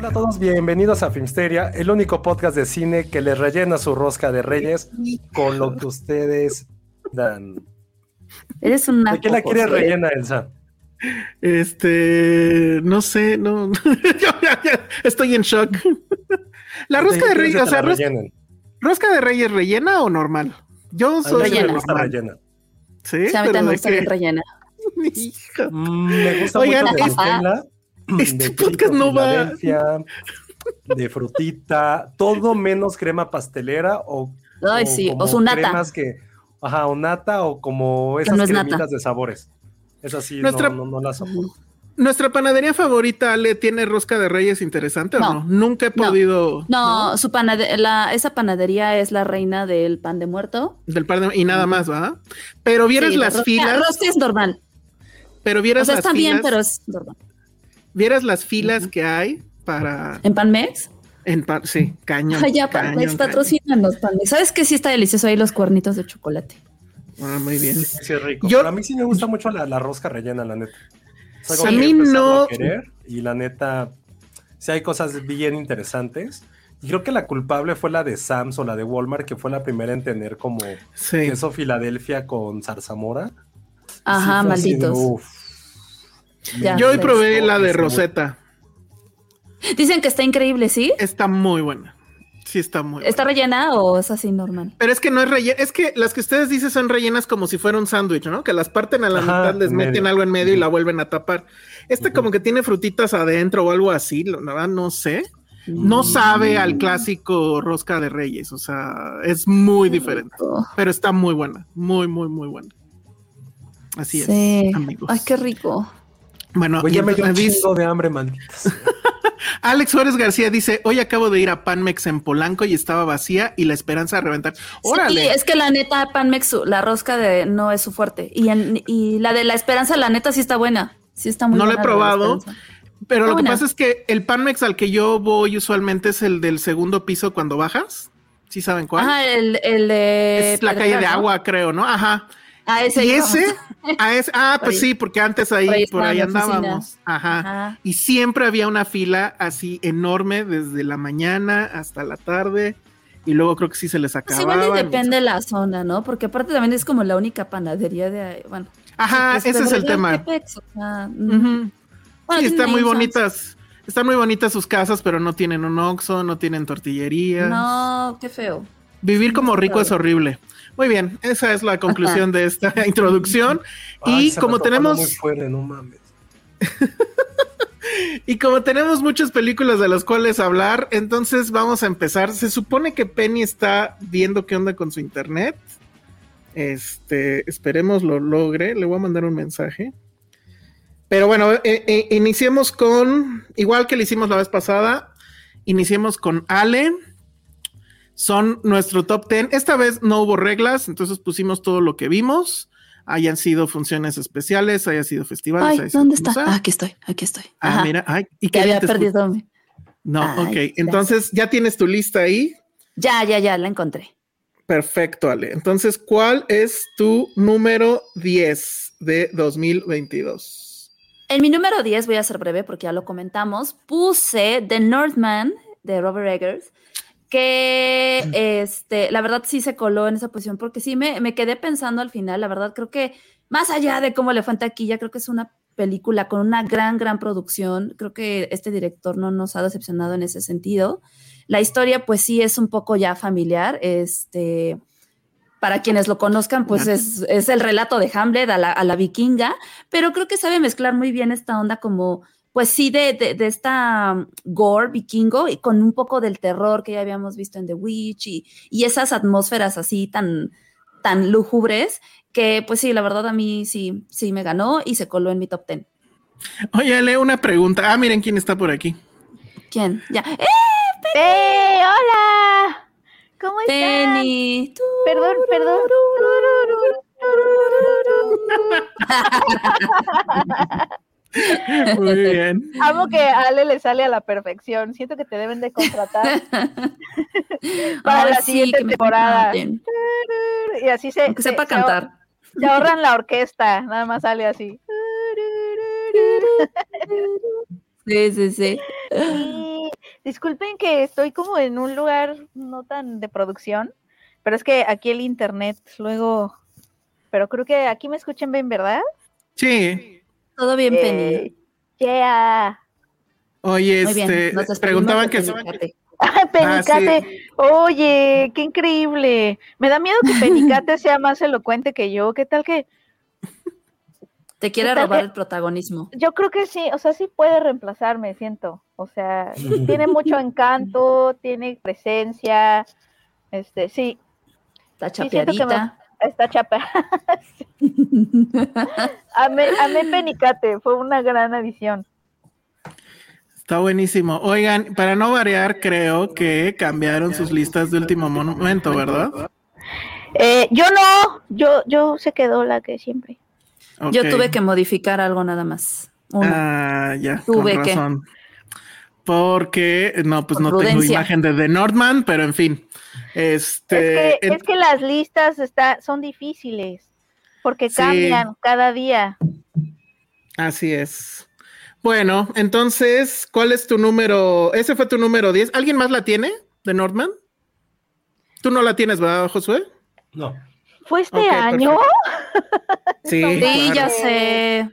Hola a todos, bienvenidos a Filmsteria, el único podcast de cine que les rellena su rosca de reyes con lo que ustedes dan. Eres una. ¿De qué la quiere rellena, Elsa? Este, no sé, no. Estoy en shock. La rosca de reyes, o sea, rosca, rosca, de reyes rellena o normal? Yo soy rellena. Me rellena. Sí, a mí también me gusta bien rellena. Mm, me gusta Oigan, mucho de Nutella, este de podcast no va de frutita, todo menos crema pastelera o, Ay, o sí, o su nata. cremas que, ajá, o nata o como esas no es cremitas nata. de sabores. Esas sí, Nuestra- no, no, no las soporto. Nuestra panadería favorita, Ale, ¿tiene rosca de reyes interesante o No. Nunca he No. podido. No, su panade- la, esa panadería es la reina del pan de muerto. Del par de- y nada más, ¿verdad? Pero vieras Sí, la las rosca- filas. rosca es normal. Pero O vieras sea, las está bien, pero es normal. Vieras las filas que hay para. ¿En Panmex? En pa- sí, cañón. Ay, ya, cañón, Panmex, patrocínanos, Panmex. ¿Sabes qué? Sí está delicioso ahí los cuernitos de chocolate. Ah, muy bien. Sí, es rico. Yo- Pero a mí sí me gusta mucho la, la rosca rellena, la neta. Es algo Sí. que A mí no- a querer, y la neta, sí hay cosas bien interesantes. Y creo que la culpable fue la de Sams o la de Walmart, que fue la primera en tener como Sí. queso Filadelfia con zarzamora. Ajá, Sí, fue así malditos. uf. Ya. Yo hoy probé la de. Rosetta. Dicen que está increíble, ¿sí? Está muy buena. Sí, está muy buena. ¿Está rellena o es así normal? Pero es que no es rellena, es que las que ustedes dicen son rellenas como si fuera un sándwich, ¿no? Que las parten a la Ajá, mitad, les en meten medio. algo en medio y la vuelven a tapar. Esta como que tiene frutitas adentro o algo así, la verdad no sé. No sabe al clásico rosca de reyes, o sea, es muy diferente, pero está muy buena, muy, muy, muy buena. Así Sí. es, amigos. Ay, qué rico. Bueno, Güey, ya me dio un chingo de hambre, maldita. sea. Alex Suárez García dice, hoy acabo de ir a Panmex en Polanco y estaba vacía y la esperanza de reventar. Órale. Sí, es que la neta, Panmex, la rosca de no es su fuerte. Y, en- y la de la esperanza, la neta, sí está buena. Sí está muy No la he buena. de probado. Pero lo que buena. pasa es que el Panmex al que yo voy usualmente es el del segundo piso cuando bajas. ¿Sí saben cuál? Ajá, el, el de. es la calle de ¿no? agua, creo, ¿no? Ajá. Ese. y ese, a ese- ah, pues ahí. sí, porque antes ahí, Por ahí por andábamos. Ajá. Ajá. Y siempre había una fila así enorme desde la mañana hasta la tarde. Y luego creo que sí se les Pues acababa. igual y depende de la zona, ¿no? Porque aparte también es como la única panadería de ahí. Bueno. Ajá, pues, ese es el tema. Tepex, o sea, mm. Bueno, sí, están muy bonitas. Están muy bonitas sus casas, pero no tienen un Oxxo, no tienen tortillerías. No, qué feo. Vivir como rico es horrible. Muy bien, esa es la conclusión de esta introducción. Ay, y como tenemos Muy fuerte, no mames. y como tenemos muchas películas de las cuales hablar, entonces vamos a empezar. Se supone que Penny está viendo qué onda con su internet. Este, esperemos lo logre. Le voy a mandar un mensaje. Pero bueno, eh, eh, iniciemos con, igual que le hicimos la vez pasada, iniciemos con Ale. Son nuestro top 10. Esta vez no hubo reglas, entonces pusimos todo lo que vimos. Hayan sido funciones especiales, haya sido festivales. Ay, ¿dónde está? Ah, aquí estoy, aquí estoy. Ah, Ajá. mira, ay, y Que había te perdido. mi- No, Ay, ok. gracias. Entonces, ¿ya tienes tu lista ahí? Ya, ya, ya, la encontré. Perfecto, Ale. Entonces, ¿cuál es tu número 10 de 2022? En mi número 10, voy a ser breve porque ya lo comentamos, puse The Northman de Robert Eggers. Que este, la verdad sí se coló en esa posición, porque sí me, me quedé pensando al final, la verdad creo que más allá de cómo le fue en taquilla, creo que es una película con una gran, gran producción. Creo que este director no nos ha decepcionado en ese sentido. La historia, pues sí, es un poco ya familiar. Este, para quienes lo conozcan, pues es, es el relato de Hamlet a la, a la, vikinga, pero creo que sabe mezclar muy bien esta onda como, pues sí, de, de, de, esta gore vikingo y con un poco del terror que ya habíamos visto en The Witch y, y esas atmósferas así tan, tan lúgubres que pues sí, la verdad a mí sí, sí me ganó y se coló en mi top ten. Oye, leo una pregunta. Ah, miren quién está por aquí. ¿Quién? Ya. ¡Eh! ¡Eh! ¡Hola! ¿Cómo estás? Penny. Perdón, perdón. Muy bien. Amo que a Ale le sale a la perfección. Siento que te deben de contratar para la sí, siguiente temporada. Y así se, Que se- sepa se cantar. Se ahorran la orquesta, nada más sale así. Sí, sí, sí. Y disculpen que estoy como en un lugar no tan de producción, pero es que aquí el internet luego, pero creo que aquí me escuchan bien, ¿verdad? Sí. Todo bien, Penny. Eh, yeah. Oye, Muy bien. este, Nos despedimos preguntaban que Penicate. Ay, Penicate, sí. oye, qué increíble. Me da miedo que Penicate sea más elocuente que yo. ¿Qué tal que? Te quiere ¿Qué tal robar que- el protagonismo. Yo creo que sí, o sea, sí puede reemplazarme, siento. O sea, tiene mucho encanto, tiene presencia. Este, sí, Está Sí, siento que chapeadita. Está chapa. amé, amé Penicate, fue una gran adición. Está buenísimo. Oigan, para no variar, creo que cambiaron sus listas de último momento, ¿verdad? Eh, yo no, yo, yo se quedó la que siempre. Yo tuve que modificar algo nada más. Uno. Ah, ya, Tuve con que. Porque, no, pues Por no tengo imagen de The Nordman, pero en fin. Este, es, que, en- es que las listas está, son difíciles, porque Sí. cambian cada día. así es. Bueno, entonces, ¿cuál es tu número? Ese fue tu número 10. ¿Alguien más la tiene de Nordman? Tú no la tienes, ¿verdad, Josué? No. ¿Fue este año? Sí, Sí, claro. ya sé.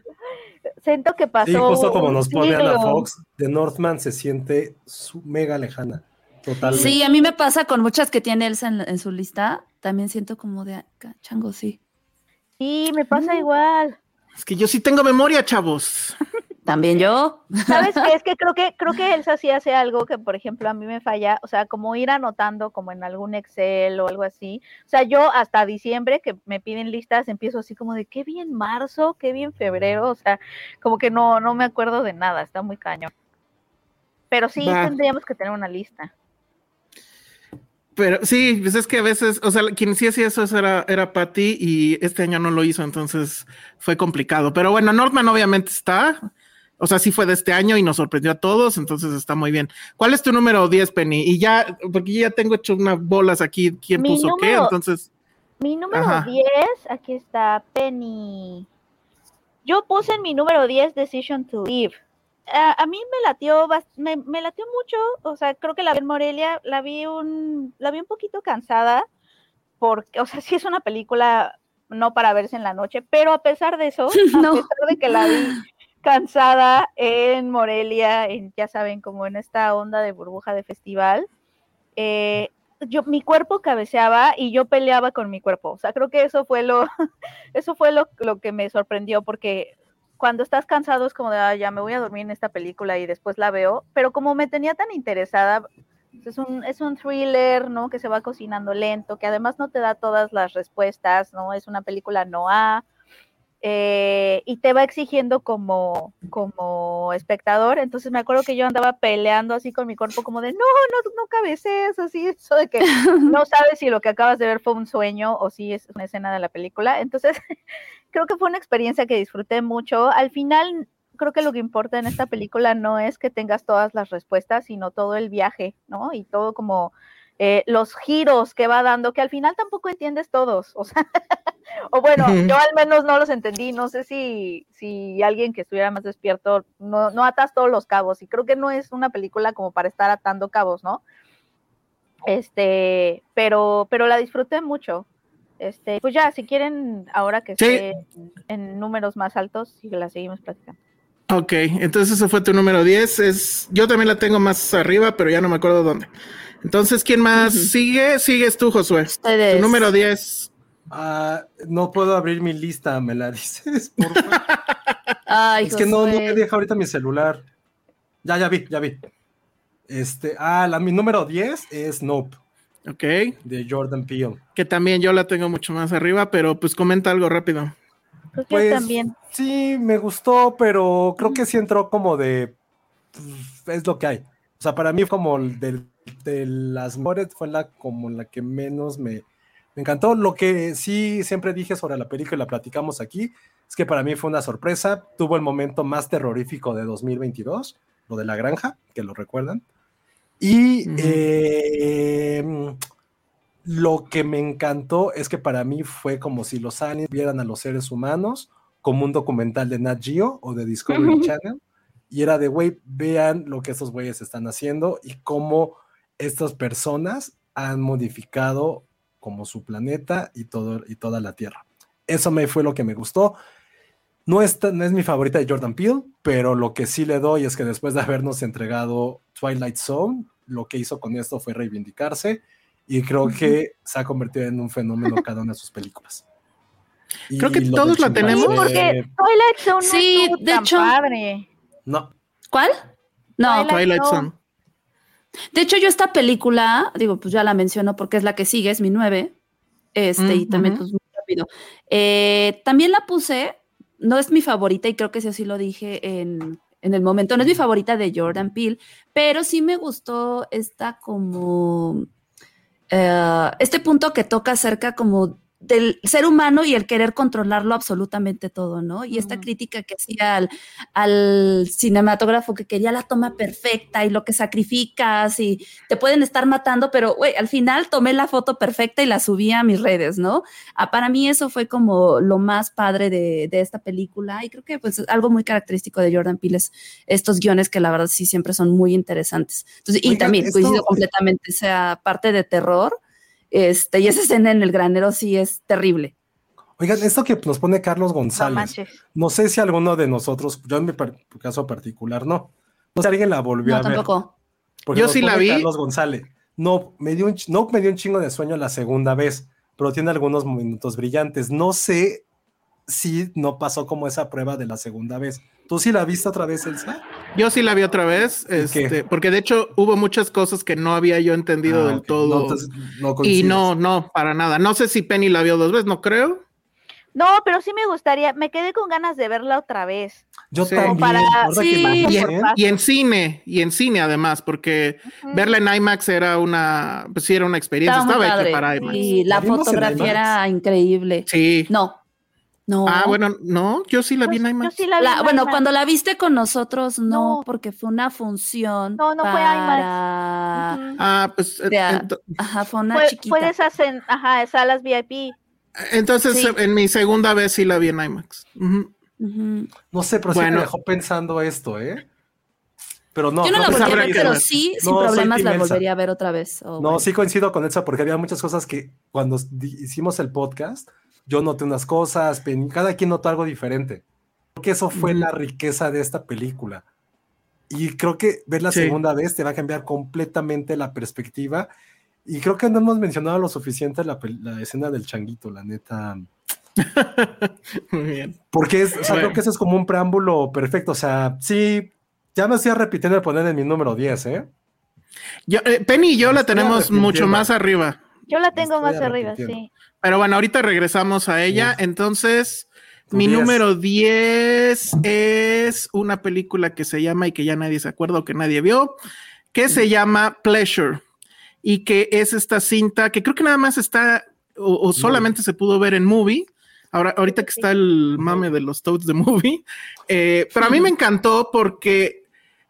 Siento que pasó. Sí, justo como nos pone Ana. Fox, The Northman se siente su- mega lejana. Totalmente. Sí, a mí me pasa con muchas que tiene Elsa en, en su lista. También siento como de "Ah, chango, sí. Sí, me pasa igual. Es que yo sí tengo memoria, chavos. También yo. ¿Sabes qué? Es que creo que creo que Elsa sí hace algo que, por ejemplo, a mí me falla, o sea, como ir anotando como en algún Excel o algo así. O sea, yo hasta diciembre que me piden listas empiezo así como de qué bien marzo, qué bien febrero, o sea, como que no no me acuerdo de nada, está muy cañón. Pero sí tendríamos que tener una lista. Pero sí, pues es que a veces, o sea, quien sí hacía eso era, era Patty y este año no lo hizo, entonces fue complicado. Pero bueno, Nordman obviamente está. O sea, sí fue de este año y nos sorprendió a todos, entonces está muy bien. ¿Cuál es tu número 10, Penny? Y ya, porque ya tengo hecho unas bolas aquí, quién Mi puso qué, número- entonces. Mi número Ajá. 10, aquí está Penny. Yo puse en mi número 10 Decision to Live. A, a mí me latió, me, me latió mucho, o sea, creo que la vi en Morelia, la vi un, la vi un poquito cansada, porque, o sea, sí es una película no para verse en la noche, pero a pesar de eso, No. a pesar de que la vi cansada en Morelia, en, ya saben, como en esta onda de burbuja de festival, eh, yo, mi cuerpo cabeceaba y yo peleaba con mi cuerpo. O sea, creo que eso fue lo, eso fue lo, lo que me sorprendió, porque cuando estás cansado es como de, "Ah, ya me voy a dormir en esta película y después la veo, pero como me tenía tan interesada, pues, es un, es un thriller, ¿no? Que se va cocinando lento, que además no te da todas las respuestas, ¿no? Es una película no A, eh, y te va exigiendo como, como espectador. Entonces me acuerdo que yo andaba peleando así con mi cuerpo, como de no, no, no cabecees, así, eso de que no sabes si lo que acabas de ver fue un sueño o si es una escena de la película. Entonces, creo que fue una experiencia que disfruté mucho. Al final, creo que lo que importa en esta película no es que tengas todas las respuestas, sino todo el viaje, ¿no? Y todo como eh, los giros que va dando, que al final tampoco entiendes todos, o sea, o bueno, yo al menos no los entendí, no sé si, si alguien que estuviera más despierto, no, no atas todos los cabos, y creo que no es una película como para estar atando cabos, ¿no? Este, pero, pero la disfruté mucho. Este, pues ya, si quieren, ahora que Sí. esté en, en números más altos, y la seguimos platicando. Ok, entonces ese fue tu número 10. Es, yo también la tengo más arriba, pero ya no me acuerdo dónde. Entonces, ¿quién más sigue? Sigues tú, Josué. Ustedes. Tu número 10. Ah, no puedo abrir mi lista, me la dices, por favor. Ay, es que no, me deja ahorita mi celular. Ya, ya vi, ya vi. Este, ah, la, mi número 10 es Nope, Ok, de Jordan Peele. que también yo la tengo mucho más arriba, pero pues comenta algo rápido. Creo que Pues, también. Sí, me gustó, pero creo que sí entró como de. pues, es lo que hay. O sea, para mí, como el de, de las mejores, fue la como la que menos me, me encantó. Lo que sí siempre dije sobre la película y la platicamos aquí es que para mí fue una sorpresa. Tuvo el momento más terrorífico de 2022, lo de la granja, que lo recuerdan. Y eh, lo que me encantó es que para mí fue como si los aliens vieran a los seres humanos como un documental de Nat Geo o de Discovery Channel. Y era de, güey, vean lo que estos güeyes están haciendo y cómo estas personas han modificado como su planeta y, todo, y toda la Tierra. Eso me fue lo que me gustó. No es, no es mi favorita de Jordan Peele, pero lo que sí le doy es que después de habernos entregado Twilight Zone, lo que hizo con esto fue reivindicarse y creo que se ha convertido en un fenómeno cada una de sus películas. Y Creo que todos la tenemos. Sí, porque Twilight Zone no Sí, estuvo de tan hecho- padre. No, ¿Cuál? No, Twilight Twilight Zone. Zone. de hecho yo esta película, digo, pues ya la menciono porque es la que sigue, es mi nueve, este, y Mm, también ujú. pues muy rápido. Eh, también la puse, no es mi favorita y creo que sí así lo dije en, en el momento, no es mi favorita de Jordan Peele, pero sí me gustó esta como, eh, este punto que toca acerca como del ser humano y el querer controlarlo absolutamente todo, ¿no? Y esta crítica que hacía al, al cinematógrafo que quería la toma perfecta y lo que sacrificas y te pueden estar matando, pero güey, al final tomé la foto perfecta y la subí a mis redes, ¿no? Ah, para mí eso fue como lo más padre de, de esta película y creo que pues algo muy característico de Jordan Peele es estos guiones que la verdad sí siempre son muy interesantes. Entonces, y también esto- coincido completamente, sea parte de terror, este, y esa escena en el granero sí es terrible. Oigan, esto que nos pone Carlos González, no sé si alguno de nosotros, yo en mi par- caso particular, no. No sé si alguien la volvió No, a ver. tampoco. Porque Yo sí la vi. Carlos González. No me, dio un, no me dio un chingo de sueño la segunda vez, pero tiene algunos minutos brillantes. No sé si no pasó como esa prueba de la segunda vez. ¿Tú sí la viste otra vez, Elsa? Yo sí la vi otra vez, este, porque de hecho hubo muchas cosas que no había yo entendido Ah, del ok. todo. No, entonces, no y no, no, para nada. No sé si Penny la vio dos veces, no creo. No, pero sí me gustaría, me quedé con ganas de verla otra vez. Yo Sí. también. Para- sí. Y en, y en cine, y en cine además, porque verla en IMAX era una, pues sí, era una experiencia, Estaba estaba hecha para IMAX. Y la ¿La vimos en fotografía IMAX? era increíble. Sí. No, no. Ah, bueno, no, yo sí la vi Pues, en yo IMAX. sí la vi La- en bueno, IMAX. cuando la viste con nosotros, no, No. porque fue una función. No, no fue para... Ujú. Ah, pues De a- ento- Ajá, fue una Fue, chiquita. fue de esas en, ajá, salas VIP. entonces Sí. en mi segunda vez sí la vi en IMAX. No sé, pero sí Bueno. me dejó pensando esto, ¿eh? Pero no. Yo no la volví a ver, pero sí, sin problemas la volvería a ver otra vez. Oh, No, bueno. sí coincido con Elsa porque había muchas cosas que cuando hicimos el podcast, yo noté unas cosas, Penny- cada quien notó algo diferente. Creo que eso fue la riqueza de esta película. Y creo que ver la Sí. segunda vez te va a cambiar completamente la perspectiva. Y creo que no hemos mencionado lo suficiente la, escena del changuito, la neta. Muy bien. Porque es, o sea, creo que ese es como un preámbulo perfecto. O sea, sí, ya me estoy repitiendo de poner en mi número 10, ¿eh? Yo, eh, Penny y yo Me la tenemos mucho más arriba. Yo la tengo más arriba, sí. Pero bueno, ahorita regresamos a ella. Entonces, mi 10. número 10 es una película que se llama y que ya nadie se acuerda o que nadie vio, que se llama Pleasure y que es esta cinta que creo que nada más está o, o solamente se pudo ver en movie. Ahora, ahorita que está el mame de los Toads de movie, eh, pero a mí me encantó porque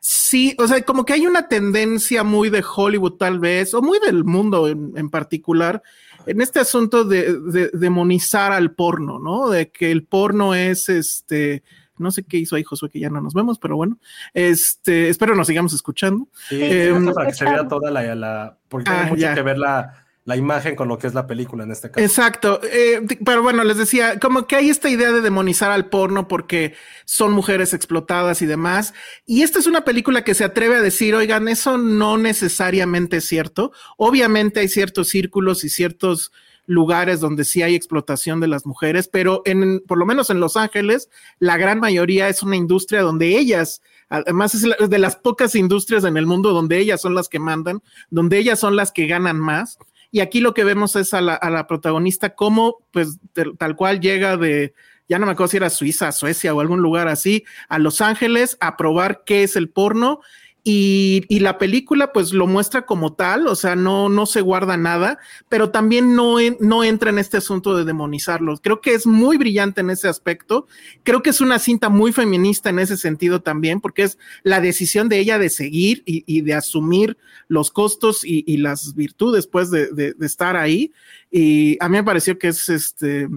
sí, o sea, como que hay una tendencia muy de Hollywood tal vez, o muy del mundo en, en particular, en este asunto de, de demonizar al porno, ¿no? De que el porno es este No sé qué hizo ahí Josué, que ya no nos vemos, pero bueno, este, espero nos sigamos escuchando. Sí, Em, para que se vea toda la, la porque Ah, tiene mucho ya. que ver la, la imagen con lo que es la película en este caso. Exacto, eh, pero bueno, les decía, como que hay esta idea de demonizar al porno porque son mujeres explotadas y demás. Y esta es una película que se atreve a decir, oigan, eso no necesariamente es cierto. Obviamente hay ciertos círculos y ciertos lugares donde sí hay explotación de las mujeres, pero en, por lo menos en Los Ángeles, la gran mayoría es una industria donde ellas, además es de las pocas industrias en el mundo donde ellas son las que mandan, donde ellas son las que ganan más. Y aquí lo que vemos es a la, protagonista como, pues, tal cual llega de, ya no me acuerdo si era Suiza, Suecia o algún lugar así, a Los Ángeles a probar qué es el porno. Y, la película pues lo muestra como tal, o sea, no, no se guarda nada, pero también no, no entra en este asunto de demonizarlos. Creo que es muy brillante en ese aspecto. Creo que es una cinta muy feminista en ese sentido también, porque es la decisión de ella de seguir y, de asumir los costos y, las virtudes pues de- de estar ahí. Y a mí me pareció que es este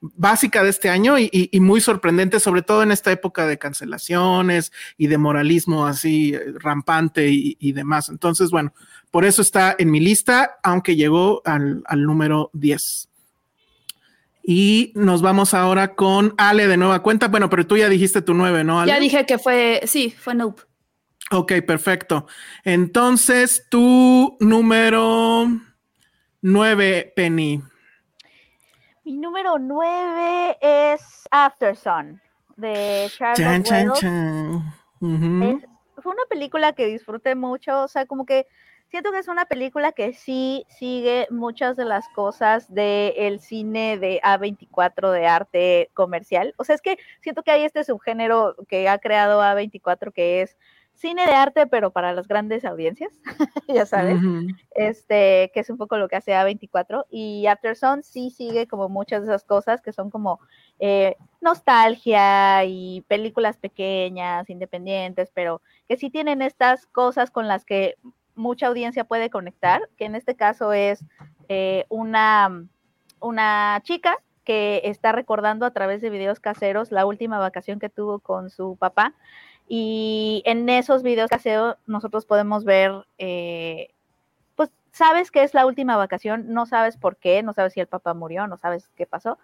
básica de este año y, y- y muy sorprendente, sobre todo en esta época de cancelaciones y de moralismo así eh, rampante y, y demás. Entonces, bueno, por eso está en mi lista, aunque llegó al, al número 10. Y nos vamos ahora con Ale de nueva cuenta. Bueno, pero tú ya dijiste tu 9, ¿no, Ale? Ya dije que fue, sí, fue Nope. Ok, perfecto. Entonces, tu número 9, Penny. Mi número 9 es After Sun de Charles Chan, chan, chan. Es- fue una película que disfruté mucho, o sea, como que siento que es una película que sí sigue muchas de las cosas del cine de A24 de arte comercial. O sea, es que siento que hay este subgénero que ha creado A24 que es cine de arte, pero para las grandes audiencias, ya sabes este, que es un poco lo que hace A24, y After Sun sí sigue como muchas de esas cosas que son como eh, nostalgia y películas pequeñas, independientes, pero que sí tienen estas cosas con las que mucha audiencia puede conectar, que en este caso es eh, una, una chica que está recordando a través de videos caseros la última vacación que tuvo con su papá. Y en esos videos caseros nosotros podemos ver eh, pues sabes que es la última vacación, no sabes por qué, no sabes si el papá murió, no sabes qué pasó,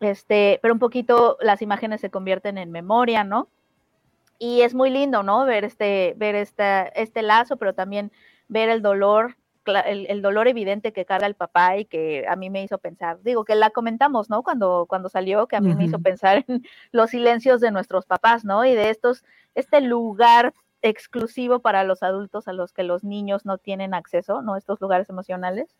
este, pero un poquito las imágenes se convierten en memoria, ¿no? Y es muy lindo, ¿no? Ver este, ver esta, este lazo, pero también ver el dolor, el, el dolor evidente que carga el papá y que a mí me hizo pensar, digo, que la comentamos, ¿no? Cuando, cuando salió, que a mí me hizo pensar en los silencios de nuestros papás, ¿no? Y de estos, este lugar exclusivo para los adultos a los que los niños no tienen acceso, ¿no? Estos lugares emocionales.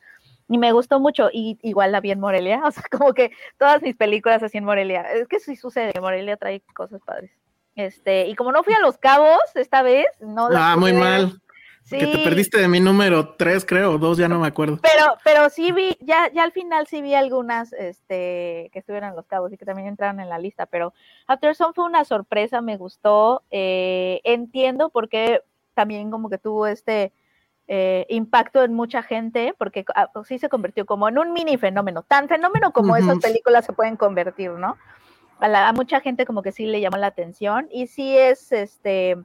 Y me gustó mucho, y igual la vi en Morelia, o sea, como que todas mis películas así en Morelia, es que sí sucede, Morelia trae cosas padres. Este, y como no fui a Los Cabos esta vez, no Ah, muy ver. mal. Que te perdiste de mi número 3, creo, o 2, ya no me acuerdo. pero, pero sí vi, ya, ya al final sí vi algunas este, que estuvieron en Los Cabos y que también entraron en la lista, pero After Sun fue una sorpresa, me gustó, eh, entiendo por qué también como que tuvo este eh, impacto en mucha gente, porque ah, sí se convirtió como en un mini fenómeno, tan fenómeno como esas películas se pueden convertir, ¿no? A, la- a mucha gente como que sí le llamó la atención y sí es, este,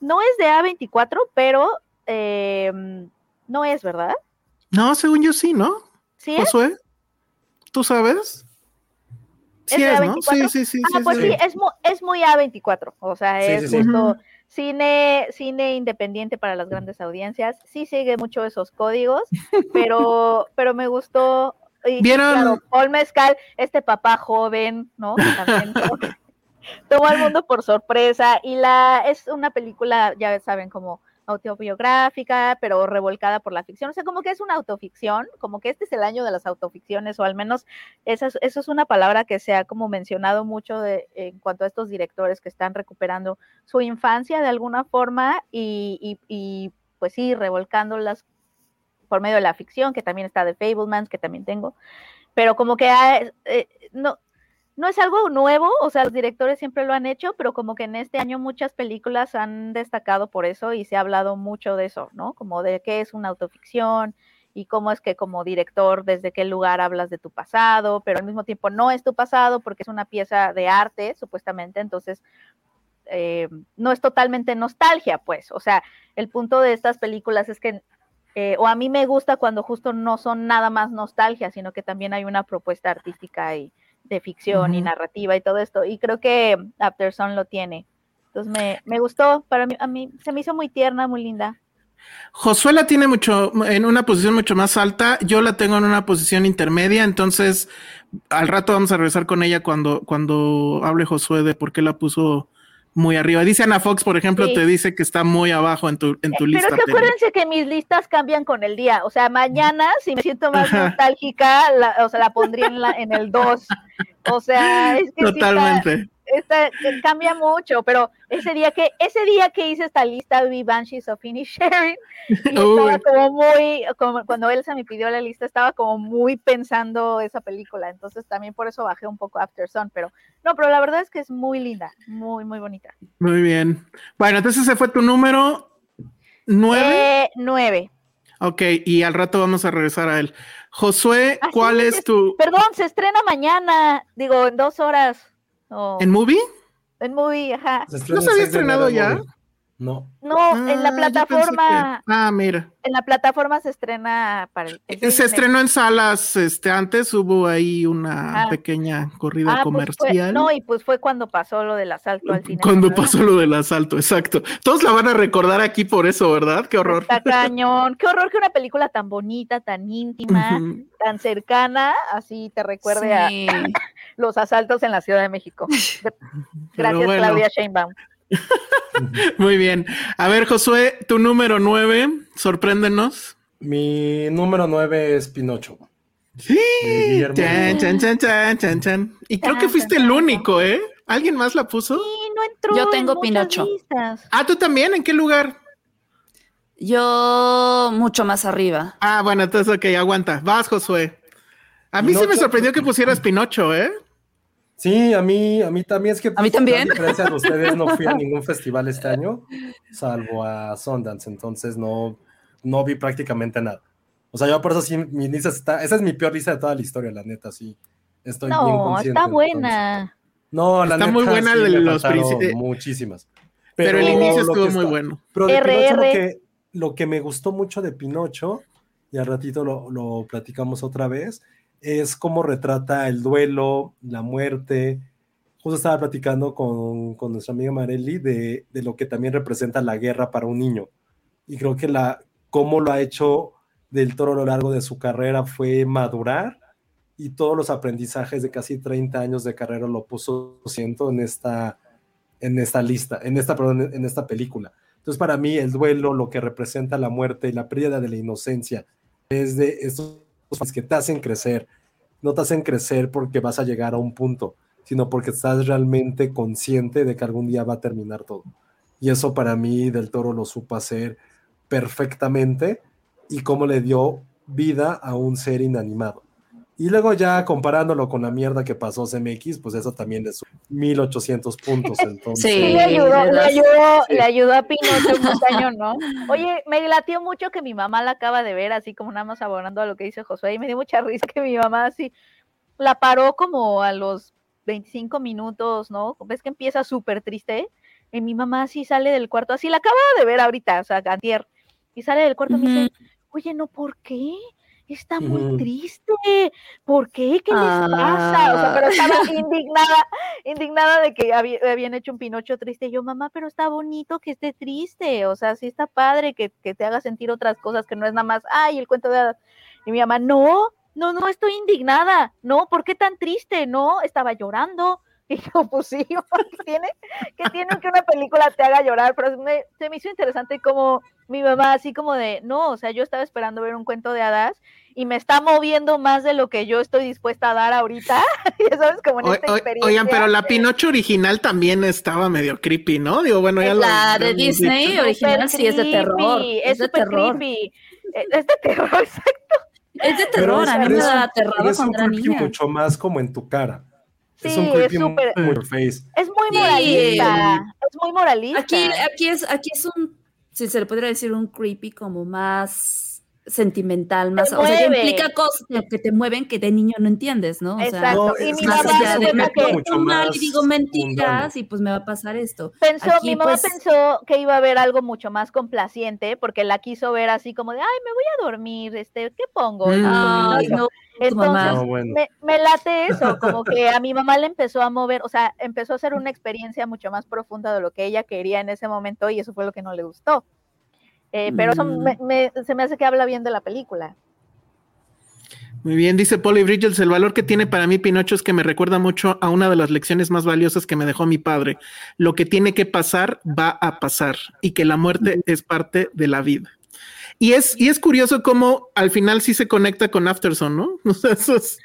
no es de A24, pero eh, no es, ¿verdad? No, según yo sí, ¿no? ¿Sí es? Josué, ¿tú sabes? Sí ¿Es ¿no? A24? Sí, sí, sí. ah, sí, pues sí, sí. es, mu- es muy A24, o sea, Sí, es sí, sí. justo cine, cine independiente para las grandes audiencias, sí sigue mucho esos códigos, pero, pero me gustó. Y, ¿Vieron? Claro, Paul Mezcal, este papá joven, ¿no? También tomó, tomó al mundo por sorpresa y la es una película, ya saben, como autobiográfica, pero revolcada por la ficción. O sea, como que es una autoficción, como que este es el año de las autoficciones, o al menos esa es- eso es una palabra que se ha como mencionado mucho de, en cuanto a estos directores que están recuperando su infancia de alguna forma y, y- y, pues sí, revolcándolas por medio de la ficción, que también está de Fablemans, que también tengo, pero como que ha- eh, no, no es algo nuevo, o sea, los directores siempre lo han hecho, pero como que en este año muchas películas han destacado por eso y se ha hablado mucho de eso, ¿no? Como de qué es una autoficción y cómo es que como director, desde qué lugar hablas de tu pasado, pero al mismo tiempo no es tu pasado porque es una pieza de arte, supuestamente, entonces eh, no es totalmente nostalgia, pues, o sea, el punto de estas películas es que, eh, o a mí me gusta cuando justo no son nada más nostalgia, sino que también hay una propuesta artística y de ficción y narrativa y todo esto, y creo que Afterson lo tiene. Entonces me, me gustó, para mí, a mí se me hizo muy tierna, muy linda. Josué la tiene mucho en una posición mucho más alta, yo la tengo en una posición intermedia, entonces al rato vamos a regresar con ella cuando, cuando hable Josué de por qué la puso muy arriba. Dice Ana Fox, por ejemplo, te dice que está muy abajo en tu, en tu lista. Pero es que acuérdense que mis listas cambian con el día. O sea, mañana, si me siento más nostálgica, la, o sea, la pondría en, la, en el 2. O sea, es que Totalmente esta, cambia mucho, pero ese día que ese día que hice esta lista vi Banshees of Inisherin y estaba como muy como cuando Elsa me pidió la lista estaba como muy pensando esa película, entonces también por eso bajé un poco After Sun, pero no, pero la verdad es que es muy linda, muy muy bonita. Muy bien. Bueno, entonces ese fue tu número nueve. Eh, nueve. Ok, y al rato vamos a regresar a él. Josué, ¿cuál es tu...? Perdón, se estrena mañana, digo, en dos horas. ¿En movie? En movie, ajá. ¿No se había estrenado ya? No. No, en la ah, plataforma. Ah, mira. En la plataforma se estrena para el. Eh, se estrenó en salas, este, antes hubo ahí una ah. pequeña corrida ah, pues comercial. no, y pues fue cuando pasó lo del asalto al cine. Cuando pasó lo del asalto, exacto. Todos la van a recordar aquí por eso, ¿verdad? Qué horror. Está cañón. Qué horror que una película tan bonita, tan íntima, tan cercana, así te recuerde a los asaltos en la Ciudad de México. Gracias, Claudia Sheinbaum. Muy bien. A ver, Josué, tu número nueve, sorpréndenos. Mi número nueve es Pinocho. Sí. Chan, chan, chan, chan, chan, chan. Y creo que fuiste el único, ¿eh? ¿Alguien más la puso? Sí, no entró. Yo tengo Pinocho. Ah, ¿tú también? ¿En qué lugar? Yo mucho más arriba. Ah, bueno, entonces, ok, aguanta. Vas, Josué. A mí sí me sorprendió que pusieras Pinocho, ¿eh? Sí, a mí, a mí también es que. A mí también. Gracias a ustedes no fui a ningún festival este año, salvo a Sundance, entonces no, no vi prácticamente nada. O sea, yo por eso sí, mi lista está. Esa es mi peor lista de toda la historia, la neta, sí. Estoy bien consciente. Está buena. No, la está neta. muy buena sí, los principios. Muchísimas. Pero, el inicio estuvo muy bueno. Pero de Pinocho, lo que, lo que me gustó mucho de Pinocho, y al ratito lo, lo platicamos otra vez, es cómo retrata el duelo, la muerte. Justo estaba platicando con, con nuestra amiga Marelli de, de, lo que también representa la guerra para un niño. Y creo que la, cómo lo ha hecho del toro a lo largo de su carrera fue madurar y todos los aprendizajes de casi 30 años de carrera lo puso, siento, en esta, en esta lista, en esta, en esta película. Entonces, para mí, el duelo, lo que representa la muerte y la pérdida de la inocencia, es de estos que te hacen crecer, no te hacen crecer porque vas a llegar a un punto, sino porque estás realmente consciente de que algún día va a terminar todo. Y eso para mí del toro lo supo hacer perfectamente y cómo le dio vida a un ser inanimado. Y luego ya comparándolo con la mierda que pasó CMX, pues eso también es 1800 puntos. Entonces. Sí, le ayudó, le ayudó, le ayudó a Pinocho un año, ¿no? Oye, me latió mucho que mi mamá la acaba de ver, así como nada más abonando a lo que dice Josué, y me dio mucha risa que mi mamá así la paró como a los 25 minutos, ¿no? Ves que empieza súper triste, y mi mamá así sale del cuarto, así la acaba de ver ahorita, o sea, Gantier, y sale del cuarto y me dice, oye, no, ¿por qué? Está muy triste. ¿Por qué? ¿Qué les pasa? O sea, pero estaba indignada, indignada de que habían hecho un Pinocho triste. Y yo, mamá, pero está bonito que esté triste. O sea, sí está padre que, que te haga sentir otras cosas que no es nada más, ay, el cuento de hadas. Y mi mamá, no, no, no estoy indignada. No, ¿por qué tan triste? No, estaba llorando. Y yo, pues sí, ¿qué tiene? que tiene que una película te haga llorar? Pero se me hizo interesante como mi mamá, así como de, no, o sea, yo estaba esperando ver un cuento de hadas y me está moviendo más de lo que yo estoy dispuesta a dar ahorita. ¿Sabes? Como en esta experiencia. Oigan, pero la Pinocho original también estaba medio creepy, ¿no? Digo, bueno, ya la de Disney original sí es de terror. Es, de terror. creepy. Es de terror, exacto. Es de terror, a mí me da terror es un creepy mucho más como en tu cara. Sí, es un creepy es super, muy, face. Es muy moralista. Es muy moralista. Aquí, aquí, es, aquí es un si se le podría decir un creepy como más sentimental, más, o sea, implica cosas que te mueven que de niño no entiendes, ¿no? O sea, Exacto. No, y mi más mamá allá se de mal más y digo mentiras mundano. y pues me va a pasar esto. pensó, Aquí, mi mamá pues- pensó que iba a haber algo mucho más complaciente porque la quiso ver así como de, ay, me voy a dormir, este, ¿qué pongo? Mm. Ay, no, tu Entonces, mamá. No, bueno. me, me late eso, como que a mi mamá le empezó a mover, o sea, empezó a hacer una experiencia mucho más profunda de lo que ella quería en ese momento y eso fue lo que no le gustó. Eh, pero eso Mm. me- me- se me hace que habla bien de la película. Muy bien, dice Polly Bridges, el valor que tiene para mí Pinocho es que me recuerda mucho a una de las lecciones más valiosas que me dejó mi padre. Lo que tiene que pasar va a pasar y que la muerte es parte de la vida. Y es, y es curioso cómo al final sí se conecta con Afterson, ¿no? O sea, eso es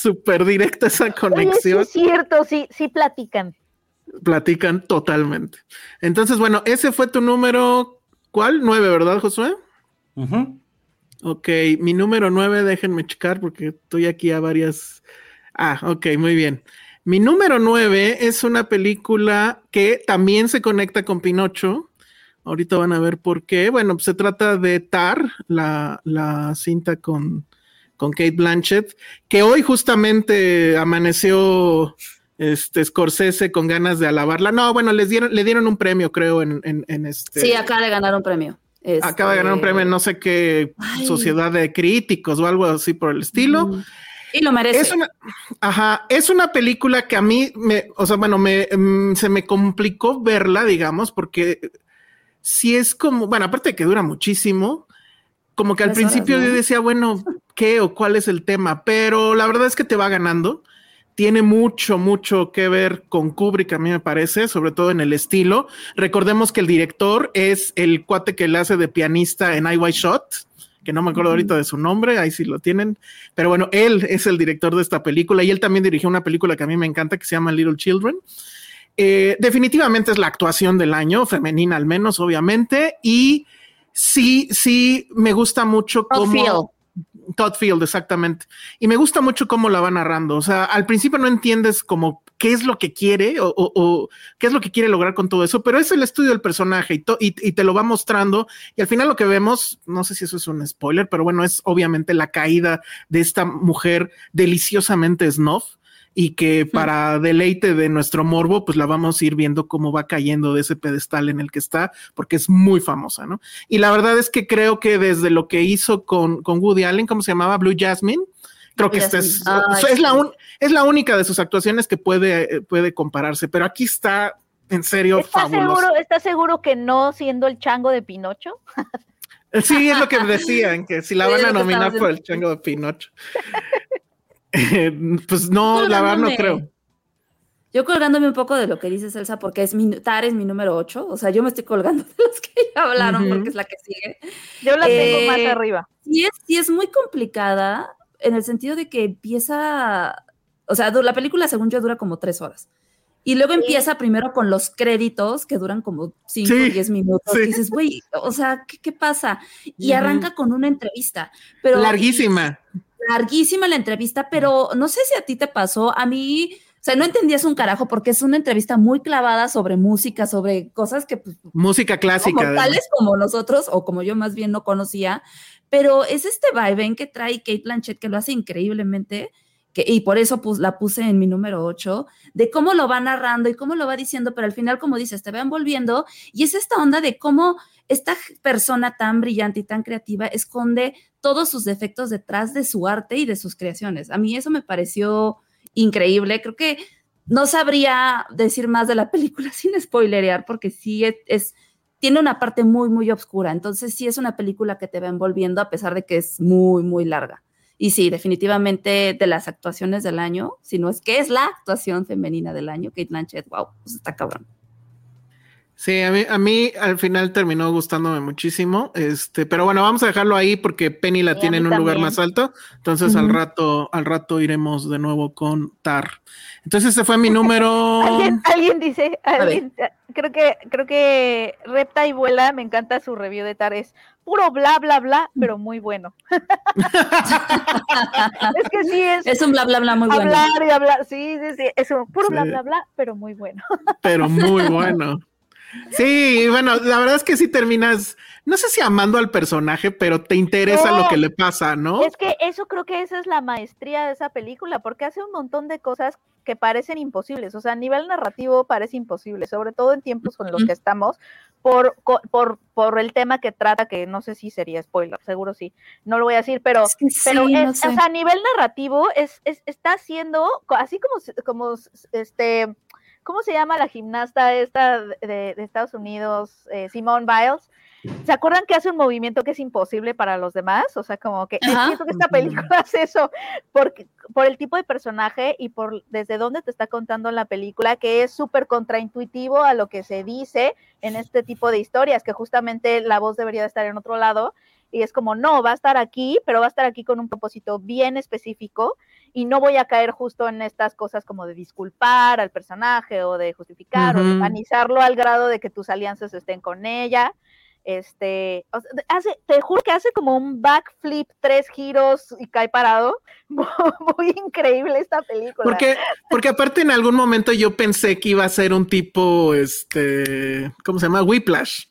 súper directa esa Oye, sí conexión. es cierto, sí, sí platican. Platican totalmente. Entonces, bueno, ese fue tu número, ¿cuál? Nueve, ¿verdad, Josué? Ujú. Ok, mi número nueve, déjenme checar porque estoy aquí a varias. Ah, ok, muy bien. Mi número nueve es una película que también se conecta con Pinocho. Ahorita van a ver por qué. Bueno, pues se trata de Tar, la, la cinta con, con Kate Blanchett, que hoy justamente amaneció este Scorsese con ganas de alabarla. No, bueno, les dieron, le dieron un premio, creo, en, en, en este. Sí, acaba de ganar un premio. Acaba de ganar un Este, premio en no sé qué Ay. sociedad de críticos o algo así por el estilo. mm, Y lo merece. Es una, ajá, es una película que a mí me, o sea, bueno, me, mm, se me complicó verla, digamos, porque si es como, bueno, aparte de que dura muchísimo, como que al Tres horas, principio ¿no? yo decía, bueno, ¿qué o cuál es el tema? Pero la verdad es que te va ganando. Tiene mucho, mucho que ver con Kubrick, a mí me parece, sobre todo en el estilo. Recordemos que el director es el cuate que le hace de pianista en I White Shot, que no me acuerdo ahorita de su nombre, ahí sí lo tienen. Pero bueno, él es el director de esta película y él también dirigió una película que a mí me encanta que se llama Little Children. Eh, definitivamente es la actuación del año, femenina al menos, obviamente. Y sí, sí, me gusta mucho cómo. Todd Field, exactamente. Y me gusta mucho cómo la va narrando. O sea, al principio no entiendes como qué es lo que quiere o, qué es lo que quiere lograr con todo eso, pero es el estudio del personaje y te lo va mostrando. Y al final lo que vemos, no sé si eso es un spoiler, pero bueno, es obviamente la caída de esta mujer deliciosamente snuff y que para deleite de nuestro morbo, pues la vamos a ir viendo cómo va cayendo de ese pedestal en el que está, porque es muy famosa, ¿no? Y la verdad es que creo que desde lo que hizo con, con Woody Allen, ¿cómo se llamaba? Blue Jasmine. Creo que esta es, Jasmine. Ay, es, la un- es la única de sus actuaciones que puede, puede compararse, pero aquí está en serio ¿Estás fabuloso. seguro, ¿Estás seguro que no siendo el chango de Pinocho? Sí, es lo que decían, que si la Sí, van a nominar por el chango de Pinocho. Eh, pues no, la verdad no creo. Yo colgándome un poco de lo que dice Celsa, porque es mi, Tar es mi número 8. O sea, yo me estoy colgando de los que ya hablaron, porque es la que sigue. Yo la tengo Eh, más arriba. Sí es, sí es muy complicada en el sentido de que empieza, o sea, la película según yo dura como tres horas. Y luego Sí. empieza primero con los créditos que duran como 5 o Sí, 10 minutos. sí. Y dices, güey, o sea, ¿qué, qué pasa? Y arranca con una entrevista. Pero, Larguísima. Larguísima la entrevista, pero no sé si a ti te pasó, a mí, o sea, no entendías un carajo porque es una entrevista muy clavada sobre música, sobre cosas que pues, Música clásica. como tales como nosotros, o como yo más bien no conocía, pero es este vibe que trae Kate Blanchett que lo hace increíblemente, y por eso la puse en mi número 8, de cómo lo va narrando y cómo lo va diciendo, pero al final, como dices, te va envolviendo, y es esta onda de cómo esta persona tan brillante y tan creativa esconde todos sus defectos detrás de su arte y de sus creaciones. A mí eso me pareció increíble, creo que no sabría decir más de la película sin spoilerear, porque sí es, es tiene una parte muy, muy oscura. Entonces, sí es una película que te va envolviendo a pesar de que es muy, muy larga. Y sí, definitivamente de las actuaciones del año, si no es que es la actuación femenina del año, Kate Blanchett, wow, pues está cabrón. Sí, a mí, a mí al final terminó gustándome muchísimo. Este, pero bueno, vamos a dejarlo ahí porque Penny la Sí, tiene en un lugar más alto. Entonces al rato, al rato iremos de nuevo con Tar. Entonces ese fue mi número. Alguien, alguien dice, alguien, creo que, creo que Repta y Vuela, me encanta su review de Tar, es puro bla bla bla, pero muy bueno. es que sí es, Es un bla, bla, bla muy bueno. hablar y hablar, sí, sí, sí, es un puro bla bla bla, pero muy bueno. pero muy bueno. Sí, bueno, la verdad es que sí terminas, no sé si amando al personaje, pero te interesa lo que le pasa, ¿no? Es que eso creo que esa es la maestría de esa película, porque hace un montón de cosas que parecen imposibles, o sea, a nivel narrativo parece imposible, sobre todo en tiempos con los que estamos, por, por, por el tema que trata, que no sé si sería spoiler, seguro sí, no lo voy a decir, pero, pero a nivel narrativo es, está haciendo, así como, como este, ¿cómo se llama la gimnasta esta de, Estados Unidos? Eh, Simone Biles. ¿Se acuerdan que hace un movimiento que es imposible para los demás? O sea, como que siento que esta película hace eso por, por el tipo de personaje y por desde dónde te está contando la película, que es súper contraintuitivo a lo que se dice en este tipo de historias, que justamente la voz debería estar en otro lado. Y es como, no, va a estar aquí, pero va a estar aquí con un propósito bien específico y no voy a caer justo en estas cosas como de disculpar al personaje o de justificar o de humanizarlo al grado de que tus alianzas estén con ella este, hace, te juro que hace como un backflip, tres giros y cae parado. Muy, increíble esta película. Porque, porque aparte en algún momento yo pensé que iba a ser un tipo, este, ¿cómo se llama? Whiplash.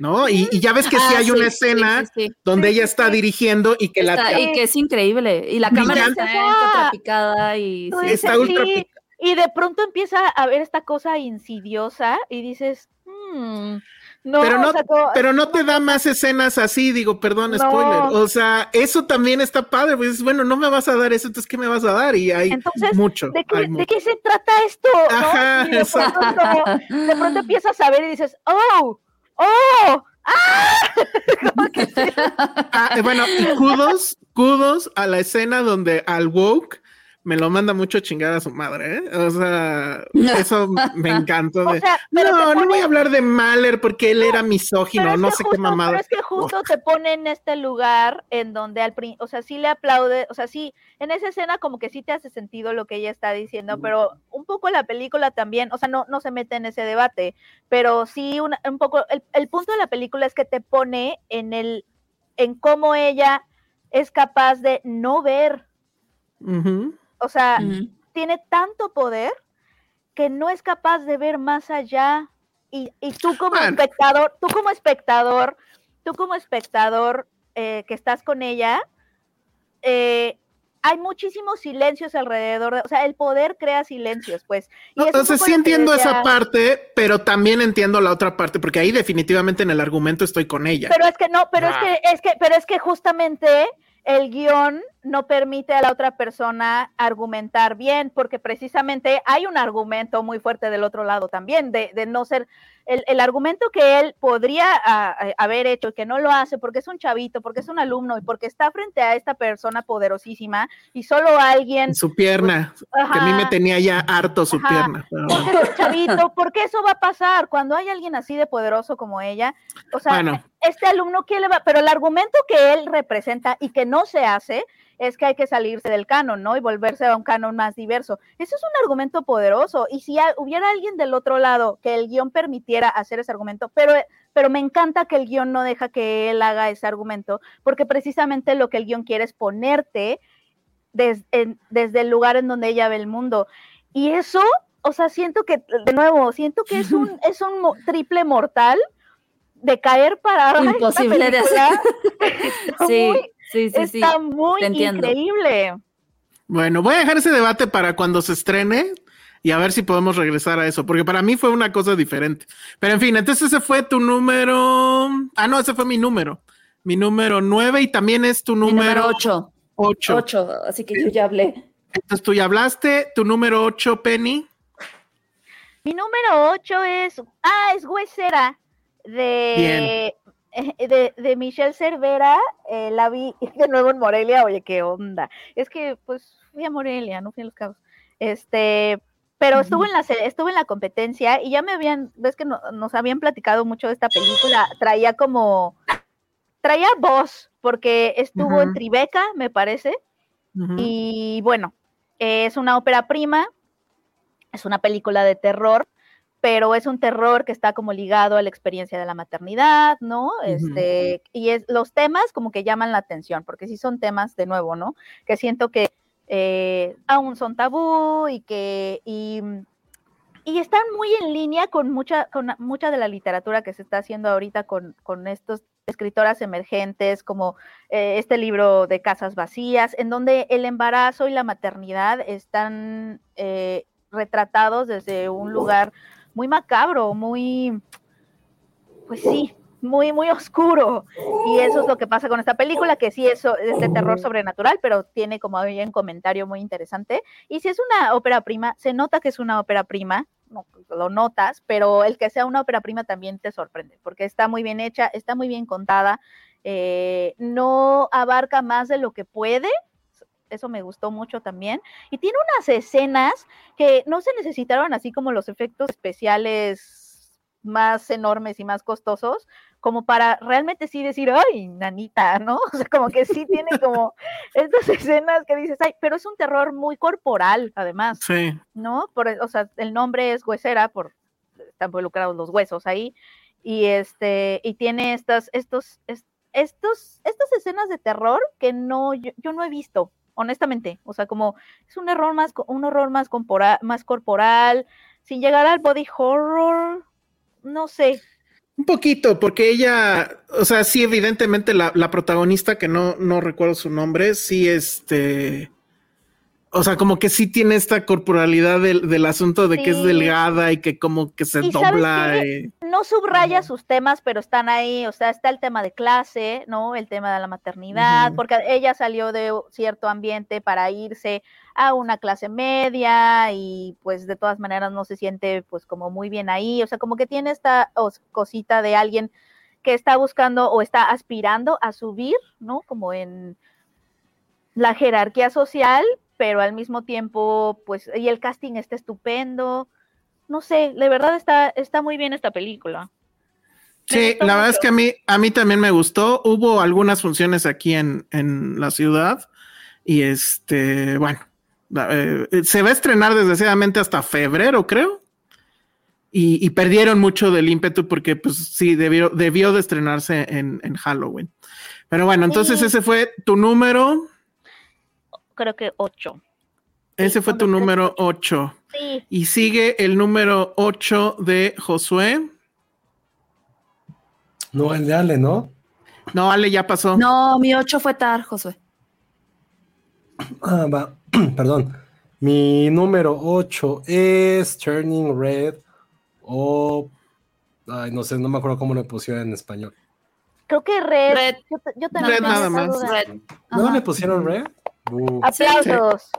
¿No? Y, ya ves que sí ah, hay una escena donde ella está dirigiendo y que la... Y que es increíble. Y la cámara está picada y... está ultra Y de pronto empieza a ver esta cosa insidiosa y dices, hmm, pero no, pero no te da más escenas así, digo, perdón, spoiler. O sea, eso también está padre, pues bueno, no me vas a dar eso, entonces ¿qué me vas a dar? Y hay mucho. ¿de qué, se trata esto? Ajá, de, pronto, de pronto empiezas a ver y dices, oh, oh, ¡Ah! ah eh, bueno, y kudos, kudos a la escena donde al woke me lo manda mucho a chingar a su madre, ¿eh? O sea, eso me encantó. no, no voy a hablar de Mahler porque él era misógino, no sé qué mamada. Pero es que justo te pone en este lugar en donde al o sea, sí le aplaude, o sea, sí, en esa escena como que sí te hace sentido lo que ella está diciendo, pero un poco la película también, o sea, no, no se mete en ese debate, pero sí un, poco, el, punto de la película es que te pone en el, en cómo ella es capaz de no ver. O sea, tiene tanto poder que no es capaz de ver más allá. Y, tú como espectador, tú como espectador, tú como espectador eh, que estás con ella, eh, hay muchísimos silencios alrededor, o sea, el poder crea silencios, pues. Entonces sí entiendo esa parte, pero también entiendo la otra parte, porque ahí definitivamente en el argumento estoy con ella. Pero es que no, pero es ah. que, es que, pero es que justamente el guion no permite a la otra persona argumentar bien, porque precisamente hay un argumento muy fuerte del otro lado también, de, de no ser el, argumento que él podría haber hecho y que no lo hace porque es un chavito, porque es un alumno y porque está frente a esta persona poderosísima y solo alguien... Su pierna, que a mí me tenía ya harto su pierna. Porque es un chavito, porque eso va a pasar cuando hay alguien así de poderoso como ella. O sea, este alumno, ¿quién le va? Pero el argumento que él representa y que no se hace es que hay que salirse del canon, ¿no? Y volverse a un canon más diverso. Ese es un argumento poderoso. Y si hubiera alguien del otro lado que el guion permitiera hacer ese argumento, pero, pero me encanta que el guion no deja que él haga ese argumento, porque precisamente lo que el guion quiere es ponerte desde el lugar en donde ella ve el mundo. Y eso, o sea, siento que, de nuevo, siento que es un, es un triple mortal de caer para imposible de hacer. sí. Sí, sí, Está muy increíble. Bueno, voy a dejar ese debate para cuando se estrene y a ver si podemos regresar a eso, porque para mí fue una cosa diferente. Pero en fin, entonces ese fue tu número. Ah, no, ese fue mi número. Mi número nueve y también es tu número, número ocho. Ocho. Ocho, así que yo ya hablé. Entonces tú ya hablaste. Tu número ocho, Penny. Mi número ocho es. Ah, es Huesera de de, de Michelle Cervera, eh, la vi de nuevo en Morelia, oye, qué onda. Es que, pues, fui a Morelia, no fui a Los Cabos. Este, pero estuve en la estuve en la competencia y ya me habían, ves que nos habían platicado mucho de esta película, traía como, traía voz, porque estuvo en Tribeca, me parece, y bueno, es una ópera prima, es una película de terror, pero es un terror que está como ligado a la experiencia de la maternidad, ¿no? Este, y es, los temas como que llaman la atención, porque sí son temas, de nuevo, ¿no? Que siento que eh, aún son tabú y que, y, y están muy en línea con mucha, con mucha de la literatura que se está haciendo ahorita con, con estos escritoras emergentes, como eh, este libro de Casas Vacías, en donde el embarazo y la maternidad están eh, retratados desde un lugar muy macabro, muy, pues sí, muy, muy oscuro. Y eso es lo que pasa con esta película, que sí es, es de terror sobrenatural, pero tiene como había un comentario muy interesante. Y si es una ópera prima, se nota que es una ópera prima, no, lo notas, pero el que sea una ópera prima también te sorprende, porque está muy bien hecha, está muy bien contada, eh, no abarca más de lo que puede, eso me gustó mucho también. Y tiene unas escenas que no se necesitaron así como los efectos especiales más enormes y más costosos, como para realmente sí decir, ay, nanita, ¿no? O sea, como que sí tiene como estas escenas que dices, ay, pero es un terror muy corporal, además, Sí. ¿no? Por, o sea, el nombre es huesera, por están involucrados los huesos ahí, y este, y tiene estas, estos, es- estos, estas escenas de terror que no, yo, yo no he visto, honestamente. O sea, como es un error más, un horror más, más corporal, sin llegar al body horror, no sé. Un poquito, porque ella, o sea, sí, evidentemente la, la protagonista, que no, no recuerdo su nombre, sí, este, o sea, como que sí tiene esta corporalidad del, del asunto de que es delgada y que como que se ¿Y sabes dobla. No subraya sus temas, pero están ahí, o sea, está el tema de clase, ¿no? El tema de la maternidad, porque ella salió de cierto ambiente para irse a una clase media y pues de todas maneras no se siente pues como muy bien ahí, o sea, como que tiene esta os- cosita de alguien que está buscando o está aspirando a subir, ¿no? Como en la jerarquía social, pero al mismo tiempo, pues, y el casting está estupendo. No sé, de verdad está, está muy bien esta película. Sí, la verdad es que a mí, a mí también me gustó. Hubo algunas funciones aquí en, en la ciudad y este, bueno, la- eh, se va a estrenar desgraciadamente hasta febrero, creo. Y, y perdieron mucho del ímpetu porque, pues sí, debió, debió de estrenarse en, en Halloween. Pero bueno, entonces Sí. ese fue tu número. Creo que ocho. Ese fue tu número 8. Sí, Y sigue el número 8 de Josué. No, el de Ale, ¿no? No, Ale, ya pasó. No, mi 8 fue Tar, Josué. Ah, va. Perdón. Mi número 8 es Turning Red o. Ay, no sé, no me acuerdo cómo le pusieron en español. creo que Red. Red. Yo, te- yo también Red tengo nada más. Red. ¿No Ajá. le pusieron Red? Uh, Aplausos. Aplausos.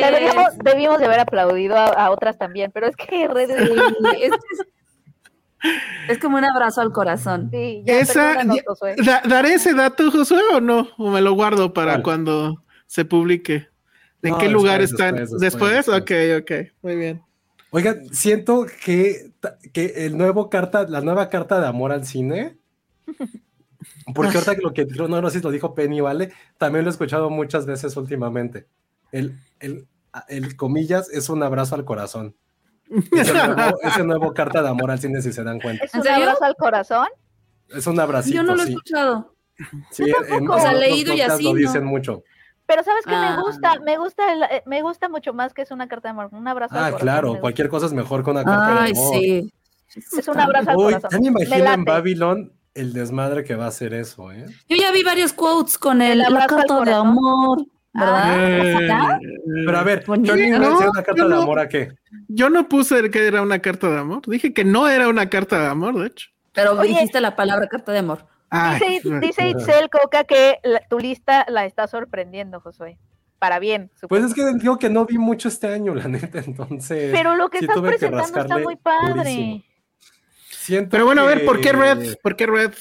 Deberíamos, debimos de haber aplaudido a, a otras también, pero es que Red es- Sí, es, es como un abrazo al corazón. sí, ya, Esa, ya- da- ¿Daré ese dato, Josué, o no? ¿O me lo guardo para ¿Cuál? cuando se publique? ¿En No, qué lugar después, están? después, ¿Después? después, Ok, ok, muy bien. Oigan, siento que, que el nuevo carta, la nueva carta de amor al cine. Porque ahorita que lo que no, no sé si lo dijo Penny, ¿vale? También lo he escuchado muchas veces últimamente. El, el, el comillas es un abrazo al corazón. Es el nuevo, es el nuevo carta de amor al cine, si se dan cuenta. ¿Es ¿En un abrazo al corazón? Es un abracito. Yo no lo he sí. escuchado. Sí, Yo en- tampoco. en O sea, leído y así, Lo ¿no? dicen mucho. Pero sabes que Ah. me gusta, me gusta, el- eh, me gusta mucho más que es una carta de amor, un abrazo al Ah, corazón. me claro, cualquier cosa es mejor que una carta Ay, de amor. sí. Es un abrazo al Uy, corazón. ya me Me imagino en. Babylon el desmadre que va a ser eso, ¿eh? Yo ya vi varios quotes con el, El la abrazo de amor, ¿verdad? Eh, ¿Ya? Pero a ver, Red No, ¿es una carta yo de no. amor a qué? yo no puse que era una carta de amor. Dije que no era una carta de amor, de hecho. Pero Oye. dijiste la palabra carta de amor. Ay, Dice, dice Itzel Coca que la- tu lista la está sorprendiendo, Josué. Para bien, Pues supongo. es que digo que no vi mucho este año, la neta, entonces. Pero lo que sí estás que presentando está muy padre. durísimo. Siento Pero bueno, a ver, ¿por qué Red? ¿Por qué Red?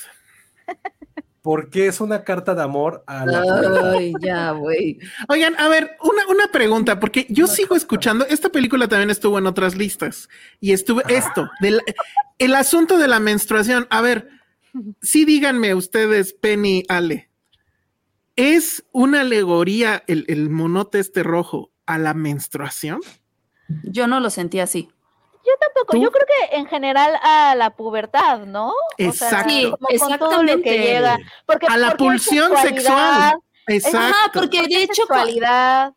Porque es una carta de amor a la. Ay, ya, güey. Oigan, a ver, una, una pregunta, porque yo sigo escuchando, esta película también estuvo en otras listas, y estuve esto, del, el asunto de la menstruación. A ver, sí díganme ustedes, Penny, Ale, ¿es una alegoría el, el monote este rojo a la menstruación? Yo no lo sentí así. Yo tampoco, ¿Tú? yo creo que en general a la pubertad, ¿no? Exacto. Sí, como con todo lo que exactamente. llega. Porque, A la porque pulsión sexual. Ajá, Exacto. porque de hecho, sexualidad.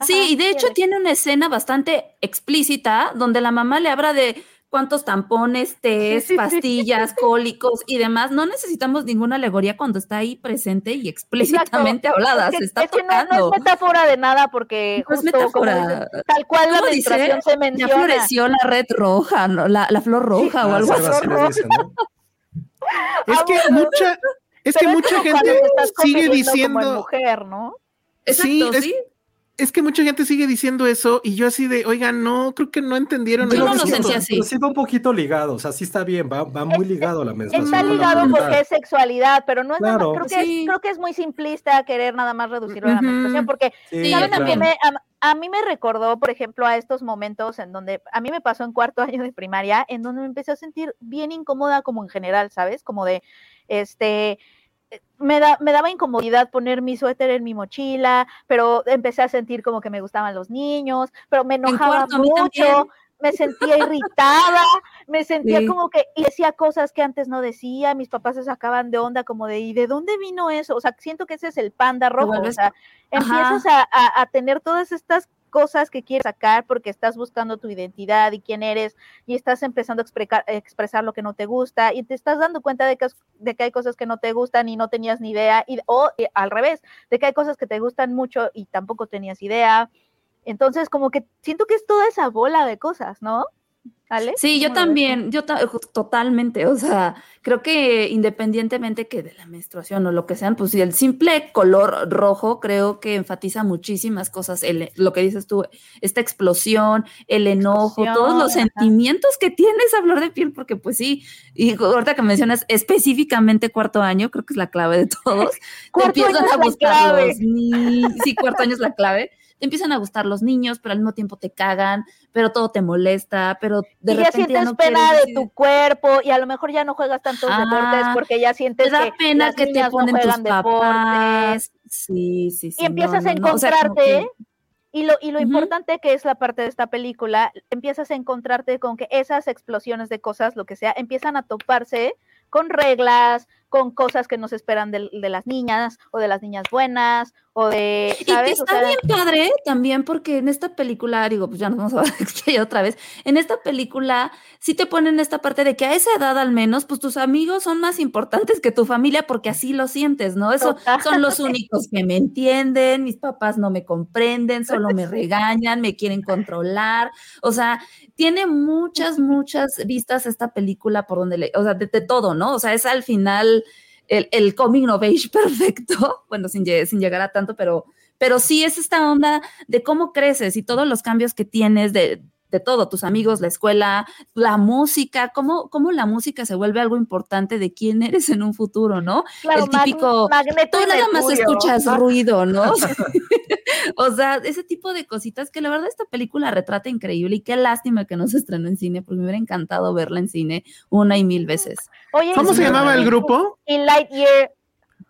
Sí, y de hecho tiene una escena bastante explícita donde la mamá le habla de cuántos tampones, sí. pastillas, cólicos y demás. No necesitamos ninguna alegoría cuando está ahí presente y explícitamente hablada. Es que, se está es que no, no tocando. es metáfora de nada porque No es justo metáfora. tal cual la ¿Cómo dice? se Ya menciona. floreció la red roja, ¿no? la, la flor roja o Ah, algo así. Es que mucha, es que mucha gente sigue diciendo, mujer, ¿no? Exacto, Sí, es- sí. Es que mucha gente sigue diciendo eso y yo así de, oigan, no, creo que no entendieron. Yo no lo asunto". sentí así. Pero sí va un poquito ligado, o sea, sí está bien, va, va muy ligado a la menstruación. Está ligado porque es sexualidad, pero no es nada Claro. más, creo que, Sí. es, creo que es muy simplista querer nada más reducirlo a la menstruación, porque Sí, ¿saben a, claro. qué me, a, a mí me recordó, por ejemplo, a estos momentos en donde a mí me pasó en cuarto año de primaria, en donde me empecé a sentir bien incómoda como en general, ¿sabes? Como de, este, me, da, me daba incomodidad poner mi suéter en mi mochila, pero empecé a sentir como que me gustaban los niños, pero me enojaba cuarto, mucho, me sentía irritada, me sentía Sí. como que, y decía cosas que antes no decía, mis papás se sacaban de onda como de, ¿y de dónde vino eso? O sea, siento que ese es el panda rojo, o sea, empiezas a, a- a tener todas estas cosas que quieres sacar porque estás buscando tu identidad y quién eres y estás empezando a a expresar lo que no te gusta y te estás dando cuenta de que, de que hay cosas que no te gustan y no tenías ni idea y, o al revés, de que hay cosas que te gustan mucho y tampoco tenías idea. Entonces, como que siento que es toda esa bola de cosas, ¿no? ¿Ale? Sí, yo también, yo totalmente, o sea, creo que independientemente que de la menstruación o lo que sean, pues el simple color rojo creo que enfatiza muchísimas cosas, el- lo que dices tú, esta explosión, el enojo, todos los ajá. sentimientos que tienes a flor de piel, porque pues sí, y ahorita que mencionas específicamente cuarto año, creo que es la clave de todos, te empiezan a clave. los sí, cuarto año es la clave, te empiezan a gustar los niños, pero al mismo tiempo te cagan, pero todo te molesta, pero de y ya repente sientes no pena quieres de tu cuerpo y a lo mejor ya no juegas tantos Ah, deportes porque ya sientes te da que pena las que te niñas no ponen tus papás. Sí, sí, sí. y empiezas no, a o sea, encontrarte y lo, y lo importante que es la parte de esta película, empiezas a encontrarte con que esas explosiones de cosas, lo que sea, empiezan a toparse con reglas, con cosas que no se esperan de, de las niñas o de las niñas buenas o de, Y que está sea, bien padre también porque en esta película, digo, pues ya nos vamos a explayar otra vez, en esta película sí te ponen esta parte de que a esa edad al menos, pues tus amigos son más importantes que tu familia porque así lo sientes, ¿no? Eso Total. son los únicos que me entienden, mis papás no me comprenden, solo me regañan, me quieren controlar, o sea, tiene muchas, muchas vistas esta película por donde le, o sea, de, de todo, ¿no? O sea, es al final el, el coming of age perfecto, bueno, sin, lle- sin llegar a tanto, pero, pero sí es esta onda de cómo creces y todos los cambios que tienes de, de todo, tus amigos, la escuela, la música, cómo, cómo la música se vuelve algo importante de quién eres en un futuro, ¿no? claro, el típico, Magneto Tú nada más escuchas ruido, ¿no? o sea, ese tipo de cositas que la verdad esta película retrata increíble y qué lástima que no se estrenó en cine, porque me hubiera encantado verla en cine una y mil veces. Oye, ¿Cómo se llamaba el grupo? Y Lightyear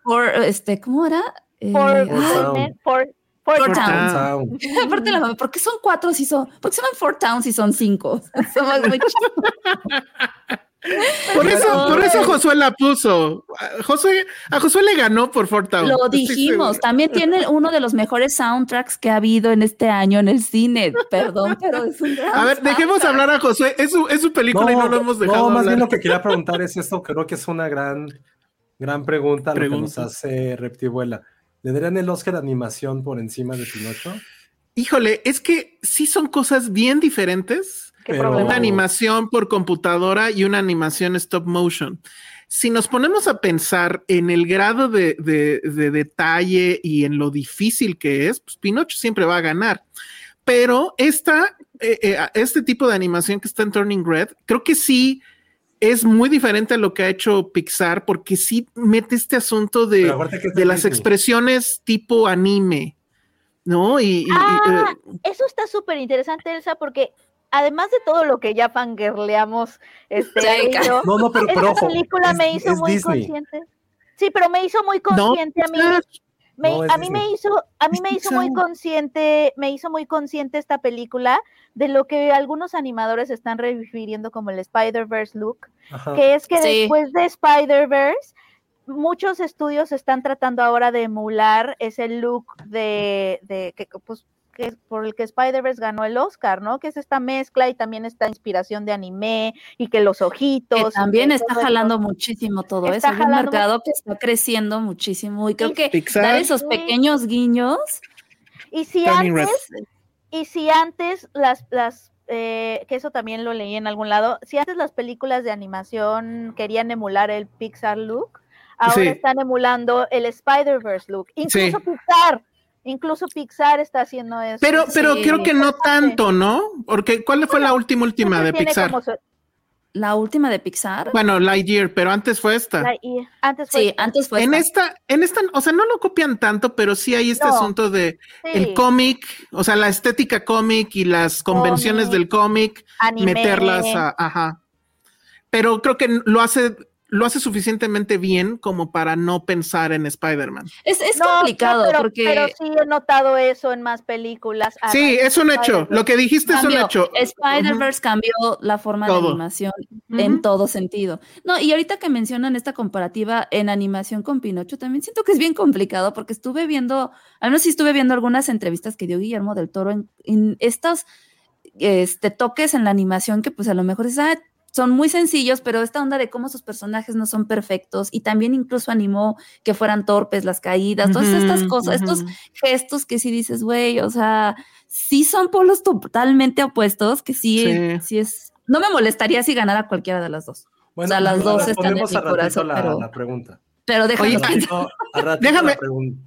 Por, este, ¿cómo era? Eh, for, Town. for, for, For Town. Town. Town. aparte la mamá, ¿por qué son cuatro si son? ¿Por qué se llaman Four Towns si son cinco? Somos muy Por eso, No, por eso. Josué la puso. A Josué, a Josué le ganó por Fort Town. Lo dijimos, también tiene uno de los mejores soundtracks que ha habido en este año en el cine. Perdón, pero es un gran A ver, dejemos hablar a Josué. Es su, es su película y no lo hemos dejado no, más hablar. bien lo que quería preguntar es esto, creo que es una gran, gran pregunta, lo que nos Pregunta. hace Reptibuela. ¿Le darían el Oscar de animación por encima de Pinocho? Híjole, es que sí son cosas bien diferentes. Qué Pero-. Una animación por computadora y una animación stop motion. Si nos ponemos a pensar en el grado de, de- de detalle y en lo difícil que es, pues Pinocho siempre va a ganar. Pero esta, eh, eh, este tipo de animación que está en Turning Red, creo que sí es muy diferente a lo que ha hecho Pixar, porque sí mete este asunto de, de las Disney. expresiones tipo anime, ¿no? Y, y- y, Ah, eh, eso está súper interesante, Elsa, porque además de todo lo que ya fangirleamos, este, Sí, Ale y yo, No, no, pero, pero esta ojo, película es- me hizo es muy Disney. consciente. Sí, pero me hizo muy no, consciente a mí. Me- No, a mí me hizo, a mí me hizo muy consciente, me hizo muy consciente esta película de lo que algunos animadores están refiriendo como el Spider-Verse look, Ajá. que es que Sí. después de Spider-Verse, muchos estudios están tratando ahora de emular ese look de, de que pues que, por el que Spider-Verse ganó el Oscar, ¿no? Que es esta mezcla y también esta inspiración de anime y que los ojitos. Que también está jalando muchísimo todo eso. Es un mercado que está creciendo muchísimo y creo que dar esos pequeños guiños. Y si antes, y si antes las, las eh, que eso también lo leí en algún lado, si antes las películas de animación querían emular el Pixar look, ahora están emulando el Spider-Verse look. Incluso Pixar, incluso Pixar está haciendo eso. Pero, pero creo que no tanto, ¿no? Porque ¿cuál fue la última última de Pixar? La última de Pixar. Bueno, Lightyear, pero antes fue esta. Antes fue sí, antes fue en esta. En esta, o sea, no lo copian tanto, pero sí hay este asunto de el cómic, o sea, la estética cómic y las convenciones del cómic, meterlas a, ajá. Pero creo que lo hace lo hace suficientemente bien como para no pensar en Spider-Man. Es, complicado pero, porque... Pero sí he notado eso en más películas. Sí, es un hecho. Lo que dijiste es un hecho. Spider-Verse cambió la forma de animación en todo sentido. No, y ahorita que mencionan esta comparativa en animación con Pinocho, también siento que es bien complicado porque estuve viendo, al menos sí estuve viendo algunas entrevistas que dio Guillermo del Toro en, estos este, toques en la animación que pues a lo mejor es, ah, son muy sencillos, pero esta onda de cómo sus personajes no son perfectos y también incluso animó que fueran torpes las caídas, todas estas cosas, estos gestos que sí dices, güey, o sea, sí son polos totalmente opuestos, que sí, sí, es, no me molestaría si ganara cualquiera de las dos. o sea, las dos están en mi corazón, pero... la pregunta. Pero déjame, déjame,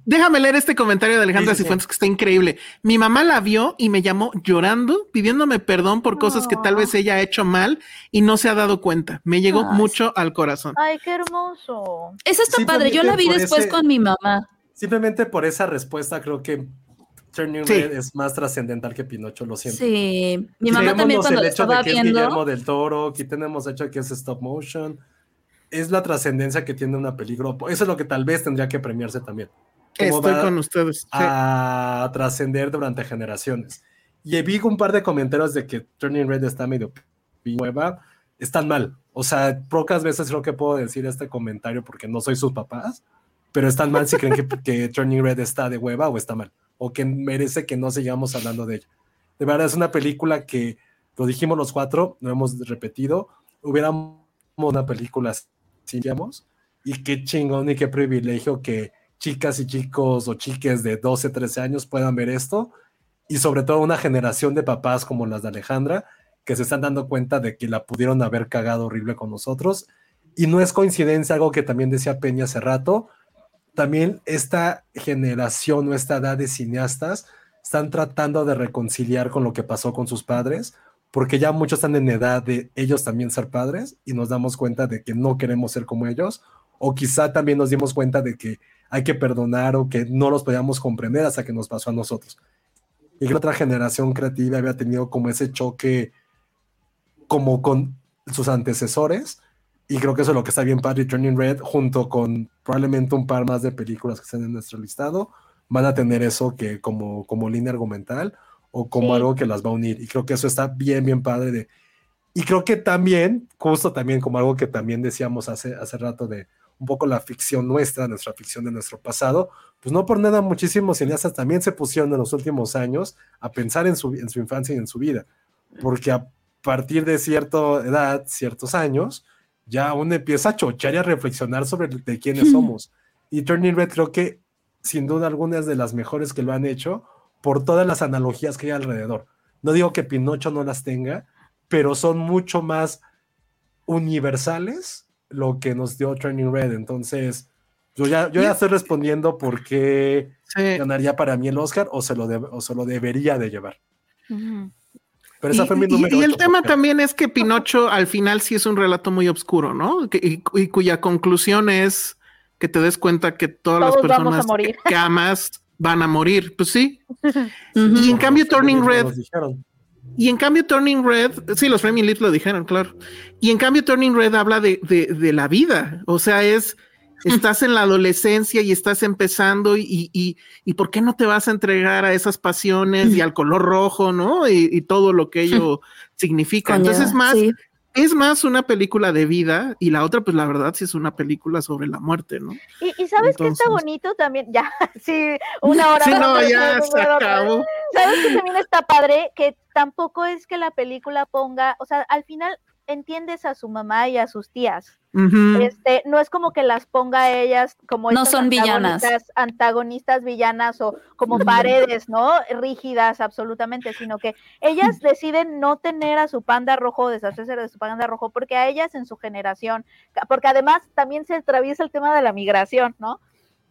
déjame, leer este comentario de Alejandra Cifuentes que está increíble. Mi mamá la vio y me llamó llorando, pidiéndome perdón por cosas que tal vez ella ha hecho mal y no se ha dado cuenta. Me llegó mucho al corazón. Ay, qué hermoso. Eso está padre. Yo la vi después con mi mamá. Simplemente por esa respuesta creo que Turning Red es más trascendental que Pinocho, lo siento. Sí, mi mamá también cuando el hecho estaba de que viendo... es Guillermo del Toro, aquí tenemos hecho que es stop motion es la trascendencia que tiene una película. Eso es lo que tal vez tendría que premiarse también. Estoy con ustedes. A trascender durante generaciones. Y vi un par de comentarios de que Turning Red está medio nueva. Están mal. O sea, pocas veces creo que puedo decir este comentario porque no soy sus papás, pero están mal si creen que, que Turning Red está de hueva o está mal, o que merece que no sigamos hablando de ella. De verdad, es una película que, lo dijimos los cuatro, lo hemos repetido, hubiéramos una película y qué chingón y qué privilegio que chicas y chicos o chiques de 12, 13 años puedan ver esto. Y sobre todo una generación de papás como las de Alejandra, que se están dando cuenta de que la pudieron haber cagado horrible con nosotros. Y no es coincidencia algo que también decía Peña hace rato. También esta generación o esta edad de cineastas están tratando de reconciliar con lo que pasó con sus padres porque ya muchos están en edad de ellos también ser padres y nos damos cuenta de que no queremos ser como ellos, o quizá también nos dimos cuenta de que hay que perdonar o que no los podíamos comprender hasta que nos pasó a nosotros. Y que otra generación creativa había tenido como ese choque como con sus antecesores, y creo que eso es lo que está bien padre Turning Red, junto con probablemente un par más de películas que estén en nuestro listado, van a tener eso que como, como línea argumental, o como algo que las va a unir. Y creo que eso está bien, bien padre de... Y creo que también, justo también como algo que también decíamos hace, hace rato de un poco la ficción nuestra, nuestra ficción de nuestro pasado, pues no por nada muchísimos cineastas también se pusieron en los últimos años a pensar en su, en su infancia y en su vida, porque a partir de cierta edad, ciertos años, ya uno empieza a chochar y a reflexionar sobre de quiénes somos. Y Turning Red creo que sin duda alguna es de las mejores que lo han hecho, por todas las analogías que hay alrededor. No digo que Pinocho no las tenga, pero son mucho más universales lo que nos dio Turning Red. Entonces, yo ya, yo ya estoy respondiendo por qué ganaría para mí el Oscar o se lo, o se lo debería de llevar. Pero esa y, fue mi número y, el tema también es que Pinocho al final sí es un relato muy oscuro, ¿no? y, cuya conclusión es que te des cuenta que todas las personas que amas van a morir. Pues sí. Y en cambio, Turning Red. Y en cambio, Turning Red, sí, los Framing Lips lo dijeron, claro. Y en cambio, Turning Red habla de, de, la vida. O sea, es, estás en la adolescencia y estás empezando y, y, y, ¿por qué no te vas a entregar a esas pasiones y al color rojo, ¿no? Y, todo lo que ello significa. Entonces, más, es más una película de vida y la otra, pues la verdad, sí es una película sobre la muerte, ¿no? Y, sabes que está bonito también, ya, sí, una hora. sí, no, ya se acabó. ¿Sabes que también está padre? Que tampoco es que la película ponga, o sea, al final entiendes a su mamá y a sus tías. Este, no es como que las ponga a ellas como No son villanas. antagonistas- antagonistas villanas o como paredes, ¿no? Rígidas absolutamente, sino que ellas deciden no tener a su panda rojo, deshacerse de su panda rojo, porque a ellas en su generación, porque además también se atraviesa el tema de la migración, ¿no?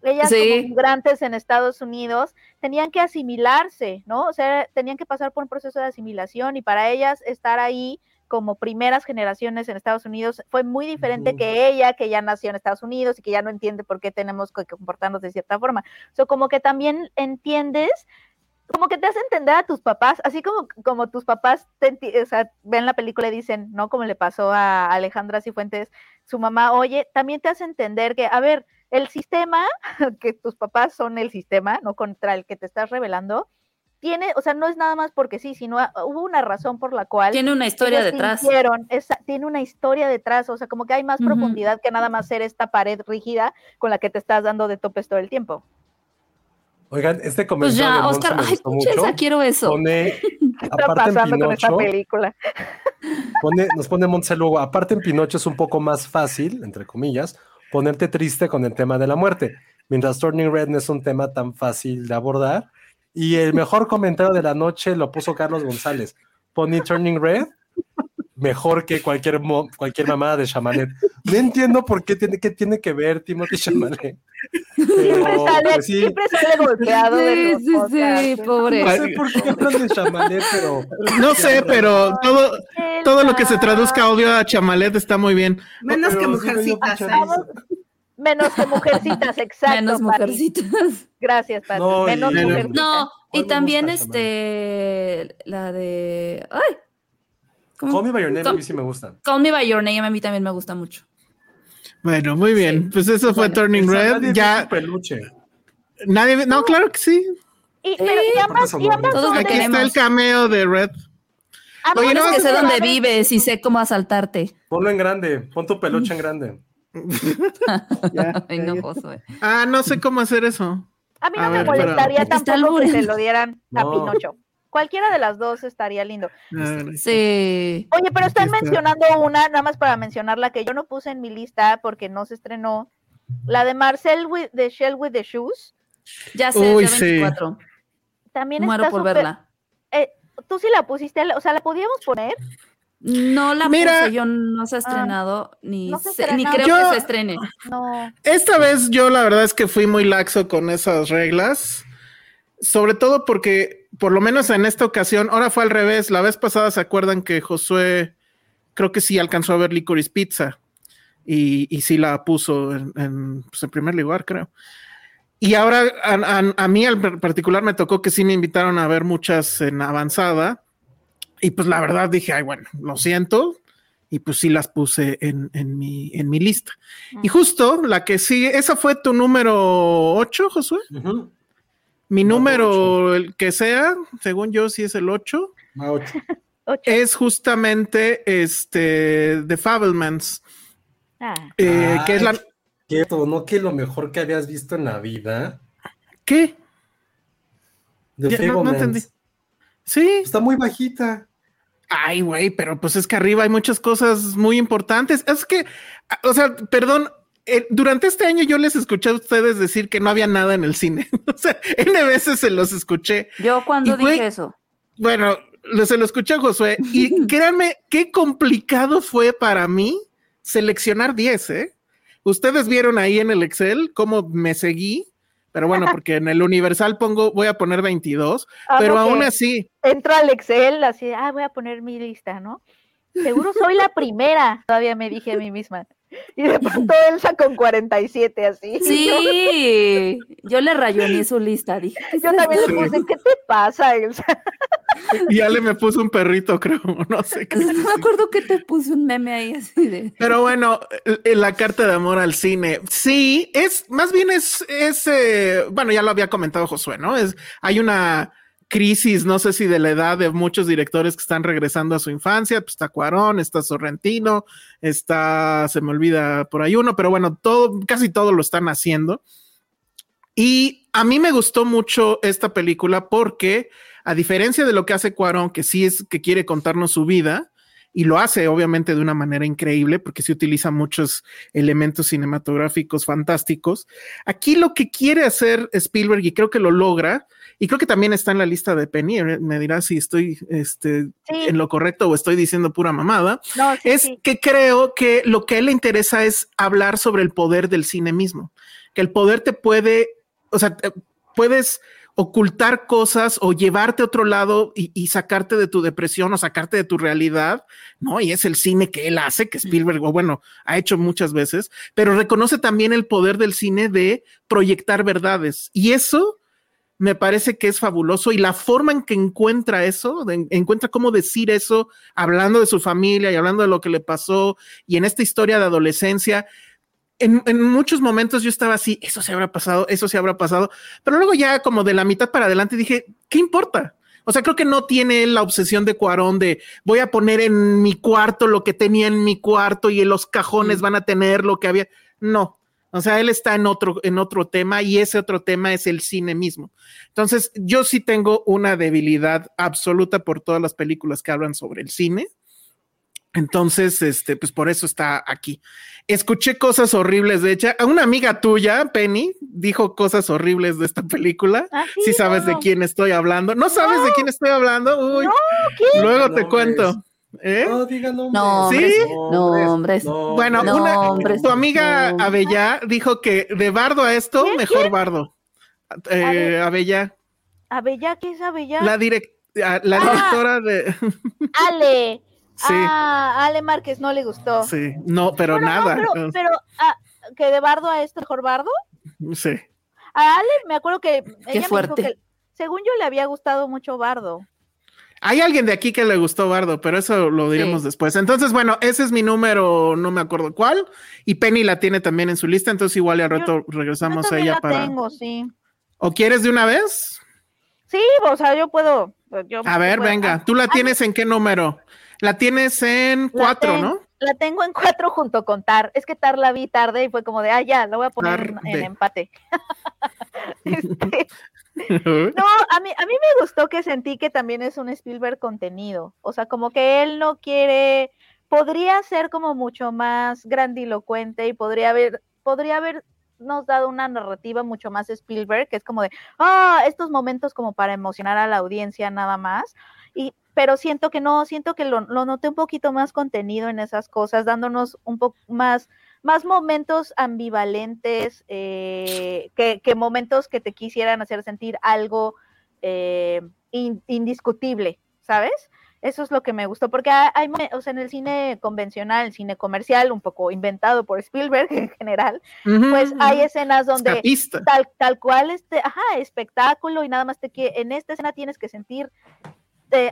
Ellas Sí. como migrantes en Estados Unidos tenían que asimilarse, ¿no? O sea, tenían que pasar por un proceso de asimilación y para ellas estar ahí como primeras generaciones en Estados Unidos fue muy diferente que ella, que ya nació en Estados Unidos y que ya no entiende por qué tenemos que comportarnos de cierta forma. O sea, como que también entiendes, como que te hace entender a tus papás, así como, como tus papás te enti- o sea, ven la película y dicen, ¿no? Como le pasó a Alejandra Cifuentes, su mamá, oye, también te hace entender que, a ver, el sistema, que tus papás son el sistema, no contra el que te estás revelando, tiene, o sea, no es nada más porque sí, sino hubo una razón por la cual Tiene una historia detrás. esa- tiene una historia detrás, o sea, como que hay más profundidad que nada más ser esta pared rígida con la que te estás dando de topes todo el tiempo. Oigan, este Pues comentario de ya, Monse Oscar, me ay, gustó mucho. esa, quiero eso. Pone, ¿Qué está aparte en pasando con esta Pinocho, película? pone- nos pone Monse luego, aparte en Pinocho es un poco más fácil, entre comillas, ponerte triste con el tema de la muerte, mientras Turning Red no es un tema tan fácil de abordar. Y el mejor comentario de la noche lo puso Carlos González. Pone Turning Red mejor que cualquier, mo- cualquier mamada de Chamalet. No entiendo por qué tiene, qué tiene que ver Timothy Chamalet. Siempre sale, pues, sí, siempre sale golpeado de Sí, los sí, sí, ¿no? pobre. no sé por qué hablan de Chamalet, pero No sé, pero todo, todo lo que se traduzca a odio a Chamalet está muy bien. Menos Pero que sí mujercitas. risa. Menos que mujercitas, exacto. Menos Pati. mujercitas. Gracias, Pati. No, Menos y- mujercitas. No, y ¿Cuál me también este, la de, ay, ¿cómo? Call Me By Your Name a mí sí me gusta. Call Me By Your Name a mí también me gusta mucho. Bueno, muy bien. Pues eso fue Bueno, Turning Red. Ya peluche. nadie. No, claro que sí. Y, pero, y Sí. ambas, y ambas Todos son lo Aquí está el cameo de Red. ambas Oye, no, es que sé de dónde vives y sé cómo asaltarte. Ponlo en grande, pon tu peluche en grande. Ya, Ay, ya, no, ya. Josué. Ah, no sé cómo hacer eso. A mí no A me ver, molestaría tampoco que se lo dieran a No. Pinocho. Cualquiera de las dos estaría lindo. Sí. Oye, pero están está. mencionando una, nada más para mencionarla, que yo no puse en mi lista porque no se estrenó. La de Marcel with, de Shell with the Shoes. Ya sé, Uy, sí. 24. También Muero está por verla. eh, Tú sí la pusiste, o sea, la podíamos poner. No la Mira. puse, yo no se ha estrenado, ni, Ah, no se ni creo Yo- que se estrene. No. Esta vez yo la verdad es que fui muy laxo con esas reglas, sobre todo porque por lo menos en esta ocasión, ahora fue al revés, la vez pasada se acuerdan que Josué creo que sí alcanzó a ver Licorice Pizza y, y sí la puso en, en, pues, en primer lugar, creo. Y ahora a, a- a mí en particular me tocó que sí me invitaron a ver muchas en avanzada y pues la verdad dije, ay bueno, lo siento. Y pues sí las puse en, en mi, en mi lista. Y justo la que sigue, esa fue tu número 8, Josué. Mi No, número, el que sea, según yo, sí es el 8, Va ocho. Ocho. es justamente este The Fablemans, Ah. eh, que es la. Quieto, ¿no? Que lo mejor que habías visto en la vida. ¿Qué? The Ya, no- entendí. Sí. Está muy bajita. Ay, güey, pero pues es que arriba hay muchas cosas muy importantes. Es que, o sea, perdón. eh, durante este año yo les escuché a ustedes decir que no había nada en el cine. o sea, N veces se los escuché. Yo cuando dije eso. Bueno, se lo escuché a Josué y créanme qué complicado fue para mí seleccionar 10, ¿eh? Ustedes vieron ahí en el Excel cómo me seguí, pero bueno, porque en el Universal pongo, voy a poner 22, Amo pero que aún así, Entro al Excel, así, ah, voy a poner mi lista, ¿no? Seguro soy la primera, todavía me dije a mí misma. Y de pronto Elsa con 47, así. Sí, yo le rayoné su lista, dije. ¿qué es Yo también le puse, ¿qué te pasa, Elsa? y Ale me puso un perrito, creo, no sé qué. No me acuerdo que te puse un meme ahí así de. Pero bueno, eh, la carta de amor al cine. Sí, es más bien es, es eh, bueno, ya lo había comentado Josué, ¿no? Es, hay una crisis, no sé si de la edad de muchos directores que están regresando a su infancia. Pues está Cuarón, está Sorrentino, está, se me olvida por ahí uno, pero bueno, todo, casi todo lo están haciendo. Y a mí me gustó mucho esta película porque a diferencia de lo que hace Cuarón, que sí es que quiere contarnos su vida, y lo hace obviamente de una manera increíble porque se utiliza muchos elementos cinematográficos fantásticos. Aquí lo que quiere hacer Spielberg y creo que lo logra, y creo que también está en la lista de Penny, eh, me dirá si estoy este, en lo correcto o estoy diciendo pura mamada, es que creo que lo que a él le interesa es hablar sobre el poder del cine mismo, que el poder te puede, o sea, puedes ocultar cosas o llevarte a otro lado y, sacarte de tu depresión o sacarte de tu realidad, ¿no? Y es el cine que él hace, que Spielberg, o bueno, ha hecho muchas veces, pero reconoce también el poder del cine de proyectar verdades. Y eso me parece que es fabuloso y la forma en que encuentra eso, encuentra cómo decir eso, hablando de su familia y hablando de lo que le pasó y en esta historia de adolescencia, en, muchos momentos yo estaba así, eso se habrá pasado, eso se habrá pasado, pero luego ya como de la mitad para adelante dije, ¿qué importa? O sea, creo que no tiene la obsesión de Cuarón de voy a poner en mi cuarto lo que tenía en mi cuarto y en los cajones mm. van a tener lo que había. No. O sea, él está en otro, en otro tema y ese otro tema es el cine mismo. Entonces, yo sí tengo una debilidad absoluta por todas las películas que hablan sobre el cine. Entonces, este, pues por eso está aquí. Escuché cosas horribles, de hecho, a una amiga tuya, Penny, dijo cosas horribles de esta película. ¿Ah, sí, sabes de quién estoy hablando. ¿No sabes de quién estoy hablando? Uy, luego te cuento. ¿Eh? No, diga nombres. No, ¿Sí? Nombres. bueno, una, tu amiga Abella dijo que de bardo a esto, mejor bardo. Eh, Abella. ¿Abella? ¿Qué es Abella? La, direct, la ah. directora de. Ale. Sí. Ah, Ale Márquez no le gustó. Sí, no, pero nada. pero, ah, que de bardo a este mejor bardo. Sí. A Ale me acuerdo que ella me dijo que según yo le había gustado mucho bardo. Hay alguien de aquí que le gustó Bardo, pero eso lo diremos después. Entonces, bueno, ese es mi número, no me acuerdo cuál, y Penny la tiene también en su lista, entonces igual al rato regresamos a ella la para. Tengo, sí. ¿O quieres de una vez? Sí, o sea, yo puedo. a ver, venga, ¿tú la tienes en qué número? La tienes en cuatro, ¿no? La tengo en cuatro junto con Tar. Es que Tar la vi tarde y fue como de, ah, ya, la voy a poner en, empate. Este, no, a mí, a mí me gustó que sentí que también es un Spielberg contenido. O sea, como que él no quiere, podría ser como mucho más grandilocuente y podría haber, podría habernos dado una narrativa mucho más Spielberg, que es como de, ah, estos momentos como para emocionar a la audiencia nada más. Y pero siento que no, siento que lo, noté un poquito más contenido en esas cosas, dándonos un poco más, más momentos ambivalentes, eh, que, momentos que te quisieran hacer sentir algo eh, indiscutible, ¿sabes? Eso es lo que me gustó, porque hay, o sea, en el cine convencional, el cine comercial, un poco inventado por Spielberg en general, pues hay escenas donde tal, tal cual este, ajá, espectáculo y nada más te que en esta escena tienes que sentir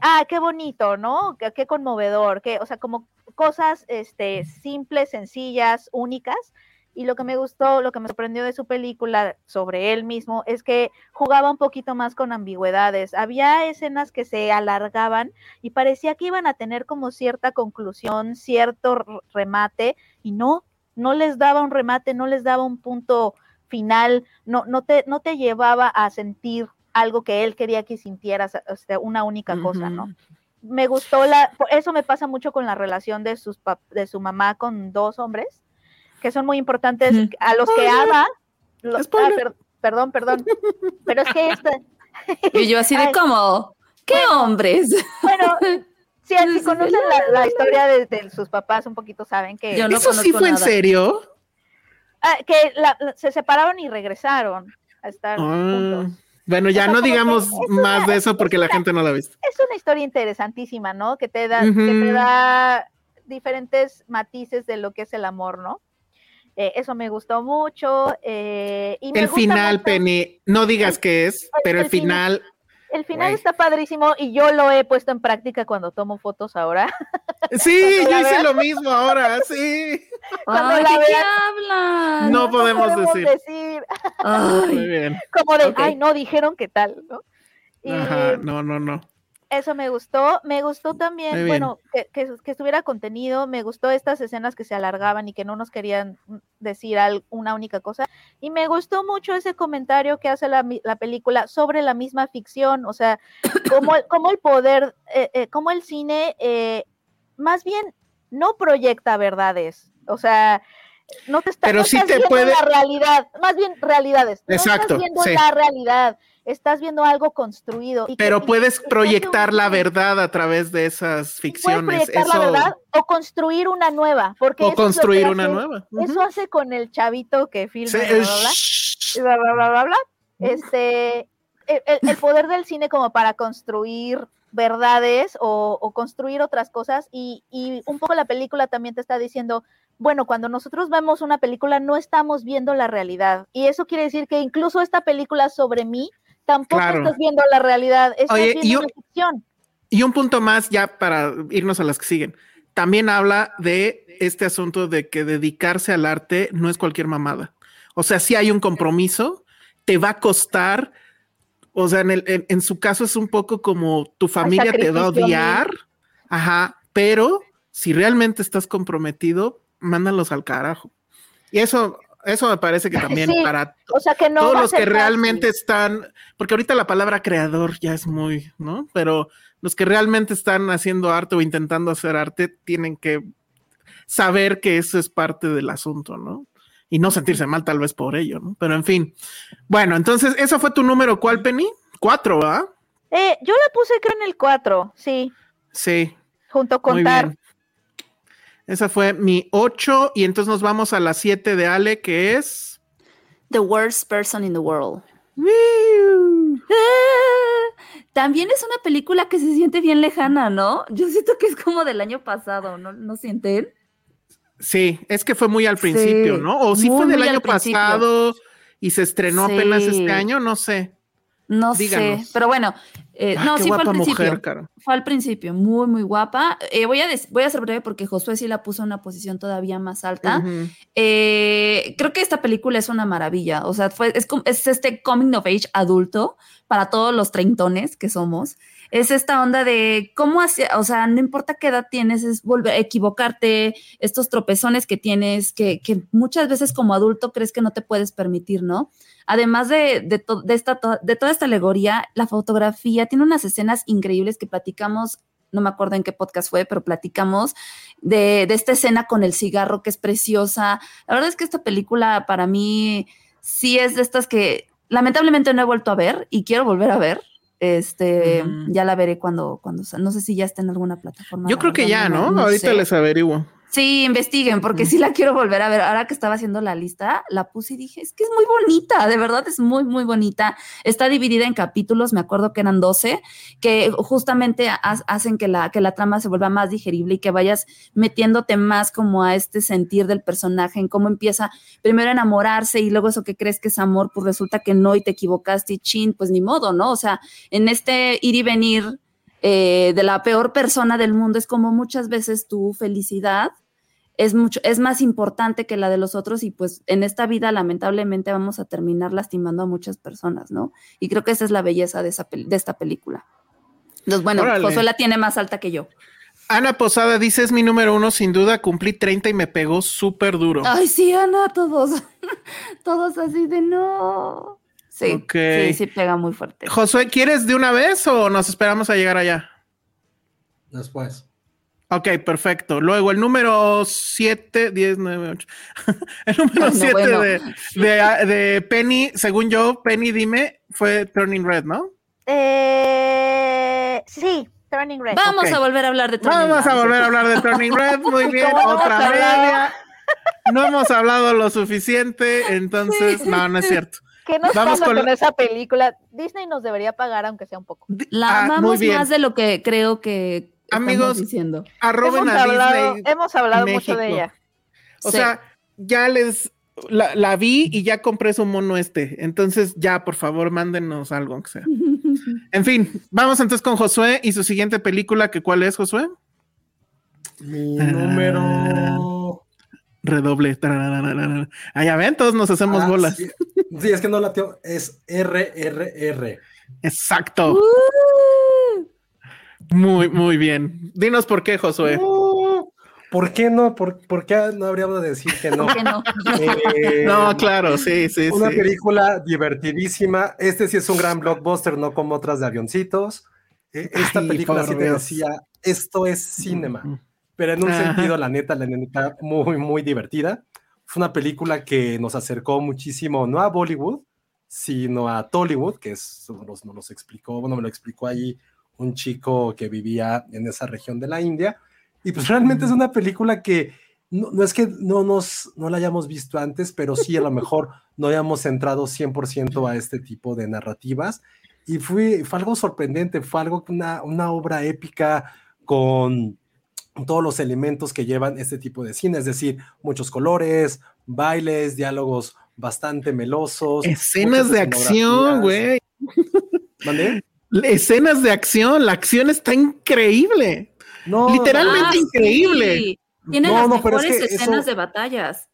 ah, qué bonito, ¿no? Qué, conmovedor, que, o sea, como cosas este, simples, sencillas, únicas. Y lo que me gustó, lo que me sorprendió de su película sobre él mismo es que jugaba un poquito más con ambigüedades. Había escenas que se alargaban y parecía que iban a tener como cierta conclusión, cierto remate, y no, no les daba un remate, no les daba un punto final, no, no, te, no te llevaba a sentir algo que él quería que sintieras, una única cosa, ¿no? Me gustó la, eso me pasa mucho con la relación de, sus de su mamá con dos hombres, que son muy importantes, a los que ama, ah, perdón, perdón, pero es que este... Y yo así de como, ¿qué hombres? Bueno, si, conocen la, historia de, sus papás un poquito, saben que... Yo no ¿Eso sí fue en serio? Ah, que se separaron y regresaron a estar ah. juntos. Bueno, ya no digamos más de eso porque la gente no la ha visto. Es una historia interesantísima, ¿no? Que te da, que te da diferentes matices de lo que es el amor, ¿no? Eh, eso me gustó mucho. Eh, y el final, Penny, no digas qué es, pero el, final el final está padrísimo y yo lo he puesto en práctica cuando tomo fotos ahora. Sí, yo hice lo mismo ahora, sí. Ay, ¿de qué hablan? No, podemos, decir. Muy bien. Como de, ay, no, dijeron qué tal, ¿no? Ajá, no, no, no. Eso me gustó. Me gustó también, bueno, que, que- que estuviera contenido. Me gustó estas escenas que se alargaban y que no nos querían decir una única cosa. Y me gustó mucho ese comentario que hace la, película sobre la misma ficción. O sea, cómo, el- cómo el poder, eh, eh, cómo el cine eh, más bien no proyecta verdades. O sea, no te está Pero no sí estás te viendo puede- la realidad, más bien realidades. No Exacto, estás viendo sí. la realidad, estás viendo algo construido. y Pero puedes proyectar la verdad a través de esas Puedes ficciones. proyectar la verdad o construir una nueva. Porque o construir una nueva. Eso hace con el chavito que filma Sí, bla, bla, bla, bla, bla, bla. Este, el, el- el poder del cine como para construir verdades o, o construir otras cosas y, y un poco la película también te está diciendo, bueno, cuando nosotros vemos una película no estamos viendo la realidad y eso quiere decir que incluso esta película sobre mí tampoco Claro. estás viendo la realidad, estás Oye, viendo y una un- ficción. Y un punto más ya para irnos a las que siguen. También habla de este asunto de que dedicarse al arte no es cualquier mamada. O sea, si hay un compromiso, te va a costar. O sea, en, el- en- en su caso es un poco como tu familia te va a odiar. Ajá, pero si realmente estás comprometido, mándalos al carajo. Y eso, eso me parece que también Sí, para O sea que no todos los que fácil. realmente están, porque ahorita la palabra creador ya es muy, ¿no? Pero los que realmente están haciendo arte o intentando hacer arte tienen que saber que eso es parte del asunto, ¿no? Y no sentirse mal tal vez por ello, ¿no? Pero en fin. Bueno, entonces, ¿eso fue tu número cuál, Penny? Cuatro, ¿verdad? Eh, yo la puse creo en el 4, sí, Sí, junto con Tar. Esa fue mi ocho y entonces nos vamos a la siete de Ale, que es... The worst person in the world. Ah, También es una película que se siente bien lejana, ¿no? Yo siento que es como del año pasado, ¿no? ¿No sienten? Sí, es que fue muy al Sí, principio, ¿no? O sí muy, fue del año pasado y se estrenó apenas este año, no sé. No Díganos. sé, pero bueno, eh, Ah, no, sí fue al principio. mujer, cara. Fue al principio, muy, muy guapa. Eh, voy, a voy a ser breve porque Josué sí la puso en una posición todavía más alta. Eh, creo que esta película es una maravilla. O sea, fue, es, es este coming of age adulto para todos los treintones que somos. Es esta onda de cómo hacer, o sea, no importa qué edad tienes, es volver a equivocarte, estos tropezones que tienes, que, muchas veces como adulto crees que no te puedes permitir, ¿no? Además de, de, to- de esta, de toda esta alegoría, la fotografía tiene unas escenas increíbles que platicamos, no me acuerdo en qué podcast fue, pero platicamos de, de esta escena con el cigarro que es preciosa. La verdad es que esta película para mí sí es de estas que lamentablemente no he vuelto a ver y quiero volver a ver. Este, ya la veré cuando, cuando, no sé si ya está en alguna plataforma. Yo creo que ya, ¿no? no Ahorita sé. les averiguo. Sí, investiguen, porque sí la quiero volver a ver. Ahora que estaba haciendo la lista, la puse y dije, es que es muy bonita, de verdad es muy, muy bonita. Está dividida en capítulos, me acuerdo que eran 12, que justamente ha- hacen que la, que la trama se vuelva más digerible y que vayas metiéndote más como a este sentir del personaje, en cómo empieza primero a enamorarse y luego eso que crees que es amor, pues resulta que no y te equivocaste y chin, pues ni modo, ¿no? O sea, en este ir y venir eh, de la peor persona del mundo es como muchas veces tu felicidad es mucho, es más importante que la de los otros y pues en esta vida lamentablemente vamos a terminar lastimando a muchas personas, ¿no? Y creo que esa es la belleza de, esa, de esta película. Entonces, bueno, Órale. Josué la tiene más alta que yo. Ana Posada dice, es mi número uno, sin duda, cumplí 30 y me pegó súper duro. Ay, sí, Ana, todos, todos así de no. Sí, Ok. sí, sí pega muy fuerte. Josué, ¿quieres de una vez o nos esperamos a llegar allá? Después. Ok, perfecto. Luego el número 7, 10, 9, 8. el número Bueno, 7 bueno. de, de, de Penny, según yo, Penny, dime, fue Turning Red, ¿no? Eh, sí, Turning Red. Vamos a volver a hablar de Turning Vamos a Red. volver a hablar de Turning Red. Muy bien, ¿Cómo no hemos otra hablado? media. No hemos hablado lo suficiente, entonces, no, no es cierto. ¿Qué nos Vamos pasa con con, la- esa película? Disney nos debería pagar aunque sea un poco. La Ah, muy amamos más de lo que creo que Amigos, diciendo. Arroben hemos a hablado, Disney. hemos hablado mucho de ella. O Sí. sea, ya les la, la vi y ya compré su mono este. Entonces, ya, por favor, mándenos algo, aunque sea. En fin, vamos entonces con Josué y su siguiente película, que ¿cuál es, Josué? Mi número. Redoble. Ya ven, todos nos hacemos Ah, bolas. Sí, sí, es que no la tengo. Es RRR. Exacto. Uh, Muy, muy bien. Dinos por qué, Josué. Uh, ¿Por qué no? ¿Por, por qué no habríamos de decir que no? Eh, No, claro, sí, sí, Una sí. película divertidísima. Este sí es un gran blockbuster, no como otras de avioncitos. Eh, Esta Ay, película sí te decía, esto es cinema. Pero en un Ajá. sentido, la neta, la neta, muy, muy divertida. Fue una película que nos acercó muchísimo, no a Bollywood, sino a Tollywood, que es, nos, nos los explicó, bueno, me lo explicó ahí un chico que vivía en esa región de la India. Y pues realmente es una película que no, no es que no, nos, no la hayamos visto antes, pero sí a lo mejor no hayamos entrado 100% a este tipo de narrativas. Y fue, fue algo sorprendente, fue algo, una, una obra épica con todos los elementos que llevan este tipo de cine, es decir, muchos colores, bailes, diálogos bastante melosos. Escenas de acción, güey. ¿Mandé? Escenas de acción, la acción está increíble. No, Literalmente Ah, sí. increíble. Tiene No, las no, pero es mejores que escenas de batallas.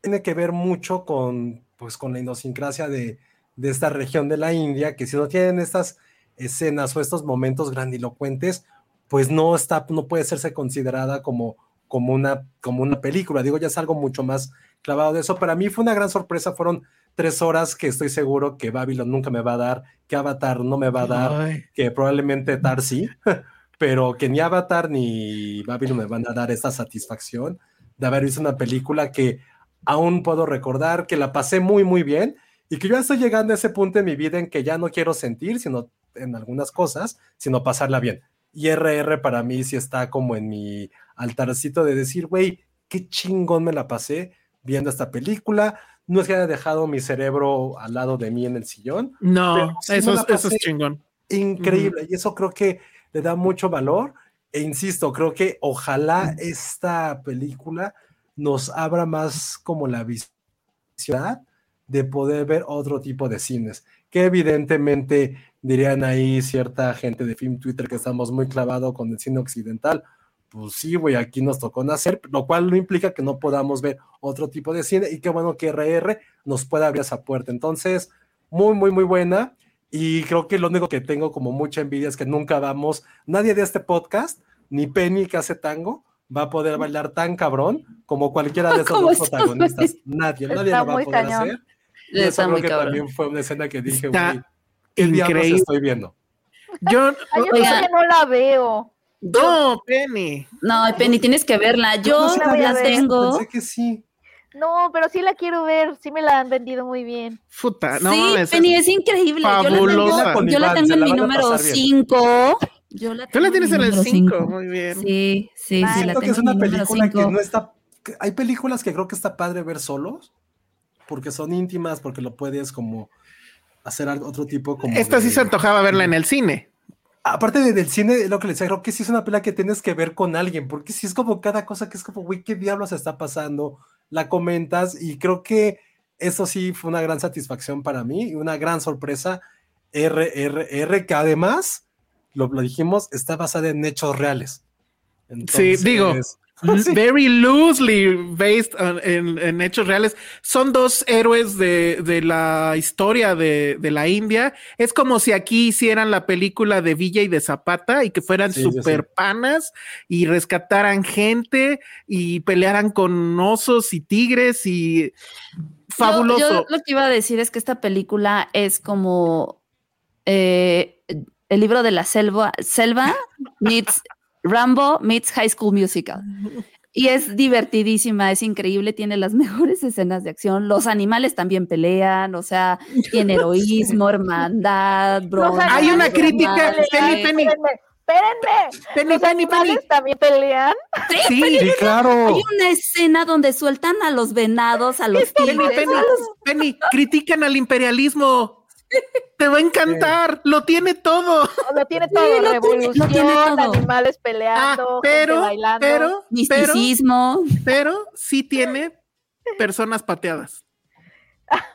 tiene que ver mucho con, pues, con la idiosincrasia de, de esta región de la India, que si no tienen estas escenas o estos momentos grandilocuentes, pues no está, no puede serse considerada como, como, una, como una película. Digo, ya es algo mucho más clavado de eso. Para mí fue una gran sorpresa, fueron tres horas que estoy seguro que Babylon nunca me va a dar, que Avatar no me va a dar, Ay. que probablemente Tar sí, pero que ni Avatar ni Babylon me van a dar esa satisfacción de haber visto una película que aún puedo recordar, que la pasé muy, muy bien y que yo ya estoy llegando a ese punto en mi vida en que ya no quiero sentir, sino en algunas cosas, sino pasarla bien. Y RR para mí sí está como en mi altarcito de decir, güey, qué chingón me la pasé viendo esta película. No es que haya dejado mi cerebro al lado de mí en el sillón, No, sí eso, es, eso es chingón. increíble. Y eso creo que le da mucho valor. E insisto, creo que ojalá esta película nos abra más como la visión de poder ver otro tipo de cines, que evidentemente dirían ahí cierta gente de Film Twitter que estamos muy clavados con el cine occidental. Pues sí, güey, aquí nos tocó nacer, lo cual no implica que no podamos ver otro tipo de cine y qué bueno que RR nos pueda abrir esa puerta. Entonces, muy, muy, muy buena. Y creo que lo único que tengo como mucha envidia es que nunca vamos, nadie de este podcast, ni Penny que hace tango, va a poder bailar tan cabrón como cualquiera de esos ¿Cómo dos protagonistas. Nadie, nadie Está lo va a poder cañón. hacer. Y eso creo que cabrón. también fue una escena que dije, güey, ¿qué diablos increíble. estoy viendo? Yo, Ay, yo Oiga. todavía no la veo. No, Penny. No, Penny, tienes que verla. Yo no sé la voy a ver. tengo. Pensé que sí. No, pero sí la quiero ver. Sí me la han vendido muy bien. Puta, no sí, mames. Penny, es increíble. Yo la fabulosa. tengo, yo la tengo en la mi número pasar bien. 5. Yo la Tú la tienes en el número 5, cinco. muy bien. Sí, sí, sí, la tengo que es una película que no está. que Hay películas que creo que está padre ver solos, porque son íntimas, porque lo puedes como hacer otro tipo como. Esta sí se antojaba verla en el cine. Aparte de- del cine, lo que les decía, creo que sí es una película que tienes que ver con alguien, porque sí es como cada cosa que es como, güey, ¿qué diablos está pasando? La comentas y creo que eso sí fue una gran satisfacción para mí y una gran sorpresa. RRR, que además, lo, lo dijimos, está basada en hechos reales. Sí, digo, sí. Very loosely based on- en, en hechos reales. Son dos héroes de, de la historia de, de la India. Es como si aquí hicieran la película de Villa y de Zapata y que fueran Sí, super panas y rescataran gente y pelearan con osos y tigres y fabuloso. Yo, yo lo que iba a decir es que esta película es como eh, el libro de la selva, selva meets Rambo meets High School Musical. Y es divertidísima, es increíble, tiene las mejores escenas de acción. Los animales también pelean, o sea, tiene heroísmo, hermandad, bronce. Hay una crítica. Penny, Penny. Espérenme. Penny, Los Penny, Penny. también pelean. Sí, Sí, claro. Hay una escena donde sueltan a los venados, a los Penny, tigres. Penny, Penny, critican al imperialismo. Te va a encantar, lo tiene todo. Lo tiene Sí, todo, tiene- revolución, lo tiene todo. animales Ah, peleando, gente pero, bailando. pero, pero, Misticismo. pero sí tiene personas pateadas.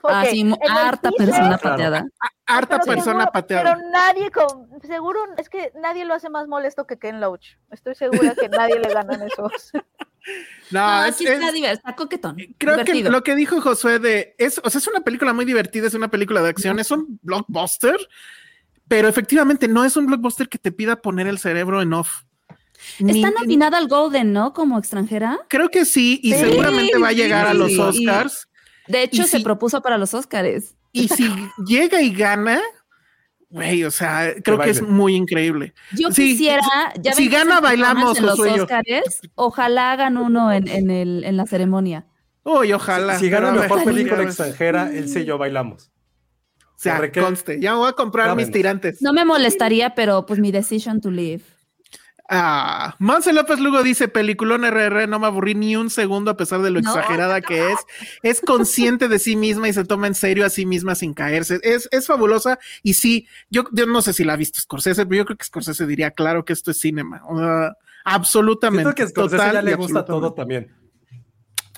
Ah, sí, mo- en el harta teaser- persona Claro. pateada. Harta pero persona seguro- pateada. Pero nadie con, seguro, es que nadie lo hace más molesto que Ken Loach. Estoy segura que nadie le ganan esos. No, No, es- sí es- está divertido, está coquetón. creo divertido. que lo que dijo Josué de es, o sea, es una película muy divertida, es una película de acción, es un blockbuster, pero efectivamente no es un blockbuster que te pida poner el cerebro en off. Está nominada al Golden, ¿no? Como extranjera. Creo que sí, y seguramente va a llegar a los Oscars. de hecho, se propuso para los Oscars. Y si llega y gana, güey, o sea, creo que es muy increíble. Yo quisiera, ya si gana, bailamos en los Oscars, ojalá hagan uno en, en, el, en la ceremonia. Uy, ojalá. Si, gana mejor película extranjera, él y yo bailamos. O sea, conste, ya me voy a comprar mis tirantes. No me molestaría, pero pues mi decision to leave. Ah, Monse López Lugo dice, peliculón RR, no me aburrí ni un segundo a pesar de lo exagerada que es. Es consciente de sí misma y se toma en serio a sí misma sin caerse. Es, es fabulosa y sí, yo, yo no sé si la ha visto Scorsese, pero yo creo que Scorsese diría, claro que esto es cinema. absolutamente. Creo que Scorsese ya le gusta todo también.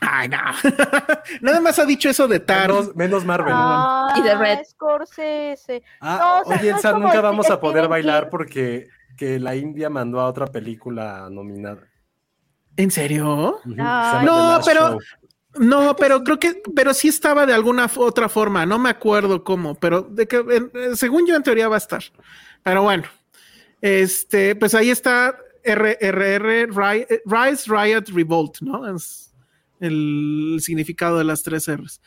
Ay, no. Nada más ha dicho eso de Tar. Menos, Marvel. y de Red. Scorsese. Ah, oye, Elsa, nunca vamos a poder bailar porque que la India mandó a otra película nominada. ¿En serio? No, pero no, pero creo que, pero sí estaba de alguna otra forma, no me acuerdo cómo, pero de que según yo en teoría va a estar. Pero bueno, este, pues ahí está RRR, Rise, Riot, Revolt, ¿no? Es el significado de las tres R's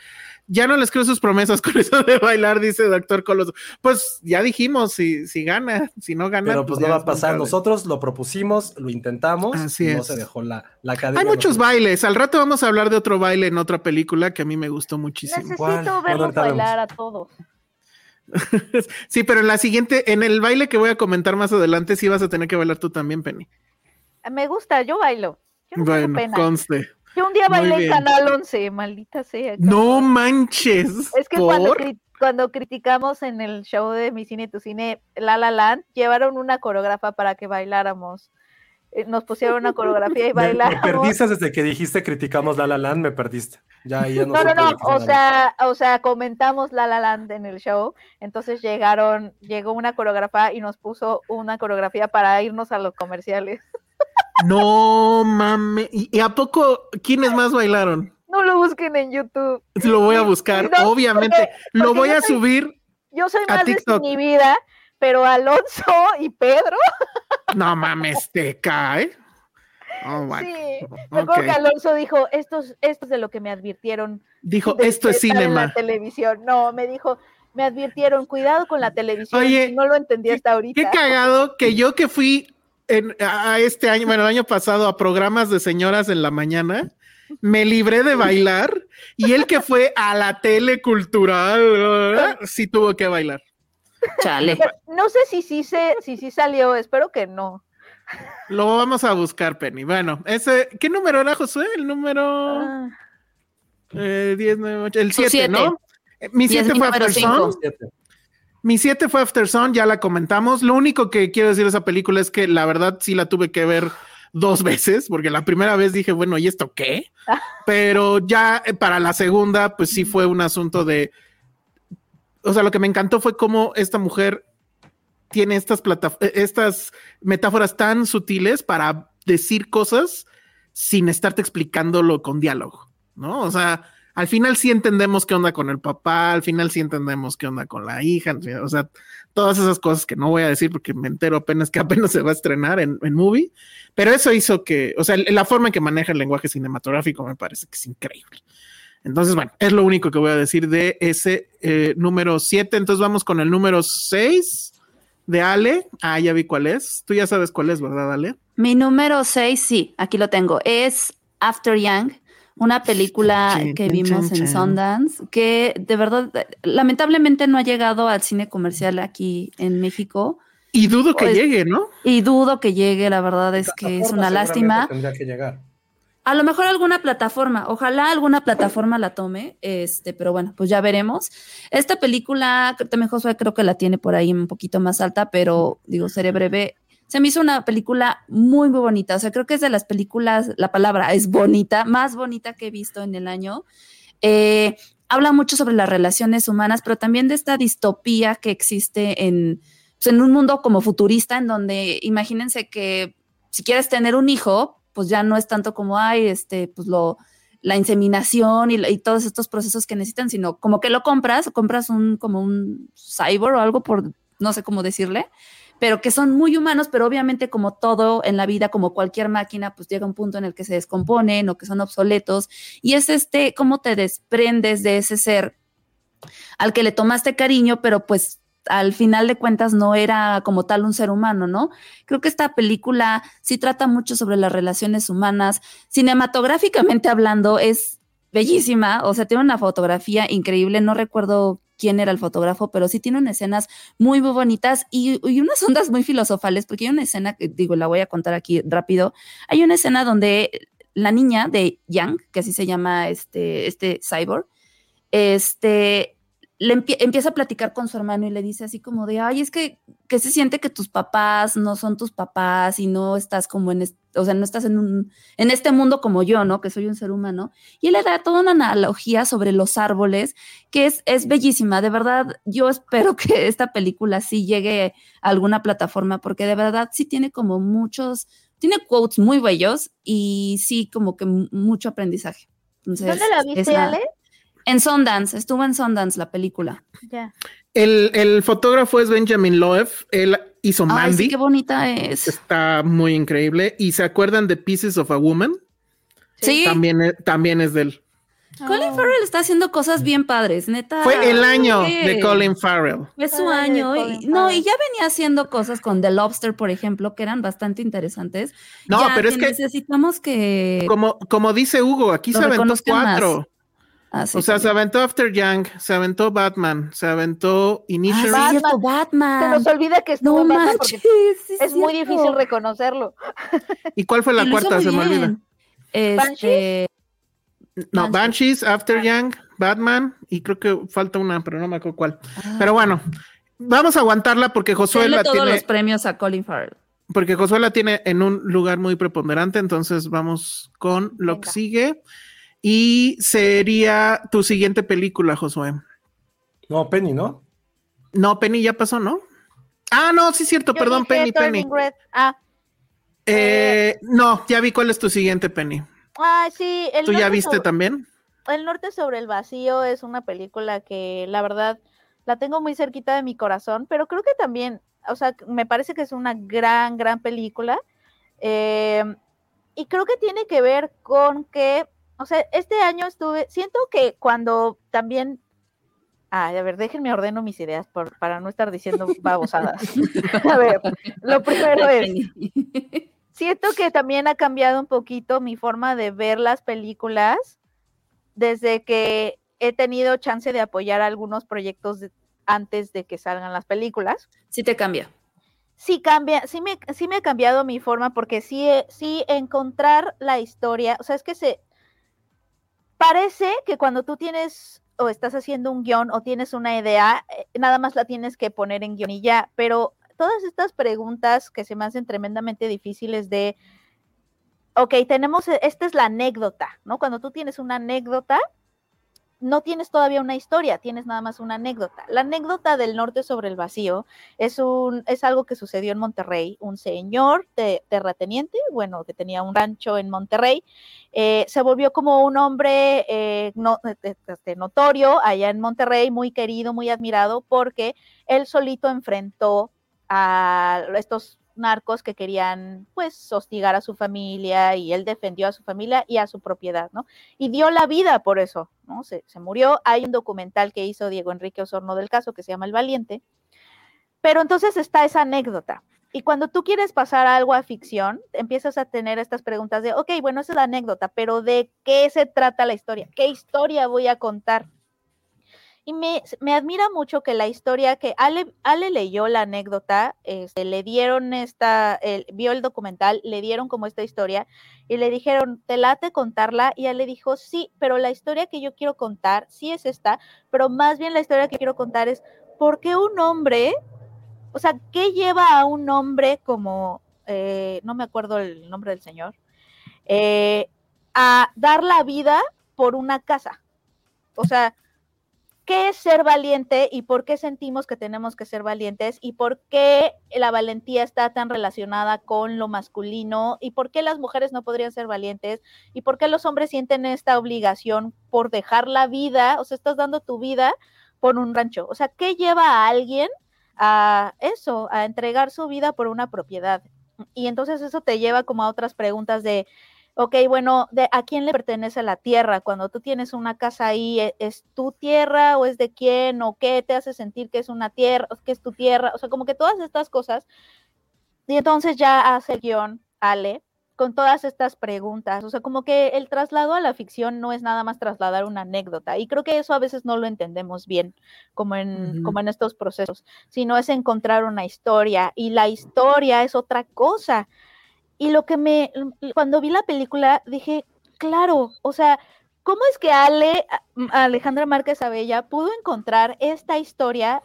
ya no les creo sus promesas con eso de bailar, dice Doctor Coloso. Pues ya dijimos, si, si gana, si no gana. Pero pues, pues no va a pasar. Nosotros lo propusimos, lo intentamos, Así y no se dejó la, la cadena. Hay muchos bailes. Al rato vamos a hablar de otro baile en otra película que a mí me gustó muchísimo. Necesito verlos bailar a todos. sí, pero en la siguiente, en el baile que voy a comentar más adelante, sí vas a tener que bailar tú también, Penny. Me gusta, yo bailo. Yo no bueno, conste. Yo un día bailé en Canal 11, maldita sea. No manches. Es que cuando, criticamos en el show de Mi Cine Tu Cine La La Land, llevaron una coreógrafa para que bailáramos. Eh, nos pusieron una coreografía y bailáramos. Me, perdiste desde que dijiste criticamos La La Land, me perdiste. Ya, ya no, no, no, o sea, o sea, comentamos La La Land en el show, entonces llegaron, llegó una coreógrafa y nos puso una coreografía para irnos a los comerciales. No mames. ¿Y a poco quiénes más bailaron? No lo busquen en YouTube. Lo voy a buscar, obviamente. lo voy a subir. Yo soy más de mi vida, pero Alonso y Pedro. No mames, te cae. Oh, sí, recuerdo que Alonso dijo, esto es, esto es de lo que me advirtieron. Dijo, esto es cinema. la televisión. No, me dijo, me advirtieron, cuidado con la televisión. Oye, no lo entendí hasta ahorita. Qué cagado que yo que fui a este año, bueno, el año pasado a programas de señoras en la mañana, me libré de bailar y el que fue a la tele cultural sí tuvo que bailar. Chale. No sé si sí se, si sí salió, espero que no. Lo vamos a buscar, Penny. Bueno, ese, ¿qué número era Josué? El número ah. eh, 10, 9, 8, el 7, ¿no? Mi 7 fue After mi 7 fue After Sun, ya la comentamos. Lo único que quiero decir de esa película es que la verdad sí la tuve que ver dos veces, porque la primera vez dije, bueno, ¿y esto qué? Pero ya eh, para la segunda, pues sí fue un asunto de. O sea, lo que me encantó fue cómo esta mujer tiene estas, eh, estas metáforas tan sutiles para decir cosas sin estarte explicándolo con diálogo, ¿no? O sea, al final sí entendemos qué onda con el papá, al final sí entendemos qué onda con la hija, o sea, todas esas cosas que no voy a decir porque me entero apenas que apenas se va a estrenar en, movie, pero eso hizo que, o sea, la forma en que maneja el lenguaje cinematográfico me parece que es increíble. Entonces, bueno, es lo único que voy a decir de ese eh, número 7. Entonces vamos con el número 6 de Ale. Ah, ya vi cuál es. Tú ya sabes cuál es, ¿verdad, Ale? Mi número 6, sí, aquí lo tengo. Es After Young una película que vimos en Sundance, que de verdad, lamentablemente no ha llegado al cine comercial aquí en México. Y dudo que llegue, ¿no? Y dudo que llegue, la verdad es que es una lástima. Tendría que llegar. A lo mejor alguna plataforma, ojalá alguna plataforma la tome, este, pero bueno, pues ya veremos. Esta película, también Josué creo que la tiene por ahí un poquito más alta, pero digo, seré breve se me hizo una película muy, muy bonita. O sea, creo que es de las películas, la palabra es bonita, más bonita que he visto en el año. Eh, habla mucho sobre las relaciones humanas, pero también de esta distopía que existe en, pues, en un mundo como futurista, en donde imagínense que si quieres tener un hijo, pues ya no es tanto como hay, este, pues lo, la inseminación y, y, todos estos procesos que necesitan, sino como que lo compras, compras un, como un cyborg o algo por no sé cómo decirle, pero que son muy humanos, pero obviamente como todo en la vida, como cualquier máquina, pues llega un punto en el que se descomponen o que son obsoletos. Y es este, cómo te desprendes de ese ser al que le tomaste cariño, pero pues al final de cuentas no era como tal un ser humano, ¿no? Creo que esta película sí trata mucho sobre las relaciones humanas. Cinematográficamente hablando, es bellísima, o sea, tiene una fotografía increíble, no recuerdo quién era el fotógrafo, pero sí tiene unas escenas muy, muy bonitas y, unas ondas muy filosofales, porque hay una escena que digo, la voy a contar aquí rápido. Hay una escena donde la niña de Yang, que así se llama este, este cyborg, este, le empieza a platicar con su hermano y le dice así como de, ay, es que, que se siente que tus papás no son tus papás y no estás como en, o sea, no estás en, un, en este mundo como yo, ¿no? Que soy un ser humano. Y él le da toda una analogía sobre los árboles que es, es bellísima. De verdad, yo espero que esta película sí llegue a alguna plataforma porque de verdad sí tiene como muchos, tiene quotes muy bellos y sí como que mucho aprendizaje. ¿Dónde la viste, Ale? En Sundance, estuvo en Sundance la película. Ya. El, fotógrafo es Benjamin Loeb, él hizo Mandy. sí, qué bonita es. Está muy increíble. ¿Y se acuerdan de Pieces of a Woman? Sí. También, es, también es de él. Colin Farrell está haciendo cosas bien padres, neta. Fue el año de Colin Farrell. Fue su año. Y, no, y ya venía haciendo cosas con The Lobster, por ejemplo, que eran bastante interesantes. No, pero es que necesitamos que. Como, como dice Hugo, aquí se aventó cuatro. Ah, o sea, se aventó After Young, se aventó Batman, se aventó Initial. Ah, Batman. Se nos olvida que estuvo no Batman es muy difícil reconocerlo. ¿Y cuál fue la cuarta? Se me olvida. Este... No, Banshees, After Young, Batman y creo que falta una, pero no me acuerdo cuál. Ah. Pero bueno, vamos a aguantarla porque Josué la todos los premios a Colin Farrell. Porque Josué la tiene en un lugar muy preponderante, entonces vamos con lo que sigue. Y sería tu siguiente película, Josué. No, Penny, ¿no? No, Penny ya pasó, ¿no? Ah, no, sí es cierto, perdón, Penny, Penny. Ah. Eh, no, ya vi cuál es tu siguiente, Penny. Ah, sí. ¿Tú ya viste también? El Norte sobre el Vacío es una película que la verdad la tengo muy cerquita de mi corazón, pero creo que también, o sea, me parece que es una gran, gran película. Eh, y creo que tiene que ver con que o sea, este año estuve, siento que cuando también, ah, a ver, déjenme ordeno mis ideas por, para no estar diciendo babosadas. a ver, lo primero es, siento que también ha cambiado un poquito mi forma de ver las películas desde que he tenido chance de apoyar algunos proyectos antes de que salgan las películas. Sí te cambia. Sí cambia, sí me, sí me ha cambiado mi forma porque sí, sí encontrar la historia, o sea, es que se, parece que cuando tú tienes o estás haciendo un guion o tienes una idea, eh, nada más la tienes que poner en guion y ya, pero todas estas preguntas que se me hacen tremendamente difíciles de, ok, tenemos, e, esta es la anécdota, ¿no? Cuando tú tienes una anécdota, no tienes todavía una historia, tienes nada más una anécdota. La anécdota del norte sobre el vacío es, un, es algo que sucedió en Monterrey. Un señor terrateniente, bueno, que tenía un rancho en Monterrey, eh, se volvió como un hombre eh, este, notorio allá en Monterrey, muy querido, muy admirado, porque él solito enfrentó a estos narcos que querían pues hostigar a su familia y él defendió a su familia y a su propiedad, ¿no? Y dio la vida por eso, ¿no? Se, se murió. Hay un documental que hizo Diego Enrique Osorno del caso que se llama El Valiente. Pero entonces está esa anécdota. Y cuando tú quieres pasar algo a ficción, empiezas a tener estas preguntas de, ok, bueno, esa es la anécdota, pero ¿de qué se trata la historia? ¿Qué historia voy a contar? Y me, admira mucho que la historia que Ale, Ale leyó la anécdota, este, le dieron esta, vio el documental, le dieron como esta historia y le dijeron, ¿te late contarla? Y él le dijo, sí, pero la historia que yo quiero contar, sí es esta, pero más bien la historia que quiero contar es, ¿por qué un hombre, o sea, qué lleva a un hombre como, eh, no me acuerdo el nombre del señor, eh, a dar la vida por una casa? O sea, qué es ser valiente y por qué sentimos que tenemos que ser valientes y por qué la valentía está tan relacionada con lo masculino y por qué las mujeres no podrían ser valientes y por qué los hombres sienten esta obligación por dejar la vida, o sea, estás dando tu vida por un rancho. O sea, ¿qué lleva a alguien a eso, a entregar su vida por una propiedad. Y entonces eso te lleva como a otras preguntas de, ok, bueno, de, ¿a quién le pertenece la tierra? Cuando tú tienes una casa ahí, ¿e- ¿es, tu tierra o es de quién? ¿O qué te hace sentir que es una tierra, que es tu tierra? O sea, como que todas estas cosas. Y entonces ya hace el guion, Ale, con todas estas preguntas. O sea, como que el traslado a la ficción no es nada más trasladar una anécdota. Y creo que eso a veces no lo entendemos bien, como en, como en estos procesos, sino es encontrar una historia. Y la historia es otra cosa. Y lo que me, cuando vi la película, dije, claro, o sea, ¿cómo es que Ale, Alejandra Márquez Abella pudo encontrar esta historia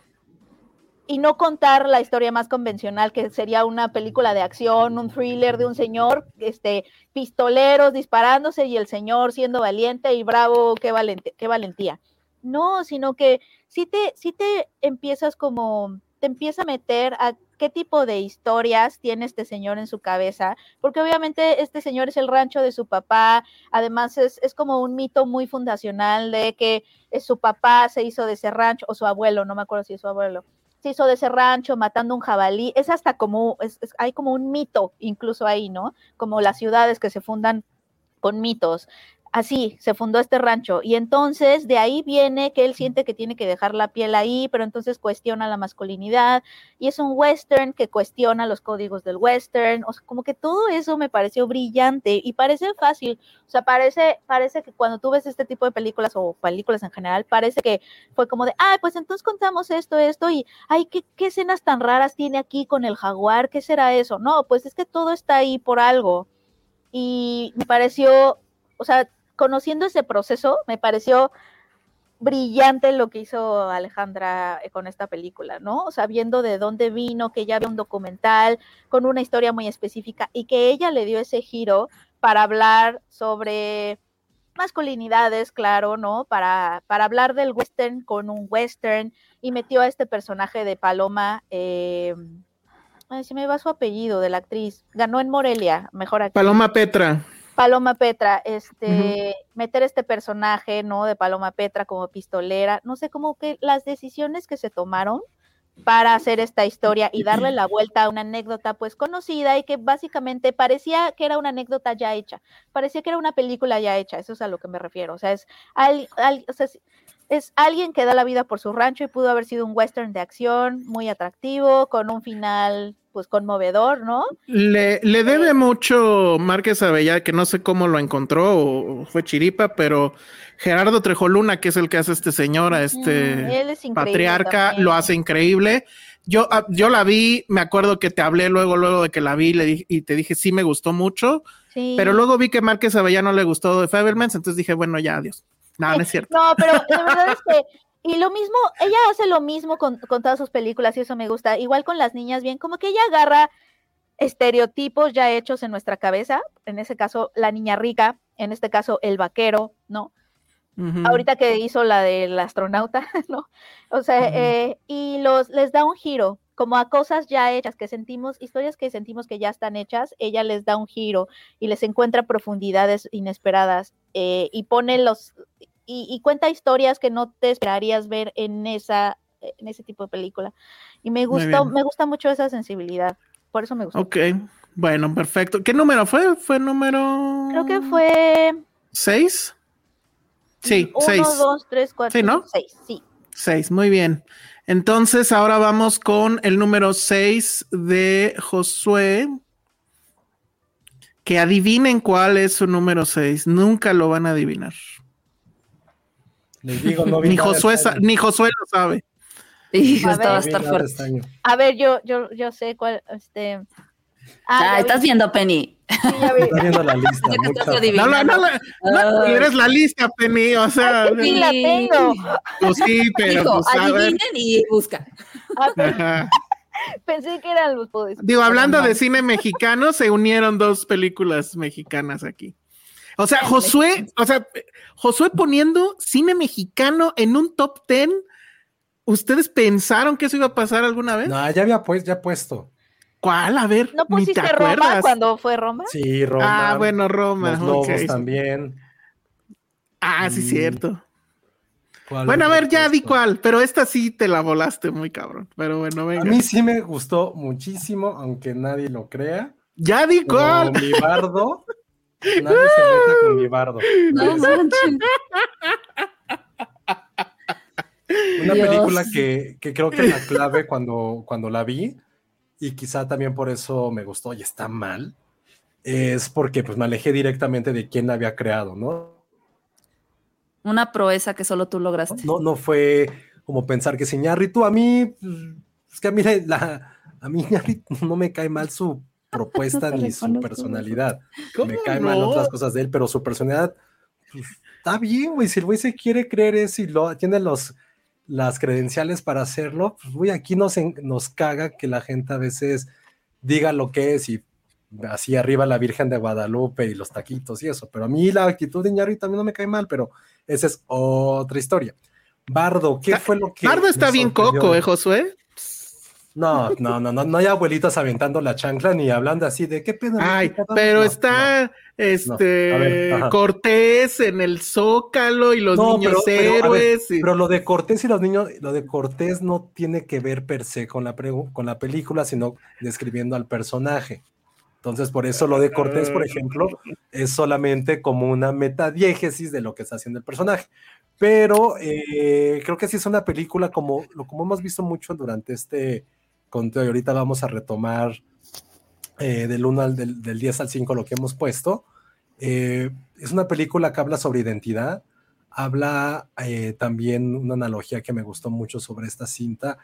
y no contar la historia más convencional, que sería una película de acción, un thriller de un señor, este, pistoleros disparándose y el señor siendo valiente y bravo, qué, valente- qué valentía. No, sino que sí te, sí te empiezas como, te empieza a meter a qué tipo de historias tiene este señor en su cabeza, porque obviamente este señor es el rancho de su papá, además es, es como un mito muy fundacional de que eh, su papá se hizo de ese rancho, o su abuelo, no me acuerdo si es su abuelo, se hizo de ese rancho matando un jabalí, es hasta como, es- es- hay como un mito incluso ahí, ¿no? Como las ciudades que se fundan con mitos. Así se fundó este rancho y entonces de ahí viene que él siente que tiene que dejar la piel ahí, pero entonces cuestiona la masculinidad y es un western que cuestiona los códigos del western, o sea, como que todo eso me pareció brillante y parece fácil, o sea, parece, parece que cuando tú ves este tipo de películas o películas en general, parece que fue como de, ah, pues entonces contamos esto, esto, y, ay, ¿qué, qué escenas tan raras tiene aquí con el jaguar? ¿Qué será eso? No, pues es que todo está ahí por algo. Y me pareció, o sea, conociendo ese proceso, me pareció brillante lo que hizo Alejandra eh, con esta película, ¿no? Sabiendo de dónde vino, que ya había un documental con una historia muy específica y que ella le dio ese giro para hablar sobre masculinidades, claro, ¿no? Para, para hablar del western con un western y metió a este personaje de Paloma, eh, ay, se me va su apellido de la actriz, ganó en Morelia, mejor actriz. Paloma Petra. Paloma Petra, este, meter este personaje, ¿no? De Paloma Petra como pistolera, no sé, como que las decisiones que se tomaron para hacer esta historia y darle la vuelta a una anécdota pues conocida y que básicamente parecía que era una anécdota ya hecha, parecía que era una película ya hecha, eso es a lo que me refiero, o sea, es, al, al- o sea, es, es alguien que da la vida por su rancho y pudo haber sido un western de acción muy atractivo, con un final pues conmovedor, ¿no? Le, le debe mucho Márquez Avellá, que no sé cómo lo encontró o fue chiripa, pero Gerardo Trejoluna, que es el que hace este señor, a Mm, este él es increíble patriarca, también. lo hace increíble. Yo, ah, yo la vi, me acuerdo que te hablé luego, luego de que la vi le di- y te dije, sí, me gustó mucho, Sí. pero luego vi que Márquez Avellá no le gustó de Fablemans, entonces dije, bueno, ya, adiós. No, no es cierto. No, pero la verdad es que, y lo mismo, ella hace lo mismo con, con todas sus películas y eso me gusta. Igual con las niñas, bien, como que ella agarra estereotipos ya hechos en nuestra cabeza, en ese caso la niña rica, en este caso el vaquero, ¿no? Ahorita que hizo la del astronauta, ¿no? O sea, eh, y los les da un giro, como a cosas ya hechas, que sentimos, historias que sentimos que ya están hechas, ella les da un giro y les encuentra profundidades inesperadas eh, y pone los y, y cuenta historias que no te esperarías ver en esa en ese tipo de película. Y me gustó, me gusta mucho esa sensibilidad. Por eso me gustó. Ok, bueno, perfecto. ¿Qué número fue? ¿Fue número? Creo que fue ¿Seis? Sí, uno, seis. dos, tres, cuatro, Sí, ¿no? seis. Sí. Seis, muy bien. Entonces ahora vamos con el número seis de Josué. Que adivinen cuál es su número seis. Nunca lo van a adivinar. Les digo, no vi Ni Josué, sa- ni Josué lo sabe. Hijo, A a ver. Vi estar fuerte. A ver, yo, yo, yo sé cuál, este. Ah, ya estás vi, viendo, Penny. sí, ya vi. Está viendo la lista. Estás No, no, no, no, no, Ay. eres la lista, Penny. O sea, Sí, la tengo. pues sí, pero Hijo, pues, a adivinen y busca. Ah, Ajá. pensé que eran los poderes. Digo, hablando de cine mexicano, se unieron dos películas mexicanas aquí. O sea, Josué, o sea, Josué poniendo cine mexicano en un top ten. ¿Ustedes pensaron que eso iba a pasar alguna vez? No, ya había pues, ya puesto. ¿Cuál? A ver, ¿No ni te pusiste Roma acuerdas. cuando fue Roma? Sí, Roma. Ah, bueno, Roma. Los lobos también. Ah, sí, Mm. cierto. ¿Cuál Bueno, a ver, ya di cuál, pero esta sí te la volaste muy cabrón. Pero bueno, A venga. mí sí me gustó muchísimo, aunque nadie lo crea. Ya di cuál. mi bardo, nadie se meta con mi bardo. No Es manches. una Dios. película que, que creo que la clave cuando, cuando la vi, y quizá también por eso me gustó y está mal, es porque pues me alejé directamente de quién la había creado, ¿no? Una proeza que solo tú lograste. No, no fue como pensar que si Ñarritu a mí, pues, es que a mí la, a mí no me cae mal su propuesta No ni su personalidad. ¿Cómo Me cae mal otras cosas de él, pero su personalidad pues, está bien, güey. Si el güey se quiere creer eso y lo, tiene los, las credenciales para hacerlo, pues, güey, aquí nos, en- nos caga que la gente a veces diga lo que es y así arriba la Virgen de Guadalupe y los taquitos y eso. Pero a mí la actitud de Ñarritu también no me cae mal, pero esa es otra historia. Bardo, ¿qué fue lo que. Bardo está bien coco, ¿eh, Josué? No, no, no, no, no hay abuelitas aventando la chancla ni hablando así de qué pena. Ay, pedo?". pero No, está este ver. Cortés en el Zócalo y los niños pero- pero, a ver, héroes. y- Pero lo de Cortés y los niños, lo de Cortés no tiene que ver per se con la, pregu- con la película, sino describiendo al personaje. Entonces, por eso lo de Cortés, por ejemplo, es solamente como una metadiégesis de lo que está haciendo el personaje. Pero eh, creo que sí es una película como, como hemos visto mucho durante este conteo, y ahorita vamos a retomar eh, del 1 al del, del 10 al 5 lo que hemos puesto. Eh, es una película que habla sobre identidad, habla eh, también una analogía que me gustó mucho sobre esta cinta,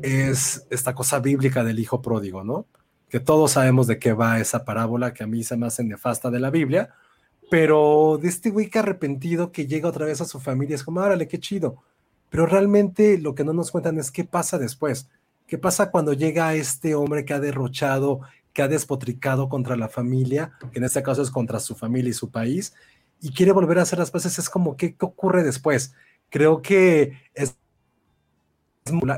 es esta cosa bíblica del hijo pródigo, ¿no? Que todos sabemos de qué va esa parábola que a mí se me hace nefasta de la Biblia, pero de este güey que arrepentido que llega otra vez a su familia, es como, órale, qué chido. Pero realmente lo que no nos cuentan es qué pasa después. ¿Qué pasa cuando llega este hombre que ha derrochado, que ha despotricado contra la familia, que en este caso es contra su familia y su país, y quiere volver a hacer las cosas? Es como, ¿qué, qué ocurre después? Creo que es,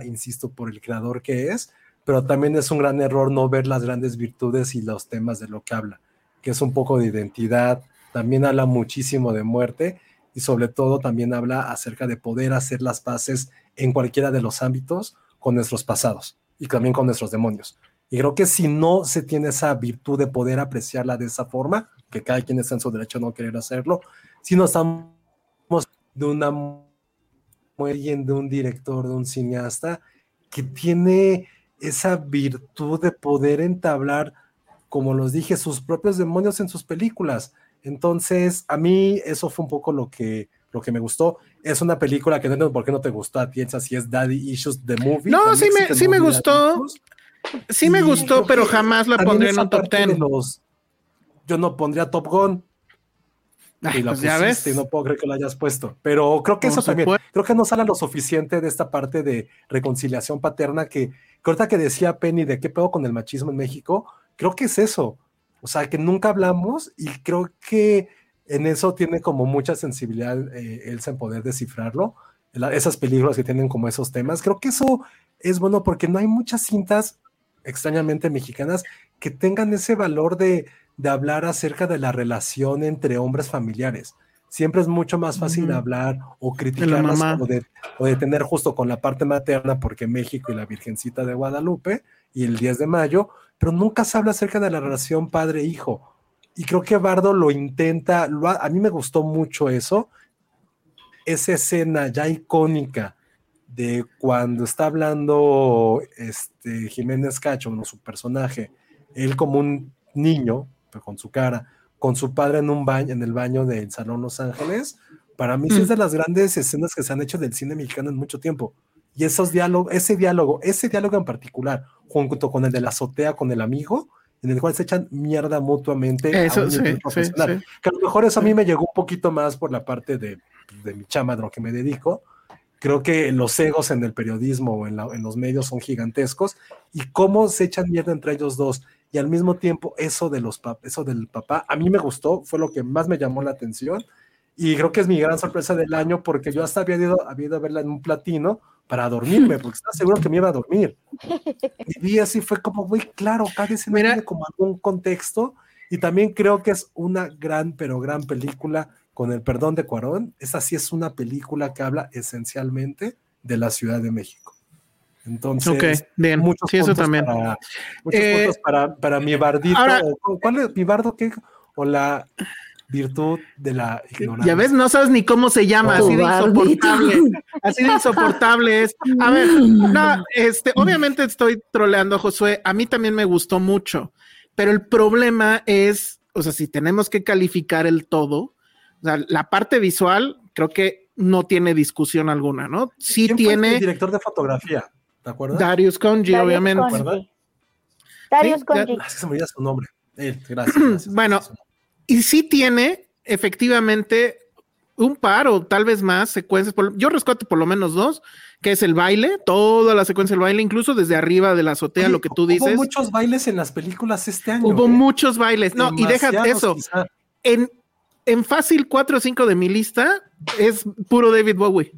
insisto, por el creador que es, pero también es un gran error no ver las grandes virtudes y los temas de lo que habla, que es un poco de identidad, también habla muchísimo de muerte y sobre todo también habla acerca de poder hacer las paces en cualquiera de los ámbitos con nuestros pasados y también con nuestros demonios. Y creo que si no se tiene esa virtud de poder apreciarla de esa forma, que cada quien está en su derecho a no querer hacerlo, si no estamos de una bien de un director, de un cineasta que tiene esa virtud de poder entablar, como los dije, sus propios demonios en sus películas. Entonces, a mí eso fue un poco lo que, lo que me gustó. Es una película que no entiendo por qué no te gustó a ti, esa sí es Daddy Issues the Movie. No, sí me- sí me gustó. Sí me gustó, pero jamás la pondría en un top 10. los- yo no pondría Top Gun. Ay, y la pues ya pusiste, ves. y no puedo creer que lo hayas puesto. Pero creo que Por eso también, creo que no sale lo suficiente de esta parte de reconciliación paterna que, que ahorita que decía Penny de qué pedo con el machismo en México, creo que es eso. O sea, que nunca hablamos y creo que en eso tiene como mucha sensibilidad eh, Elsa en poder descifrarlo. La- esas películas que tienen como esos temas. Creo que eso es bueno porque no hay muchas cintas extrañamente mexicanas que tengan ese valor de, de hablar acerca de la relación entre hombres familiares. Siempre es mucho más fácil hablar o criticarlas mamá. o de, o de tener justo con la parte materna, porque México y la Virgencita de Guadalupe y el 10 de mayo, pero nunca se habla acerca de la relación padre-hijo. Y creo que Bardo lo intenta, lo ha- a mí me gustó mucho eso, esa escena ya icónica de cuando está hablando este Jiménez Cacho, bueno, su personaje, él como un niño, pero con su cara, con su padre en un baño, en el baño del Salón Los Ángeles, para mí sí es de las grandes escenas que se han hecho del cine mexicano en mucho tiempo. Y esos diálogos, ese diálogo, ese diálogo en particular, junto con el de la azotea con el amigo, en el cual se echan mierda mutuamente. a Eso, un sí, nivel sí, profesional. sí. Que a lo mejor eso a mí me llegó un poquito más por la parte de, de mi chama, de lo que me dedico. Creo que los egos en el periodismo o en, la- en los medios son gigantescos y cómo se echan mierda entre ellos dos. Y al mismo tiempo, eso, de los eso del papá, a mí me gustó, fue lo que más me llamó la atención. Y creo que es mi gran sorpresa del año porque yo hasta había ido, había ido a verla en un platino para dormirme, porque estaba seguro que me iba a dormir. Y así, fue como, güey, claro, cada escena Mira. tiene como algún contexto. Y también creo que es una gran, pero gran película con el perdón de Cuarón, esa sí es una película que habla esencialmente de la Ciudad de México. Entonces, Ok, bien. muchos Sí, eso puntos también. Para, muchos Eh, puntos para, para mi bardito. ahora- o- ¿Cuál es mi bardo qué? O la virtud de la ignorancia. Ya ves, no sabes ni cómo se llama, así de insoportable. Así de insoportable es. A ver, no, este, obviamente estoy troleando a Josué. A mí también me gustó mucho, pero el problema es, o sea, si tenemos que calificar el todo, o sea, la parte visual, creo que no tiene discusión alguna, ¿no? Sí ¿Quién fue el tiene director de fotografía, ¿te acuerdas? Darius Conji, Darius obviamente. Darius Sí, Conji. Ah, es que se me olvida su nombre. Él, gracias. gracias. Bueno, Y sí tiene efectivamente un par o tal vez más secuencias. por- yo rescato por lo menos dos, que es el baile, toda la secuencia del baile, incluso desde arriba de la azotea, Oye, lo que tú Hubo dices. muchos bailes en las películas este año. Hubo ¿eh? muchos bailes. No, y deja eso. quizá. En, en fácil 4 o 5 de mi lista es puro David Bowie,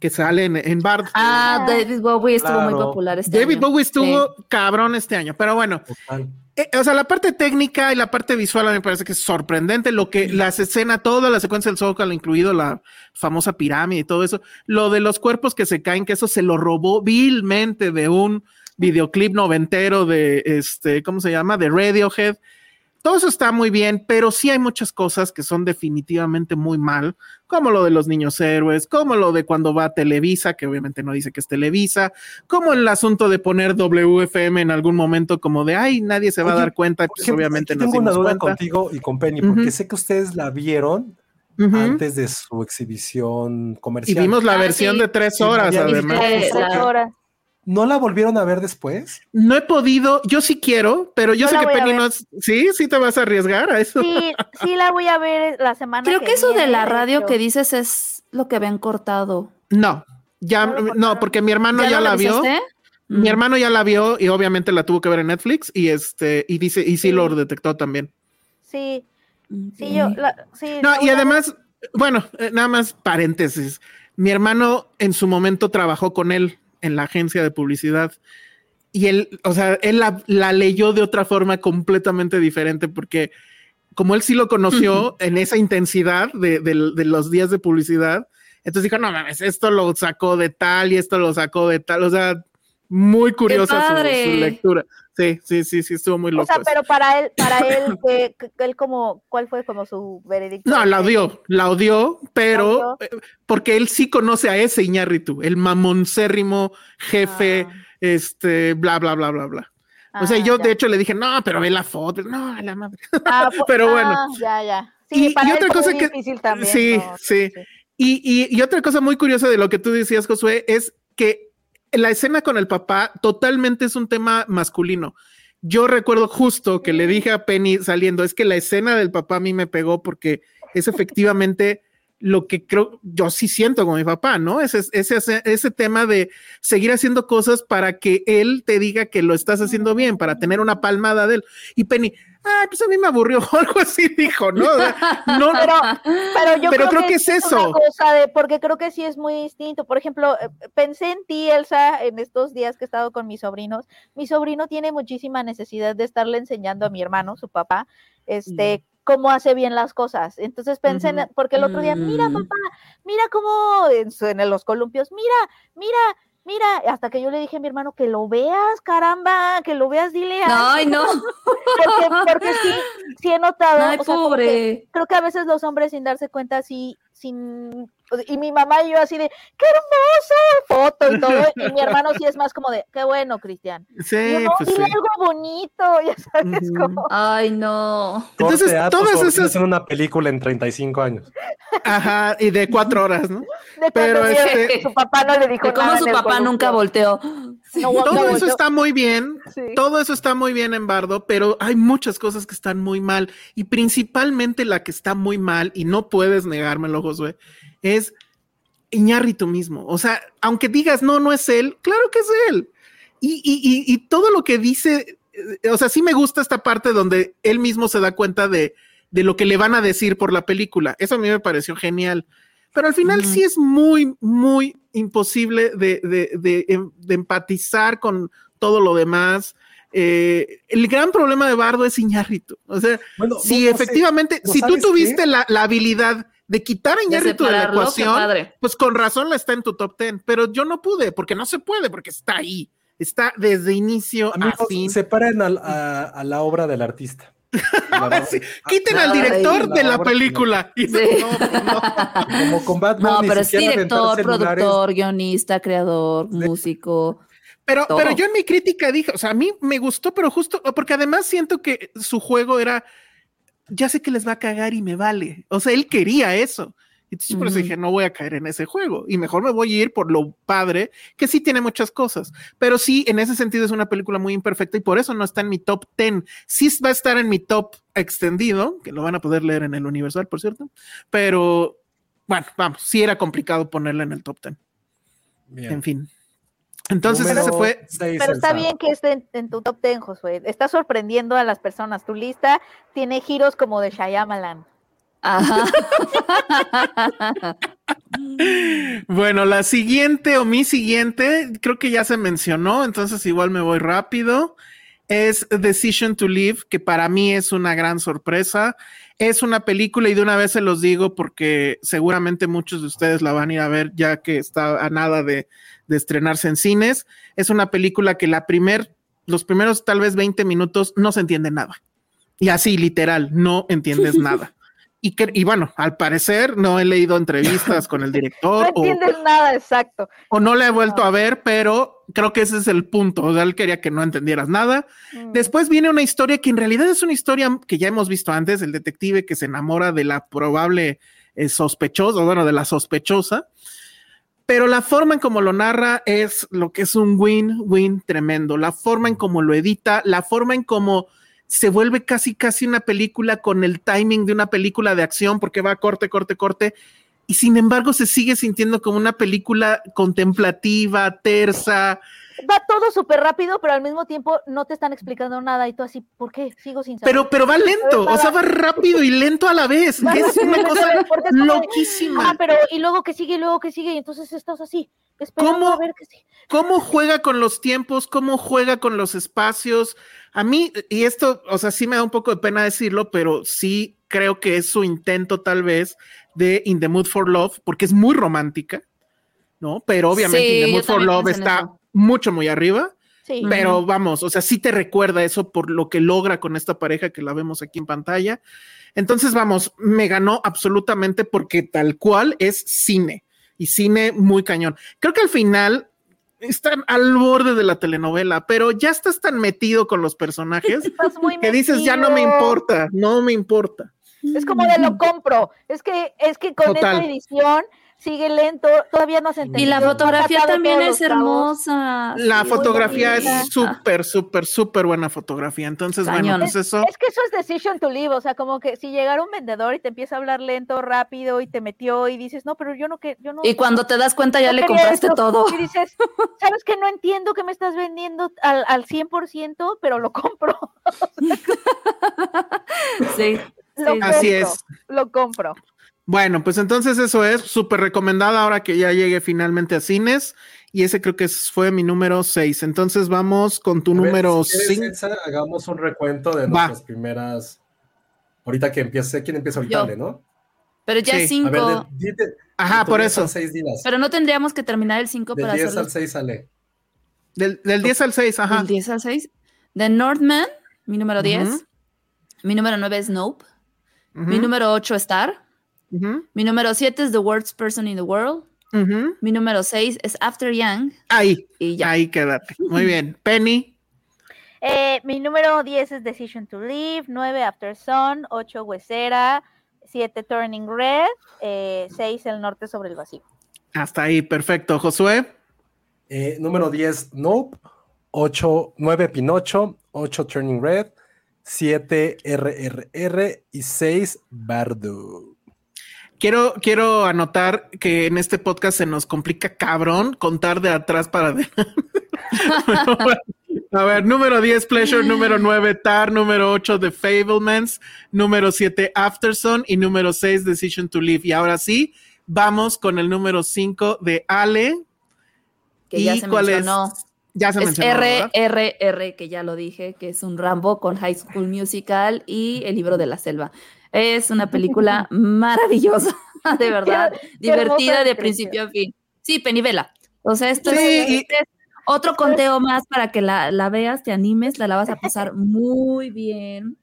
que sale en, en Bard. Ah, David Bowie estuvo muy popular este David año. Bowie estuvo Sí. cabrón este año, pero bueno. Eh, o sea, la parte técnica y la parte visual a mí me parece que es sorprendente. Lo que las escenas, toda la secuencia del Zócalo, incluido la famosa pirámide y todo eso, lo de los cuerpos que se caen, que eso se lo robó vilmente de un videoclip noventero de este, ¿cómo se llama? De Radiohead. Todo eso está muy bien, pero sí hay muchas cosas que son definitivamente muy mal, como lo de los niños héroes, como lo de cuando va a Televisa, que obviamente no dice que es Televisa, como el asunto de poner WFM en algún momento como de, ay, nadie se va a dar cuenta, pues ejemplo, obviamente no tengo una dimos duda cuenta. contigo y con Penny, porque sé que ustedes la vieron antes de su exhibición Y comercial. vimos la Ah, versión sí. de tres Sí, horas, ya además. Tres horas. ¿No la volvieron a ver después? No he podido, yo sí quiero, pero yo sé que Penny no es. Sí, sí te vas a arriesgar a eso. Sí, sí la voy a ver la semana Creo que eso de la radio que dices es lo que ven cortado. No, ya, No porque mi hermano ya, la vio. Mi Mm. hermano ya la vio y obviamente la tuvo que ver en Netflix y este, y dice, y sí, Sí. lo detectó también. Sí, sí, yo, la- sí, No, y además, bueno, eh, nada más paréntesis. Mi hermano en su momento trabajó con él en la agencia de publicidad. Y él, o sea, él la, la leyó de otra forma completamente diferente porque como él sí lo conoció en esa intensidad de, de- de los días de publicidad, entonces dijo, no mames, esto lo sacó de tal y esto lo sacó de tal, o sea, muy curiosa su- lectura. Sí, sí, sí, sí, estuvo muy loco. O sea, eso. pero para él, para él, él como, ¿cuál fue como su veredicto? No, la odió, la odió, pero odió. eh, porque él sí conoce a ese Iñárritu, el mamoncérrimo jefe, Ah. este, bla, bla, bla, bla, bla. o sea, Ah, yo ya. de hecho le dije, no, pero ve la foto, no, a la madre. Ah, fu- pero bueno. Ya, ya. Sí, Y- para y él otra cosa que- difícil también. sí, ¿no? sí. Y, y- y otra cosa muy curiosa de lo que tú decías, Josué, es que la escena con el papá totalmente es un tema masculino. Yo recuerdo justo que le dije a Penny saliendo, es que la escena del papá a mí me pegó porque es efectivamente lo que creo, yo sí siento con mi papá, ¿no? Ese, ese, ese, tema de seguir haciendo cosas para que él te diga que lo estás haciendo bien, para tener una palmada de él. Y Penny, ah, pues a mí me aburrió, o algo así dijo, ¿no? No, Pero, pero yo Pero creo, creo que es eso. cosa de, porque creo que sí es muy distinto. Por ejemplo, eh, pensé en ti, Elsa, en estos días que he estado con mis sobrinos. Mi sobrino tiene muchísima necesidad de estarle enseñando a mi hermano, su papá, este, cómo hace bien las cosas. Entonces pensé, en- porque el otro día, mira, Mm. papá, mira cómo en los columpios, mira, mira. Mira, hasta que yo le dije a mi hermano que lo veas, caramba, que lo veas, dile a Ay, no. porque, porque sí, sí he notado, Ay, o sea, pobre. creo que a veces los hombres sin darse cuenta sí, sin y mi mamá y yo así de qué hermosa foto y todo, y mi hermano sí es más como de qué bueno, Cristian. Y sí, yo, no, pues dile sí. algo bonito, ya sabes como Ay, no. Entonces, Corte todas esas- en una película en 35 años. Ajá, y de cuatro horas, ¿no? de pero cuando vio este- que su papá no le dijo De cómo nada su papá nunca volteó. No, Todo no eso está muy bien, Sí. todo eso está muy bien en Bardo, pero hay muchas cosas que están muy mal y principalmente la que está muy mal y no puedes negármelo, Josué, es Iñárritu mismo. O sea, aunque digas no, no es él, claro que es él. Y, y- y- y todo lo que dice, eh, o sea, sí me gusta esta parte donde él mismo se da cuenta de, de lo que le van a decir por la película. Eso a mí me pareció genial. Pero al final sí es muy, muy imposible de, de- de- em- de empatizar con todo lo demás. Eh, el gran problema de Bardo es Iñárritu. O sea, Bueno, si no- no sé, efectivamente, ¿no si tú tuviste la, la habilidad de quitar a De Iñárritu de la ecuación, pues con razón la está en tu top 10, pero yo no pude, porque no se puede, porque está ahí. Está desde inicio a fin. separen al- a, a la obra del artista. Sí, quiten al director la de la película. Y Sí. no, no. Como con Batman, No, pero es director, productor, guionista, creador, músico. Pero, Todo. pero yo en mi crítica dije, o sea, a mí me gustó, pero justo, porque además siento que su juego era, ya sé que les va a cagar y me vale. O sea, él quería eso. Entonces por eso dije, no voy a caer en ese juego y mejor me voy a ir por lo padre, que sí tiene muchas cosas. Pero sí, en ese sentido es una película muy imperfecta y por eso no está en mi top 10. Sí va a estar en mi top extendido, que lo van a poder leer en el Universal, por cierto. Pero bueno, vamos, sí era complicado ponerla en el top 10. Bien. En fin. Entonces Número ese fue seis, Pero está bien que esté en, en tu top 10, Josué. Está sorprendiendo a las personas. Tu lista tiene giros como de Shyamalan. Ajá. Bueno, la siguiente o mi siguiente, creo que ya se mencionó, entonces igual me voy rápido. Es Decision to Live, que para mí es una gran sorpresa. Es una película y de una vez se los digo porque seguramente muchos de ustedes la van a ir a ver ya que está a nada de, de estrenarse en cines. Es una película que la primer, los primeros tal vez 20 minutos no se entiende nada. Y así, literal, no entiendes nada. Y, que, y bueno, al parecer no he leído entrevistas con el No director o, entiendes nada, exacto. o no la he vuelto a ver, pero creo que ese es el punto. O sea, él quería que no entendieras nada. Mm. Después viene una historia que en realidad es una historia que ya hemos visto antes, el detective que se enamora de la probable eh, sospechosa, bueno, de la sospechosa. Pero la forma en cómo lo narra es lo que es un win-win tremendo. La forma en cómo lo edita, la forma en cómo se vuelve casi, casi una película con el timing de una película de acción, porque va corte, corte, corte. Y sin embargo, se sigue sintiendo como una película contemplativa, tersa, Va todo súper rápido, pero al mismo tiempo no te están explicando nada y tú así, ¿por qué? Sigo sin saber. Pero, pero va lento, o sea, va rápido y lento a la vez. Que es una cosa es loquísima. Ah, pero y luego que sigue, y luego que sigue, y entonces estás así, esperando ¿Cómo? a ver qué sigue. ¿Cómo juega con los tiempos? ¿Cómo juega con los espacios? A mí, y esto, o sea, sí me da un poco de pena decirlo, pero sí creo que es su intento tal vez de In the Mood for Love, porque es muy romántica, ¿no? Pero obviamente Sí, In the Mood for Love está eso. Mucho, muy arriba. Sí. Pero vamos, o sea, sí te recuerda eso por lo que logra con esta pareja que la vemos aquí en pantalla. Entonces, vamos, me ganó absolutamente porque tal cual es cine y cine muy cañón. Creo que al final están al borde de la telenovela, pero ya estás tan metido con los personajes Estás muy que dices, ya no me metido". importa, no me importa. Es como de lo compro. Es que, es que con Total. esta edición sigue lento, todavía no se Y entendió. la no ha fotografía también es hermosa. La Sí, fotografía es súper, súper, súper buena fotografía. Entonces, bueno, Cañón. pues eso. Es que eso es decision to live, o sea, como que si llegara un vendedor y te empieza a hablar lento, rápido y te metió y dices, no, pero yo no que yo no. Y cuando te das cuenta ya no le compraste esto". todo. Y dices, sabes que no entiendo que me estás vendiendo al, al 100%, pero lo compro. Sí. Lo Sí, Así compro, es. Lo compro. Bueno, pues entonces eso es súper recomendada ahora que ya llegue finalmente a cines. Y ese creo que fue mi número 6. Entonces vamos con tu A número si quieres, 5. Elsa, hagamos un recuento de Va. nuestras primeras. Ahorita que empiece, ¿quién empieza ahorita? Yo. Ale, ¿no? Pero ya Sí. A cinco. ver, de, di- de- Ajá, por 10 eso. al 6 dilas. Pero no tendríamos que terminar el 5 Del para 10 hacerlo. al 6 sale. Del, del 10 al 6, ajá. Del 10 al 6. The Northman, mi número 10. Ujú. Mi número 9 es Nope. Ujú, Mi número 8 es Ujú, Mi número 7 es The Worst Person in the World. ujú. Mi número 6 es After Young. Ahí, Y ya. ahí quédate. Muy bien. Penny. Eh, mi número 10 es Decision to Live, 9 After Sun, 8 Huesera, 7 Turning Red, eh, 6 El Norte sobre el Vacío. Hasta ahí, perfecto. Josué. Eh, número 10, Nope. 8, 9, Pinocho. 8, Turning Red. 7, RRR. Y 6, Bardo. Quiero, quiero anotar que en este podcast se nos complica cabrón contar de atrás para adelante. A ver, número 10, Pleasure, número 9, Tar, número 8, The Fablemans, número 7, Afterson y número 6, Decision to Live. Y ahora sí, vamos con el número 5 de Ale. Que ya ¿Y se cuál es? mencionó. Ya se Es mencionó. RRR, que ya lo dije, que es un Rambo con High School Musical y El libro de la selva. Es una película maravillosa. de verdad, Qué- divertida de principio a fin. Sí, Penivela. O sea, esto es, Sí, y- este es otro conteo más para que la, la veas, te animes, la, la vas a pasar muy bien.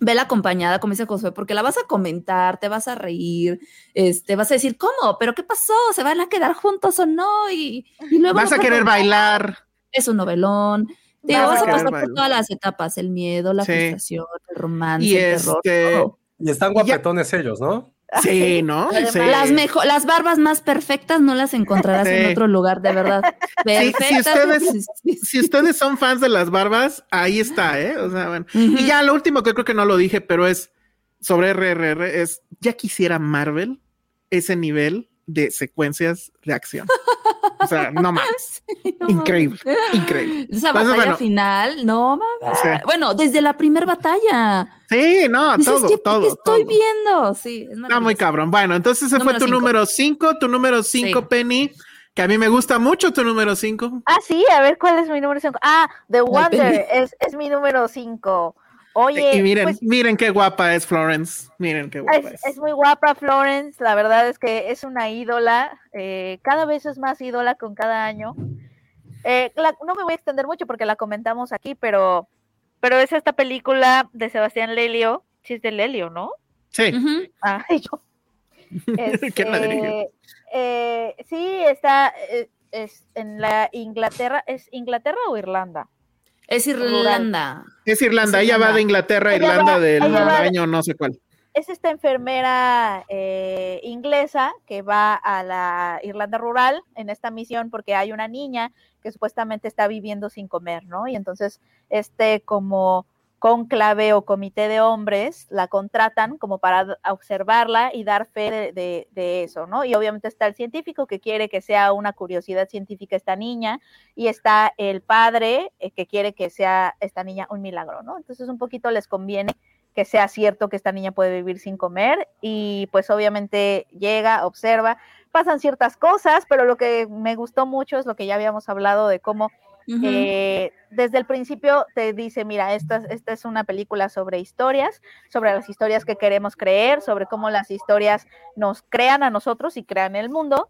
Vela acompañada, como dice Josué, porque la vas a comentar, te vas a reír, este, vas a decir, ¿cómo? ¿Pero qué pasó? ¿Se van a quedar juntos o no? Y, y luego Vas a querer bailar. Es un novelón. Te Vas a vas a querer pasar por todas las etapas, el miedo, la Sí. frustración, el romance, Y el terror. este, todo. Y están ya- guapetones ellos, ¿no? Sí, ¿no? Sí. Las, mejo- las barbas más perfectas no las encontrarás en otro lugar, de verdad. Sí, Perfectas. si ustedes-. Si ustedes son fans de las barbas, ahí está, ¿eh? O sea, bueno. Y ya lo último que creo que no lo dije, pero es sobre RRR, es ya quisiera Marvel ese nivel de secuencias de acción. O sea, no mames. Sí, no Increíble, mames. increíble. Esa Entonces, batalla bueno. final, no mames. Sí. Bueno, desde la primera batalla. Sí, no, Dices, todo, ¿qué, todo. qué estoy todo. viendo? Sí, es Está muy cabrón. Bueno, entonces ese fue Número tu cinco. número 5, tu número 5, Sí. Penny, que a mí me gusta mucho tu número 5. Ah, sí, a ver cuál es mi número 5. Ah, The. Wonder es, es mi número 5. Oye, y miren, pues, miren qué guapa es Florence. Miren qué guapa es, es. es muy guapa Florence, la verdad es que es una ídola, eh, cada vez es más ídola con cada año. Eh, la- no me voy a extender mucho porque la comentamos aquí, pero, pero es esta película de Sebastián Lelio, sí es de Lelio, ¿no? Sí. Ujú. Ah, y yo. ¿Quién la dirigió? Este, eh, sí, está eh, es en la Inglaterra, ¿es Inglaterra o Irlanda? Es Irlanda. Es Irlanda, Es ella va de Inglaterra a Ella Irlanda va- del va año no sé cuál. es esta enfermera eh, inglesa que va a la Irlanda rural en esta misión porque hay una niña que supuestamente está viviendo sin comer, ¿no? Y entonces este como conclave o comité de hombres la contratan como para observarla y dar fe de, de- de eso, ¿no? Y obviamente está el científico que quiere que sea una curiosidad científica esta niña y está el padre eh, que quiere que sea esta niña un milagro, ¿no? Entonces un poquito les conviene que sea cierto que esta niña puede vivir sin comer y pues obviamente llega, observa, pasan ciertas cosas, pero lo que me gustó mucho es lo que ya habíamos hablado de cómo Eh, desde el principio te dice, mira, esta, esta es una película sobre historias, sobre las historias que queremos creer, sobre cómo las historias nos crean a nosotros y crean el mundo.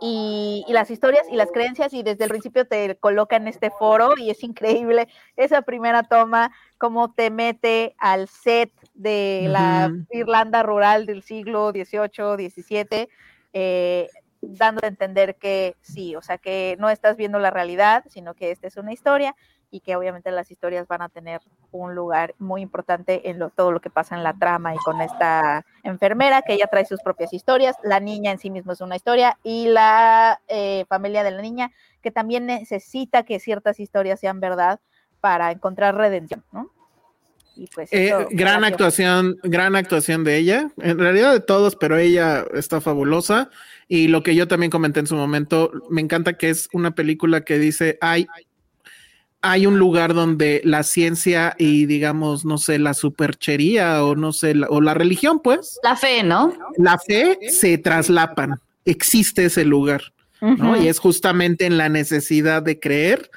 Y, y las historias y las creencias y desde el principio te coloca en este foro y es increíble esa primera toma, cómo te mete al set de la. Irlanda rural del siglo XVIII, XVII, eh, dándote a entender que sí, o sea, que no estás viendo la realidad, sino que esta es una historia y que obviamente las historias van a tener un lugar muy importante en lo, todo lo que pasa en la trama y con esta enfermera que ella trae sus propias historias, la niña en sí misma es una historia y la eh, familia de la niña que también necesita que ciertas historias sean verdad para encontrar redención, ¿no? Y pues Eh, eso, gran gracias. actuación, gran actuación de ella. En realidad de todos, pero ella está fabulosa. Y lo que yo también comenté en su momento, me encanta que es una película que dice hay, hay un lugar donde la ciencia y digamos, no sé, la superchería o no sé, la- o la religión, pues, La fe, ¿no? la fe se traslapan. Existe ese lugar. Y es justamente en la necesidad de creer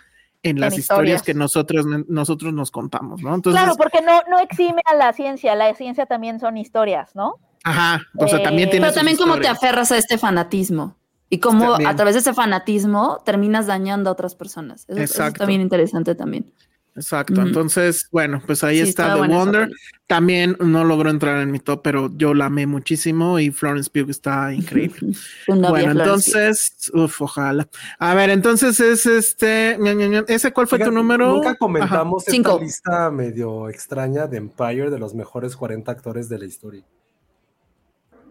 en las historias. historias. que nosotros, nosotros nos contamos, ¿no? Entonces, Claro, porque no, no exime a la ciencia, la ciencia también son historias, ¿no? Aja, o sea, Eh, también tiene Pero también cómo te aferras a este fanatismo y cómo También. a través de ese fanatismo terminas dañando a otras personas. Eso, eso Exacto. está bien interesante también. Exacto. Entonces, bueno, pues ahí Sí, está The Wonder. También no logró entrar en mi top, pero yo la amé muchísimo y Florence Pugh está increíble. Bueno, Florence entonces, uf, ojalá. A ver, entonces es este, ese cuál fue tu número? Nunca Ajá. comentamos esta Cinco. lista medio extraña de Empire de los mejores 40 actores de la historia.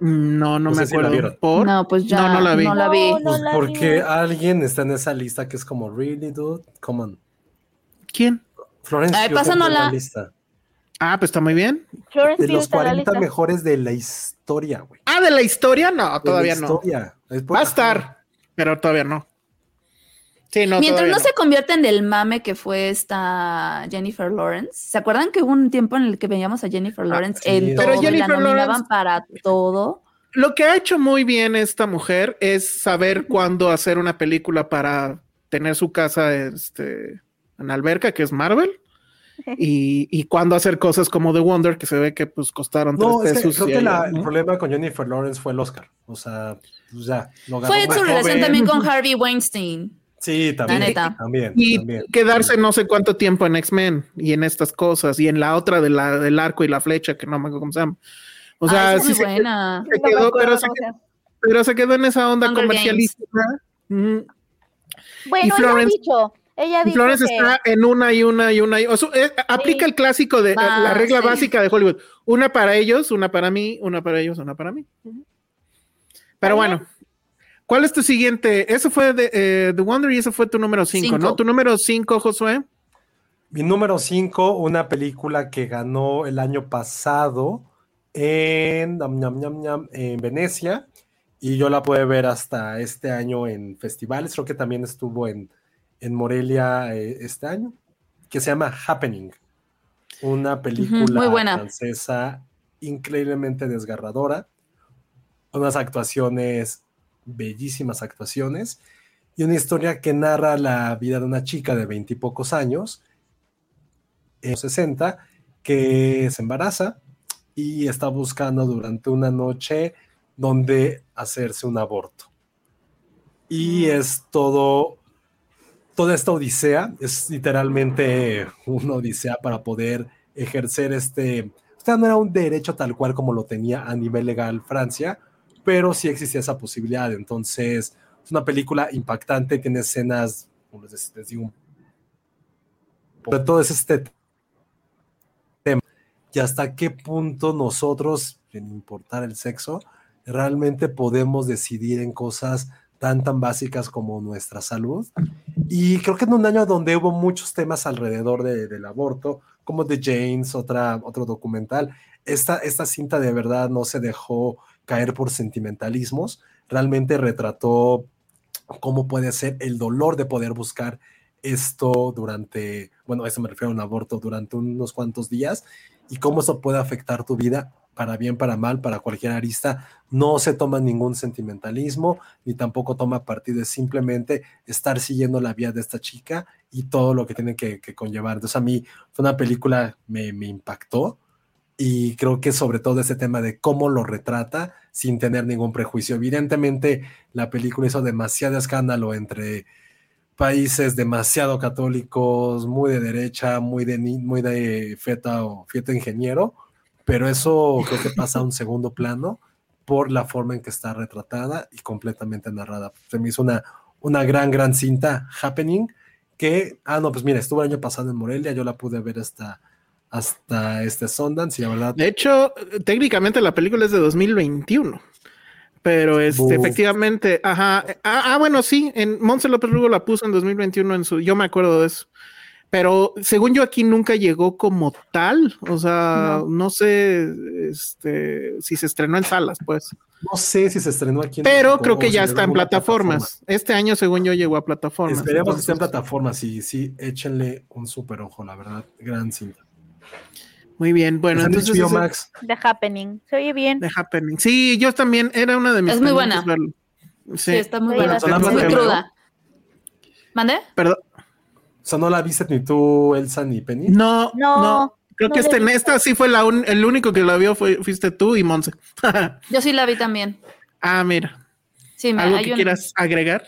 No, no, No me si acuerdo. No, pues ya No, no la vi. No la vi. No, Pues la porque vi. alguien está en esa lista que es como, really, dude? Come on. ¿Quién? Florence Ay, Pugh entró en pásanosla. la lista. Ah, pues está muy bien. Florence De Pugh los está en la 40 lista. mejores de la historia, güey. Ah, de la historia, no, De la todavía no. historia. Por- Va a estar, pero todavía no. Sí, no. Mientras no se convierta en el mame que fue esta Jennifer Lawrence. ¿Se acuerdan que hubo un tiempo en el que veíamos a Jennifer Lawrence sí. en Pero todo y la Jennifer nominaban Lawrence- para todo? Lo que ha hecho muy bien esta mujer es saber cuándo hacer una película para tener su casa este, en alberca, que es Marvel, y, y cuándo hacer cosas como The Wonder, que se ve que pues costaron No, tres es que pesos. creo y que la- el problema con Jennifer Lawrence fue el Oscar. O sea, pues ya. Lo ganó Fue su relación también con Harvey Weinstein. Sí, también. neta. También, Y también. quedarse no sé cuánto tiempo en X-Men y en estas cosas y en la otra de la, del arco y la flecha, que no me acuerdo cómo se llama. O sea, Ah, sí se, buena. se quedó, pero se, llama. pero se quedó en esa onda Hunger comercialística. Ujú. Bueno, ha Florence- dicho, ella dijo que está en una y una y una. y- o sea, eh, aplica el clásico de eh, la regla sí. básica de Hollywood. Una para ellos, una para mí, una para ellos, una para mí. Pero bueno, ¿cuál es tu siguiente? Eso fue de eh, The Wonder y eso fue tu número 5, ¿no? Tu número 5, Josué. Mi número 5, una película que ganó el año pasado en, en Venecia y yo la pude ver hasta este año en festivales, creo que también estuvo en, en Morelia eh, este año, que se llama Happening, una película muy buena. francesa increíblemente desgarradora, unas actuaciones, bellísimas actuaciones, y una historia que narra la vida de una chica de veintipocos años, en los 60, que se embaraza y está buscando durante una noche donde hacerse un aborto. Y es todo, toda esta odisea, es literalmente una odisea para poder ejercer este, o sea, no era un derecho tal cual como lo tenía a nivel legal Francia, pero sí existía esa posibilidad. Entonces, es una película impactante, tiene escenas, como les, digo, sobre todo es este tema. Y hasta qué punto nosotros, sin importar el sexo, realmente podemos decidir en cosas tan tan básicas como nuestra salud. Y creo que en un año donde hubo muchos temas alrededor de- del aborto, como The Janes, otra, otro documental, esta, esta cinta de verdad no se dejó caer por sentimentalismos, realmente retrató cómo puede ser el dolor de poder buscar esto durante, bueno, a eso me refiero a un aborto durante unos cuantos días y cómo eso puede afectar tu vida para bien, para mal, para cualquier arista. No se toma ningún sentimentalismo ni tampoco toma partido, es simplemente estar siguiendo la vía de esta chica y todo lo que tiene que, que conllevar. Entonces a mí fue una película, me, me impactó y creo que sobre todo ese tema de cómo lo retrata sin tener ningún prejuicio. Evidentemente la película hizo demasiado escándalo entre países demasiado católicos, muy de derecha, muy de, muy de feta o fieta ingeniero, pero eso creo que pasa a un segundo plano por la forma en que está retratada y completamente narrada. Se me hizo una, una gran, gran cinta, Happening, que, ah, no, pues mira, estuvo el año pasado en Morelia, yo la pude ver hasta, hasta este Sundance y la verdad, De hecho, técnicamente la película es de 2021. Pero este, efectivamente, ajá. Ah, ah, bueno, sí, en Monse López Rugo la puso en 2021 en su, yo me acuerdo de eso. Pero según yo aquí nunca llegó como tal, o sea, no, sé este, si se estrenó en salas, pues. no sé si se estrenó aquí en Pero México creo que ya está en plataformas. Este año, según yo, llegó a plataformas. Esperemos que esté en plataformas y sí, échenle un super ojo, la verdad, gran cinta. Muy bien, bueno, entonces HBO Max. The Happening. Se oye bien. The Happening. Sí, yo también era una de mis Es muy buena. verlo. Sí, Sí, está muy buena. Es muy cruda. ¿Mande? perdón. O sea, no la viste ni tú, Elsa, ni Penny. No, No, no. Creo no que este, en esta sí fue la un- el único que la vio fue, fuiste tú y Monse. Yo sí la vi también. ah, mira. Sí, me ¿Algo que un- quieras agregar?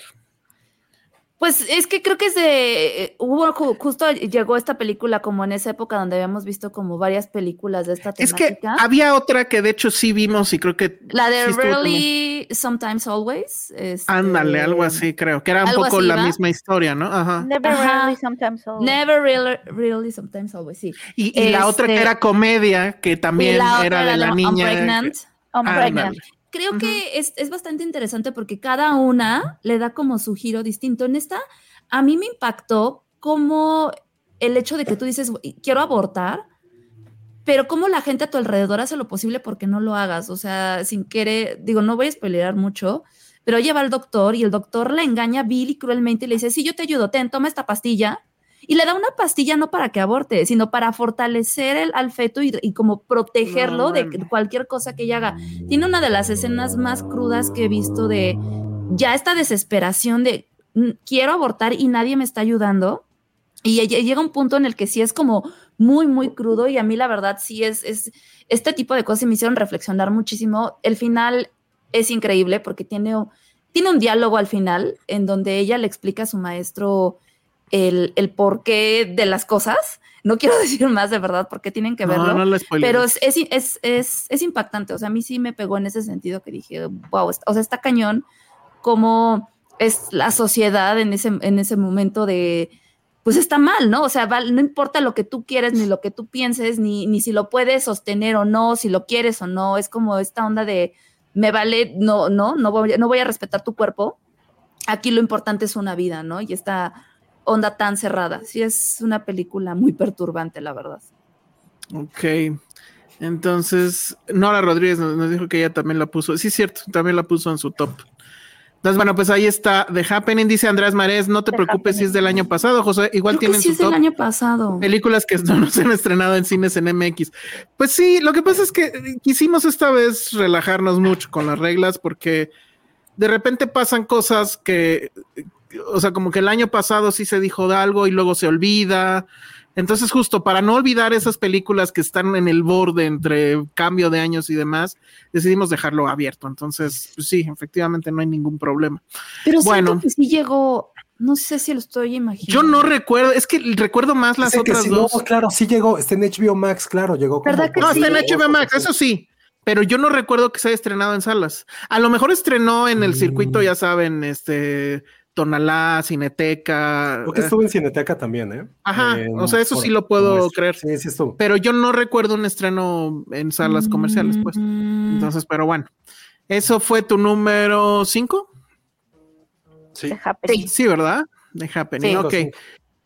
Pues es que creo que es de. eh, Hubo ju- justo llegó esta película como en esa época donde habíamos visto como varias películas de esta Es que temática. había otra que de hecho sí vimos y creo que. La de sí Rarely, Sometimes Always. este, Ándale, algo así, creo. Que era un poco así, la ¿va? misma historia, ¿no? Ajá. Never Ajá. rarely, sometimes always. Never really, really, sometimes always, sí. Y, y la otra que Este- era comedia, que también la era de la I'm niña. Pregnant. I'm pregnant. Creo que es, es bastante interesante porque cada una le da como su giro distinto. En esta, a mí me impactó como el hecho de que tú dices, "Güey, quiero abortar, pero cómo la gente a tu alrededor hace lo posible porque no lo hagas. O sea, sin querer, digo, no voy a spoilerar mucho, pero lleva al doctor y el doctor le engaña vil y cruelmente y le dice, sí, yo te ayudo, ten, toma esta pastilla. Y le da una pastilla no para que aborte, sino para fortalecer el, al feto y, y como protegerlo No, de cualquier cosa que ella haga. Tiene una de las escenas más crudas que he visto de ya esta desesperación de "Mm, quiero abortar y nadie me está ayudando. Y llega un punto en el que sí es como muy, muy crudo y a mí la verdad sí es, es este tipo de cosas me hicieron reflexionar muchísimo. El final es increíble porque tiene, tiene un diálogo al final en donde ella le explica a su maestro el, el porqué de las cosas. No quiero decir más de verdad porque tienen que verlo, no, no pero es, es, es, es, es impactante. O sea, a mí sí me pegó en ese sentido que dije, wow, o sea, está cañón como es la sociedad en ese, en ese momento de, pues está mal, ¿no? O sea, no importa lo que tú quieres, ni lo que tú pienses, ni, ni si lo puedes sostener o no, si lo quieres o no, es como esta onda de, me vale, no, no, no voy, no voy a respetar tu cuerpo. Aquí lo importante es una vida, ¿no? Y esta onda tan cerrada. Sí, es una película muy perturbante, la verdad. Ok. Entonces, Nora Rodríguez nos, nos dijo que ella también la puso. Sí, es cierto, también la puso en su top. Entonces, bueno, pues ahí está The Happening, dice Andrés Marés, no te preocupes si es del año pasado, José, igual Creo tienen que sí su es del año pasado. películas que no se han estrenado en cines en MX. Pues sí, lo que pasa es que quisimos esta vez relajarnos mucho con las reglas porque de repente pasan cosas que, o sea, como que el año pasado sí se dijo de algo y luego se olvida. Entonces, justo para no olvidar esas películas que están en el borde entre cambio de años y demás, decidimos dejarlo abierto. Entonces, pues sí, efectivamente no hay ningún problema. Pero Bueno. siento que sí llegó, no sé si lo estoy imaginando. Yo no recuerdo, es que recuerdo más las Dice que otras sí, dos. no, claro, sí llegó, está en HBO Max, claro, llegó. como ¿Verdad que No, por está en sí? HBO Max, eso sí. Pero yo no recuerdo que se haya estrenado en salas. A lo mejor estrenó en el Mm. circuito, ya saben, este Tonalá, Cineteca. Creo que eh, estuvo en Cineteca también, ¿eh? Ajá, Eh, o sea, eso por- sí lo puedo creer. Sí, sí estuvo. Pero yo no recuerdo un estreno en salas comerciales, pues. Mm, Entonces, pero bueno. ¿Eso fue tu número 5? Sí. Happening. Sí, ¿verdad? De Happening. Sí. ok. Sí.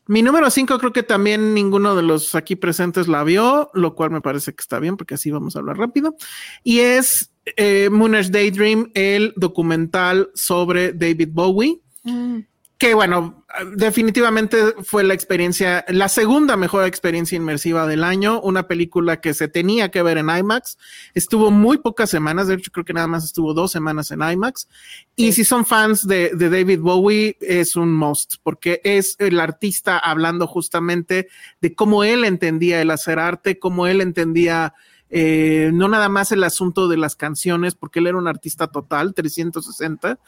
Mi número 5 creo que también ninguno de los aquí presentes la vio, lo cual me parece que está bien porque así vamos a hablar rápido. Y es eh, Moonage Daydream, el documental sobre David Bowie, mm, que bueno, definitivamente fue la experiencia, la segunda mejor experiencia inmersiva del año, una película que se tenía que ver en IMAX, estuvo muy pocas semanas, de hecho creo que nada más estuvo dos semanas en IMAX, y si son fans de, de David Bowie, es un must, porque es el artista hablando justamente de cómo él entendía el hacer arte, cómo él entendía eh, no nada más el asunto de las canciones, porque él era un artista total, 360,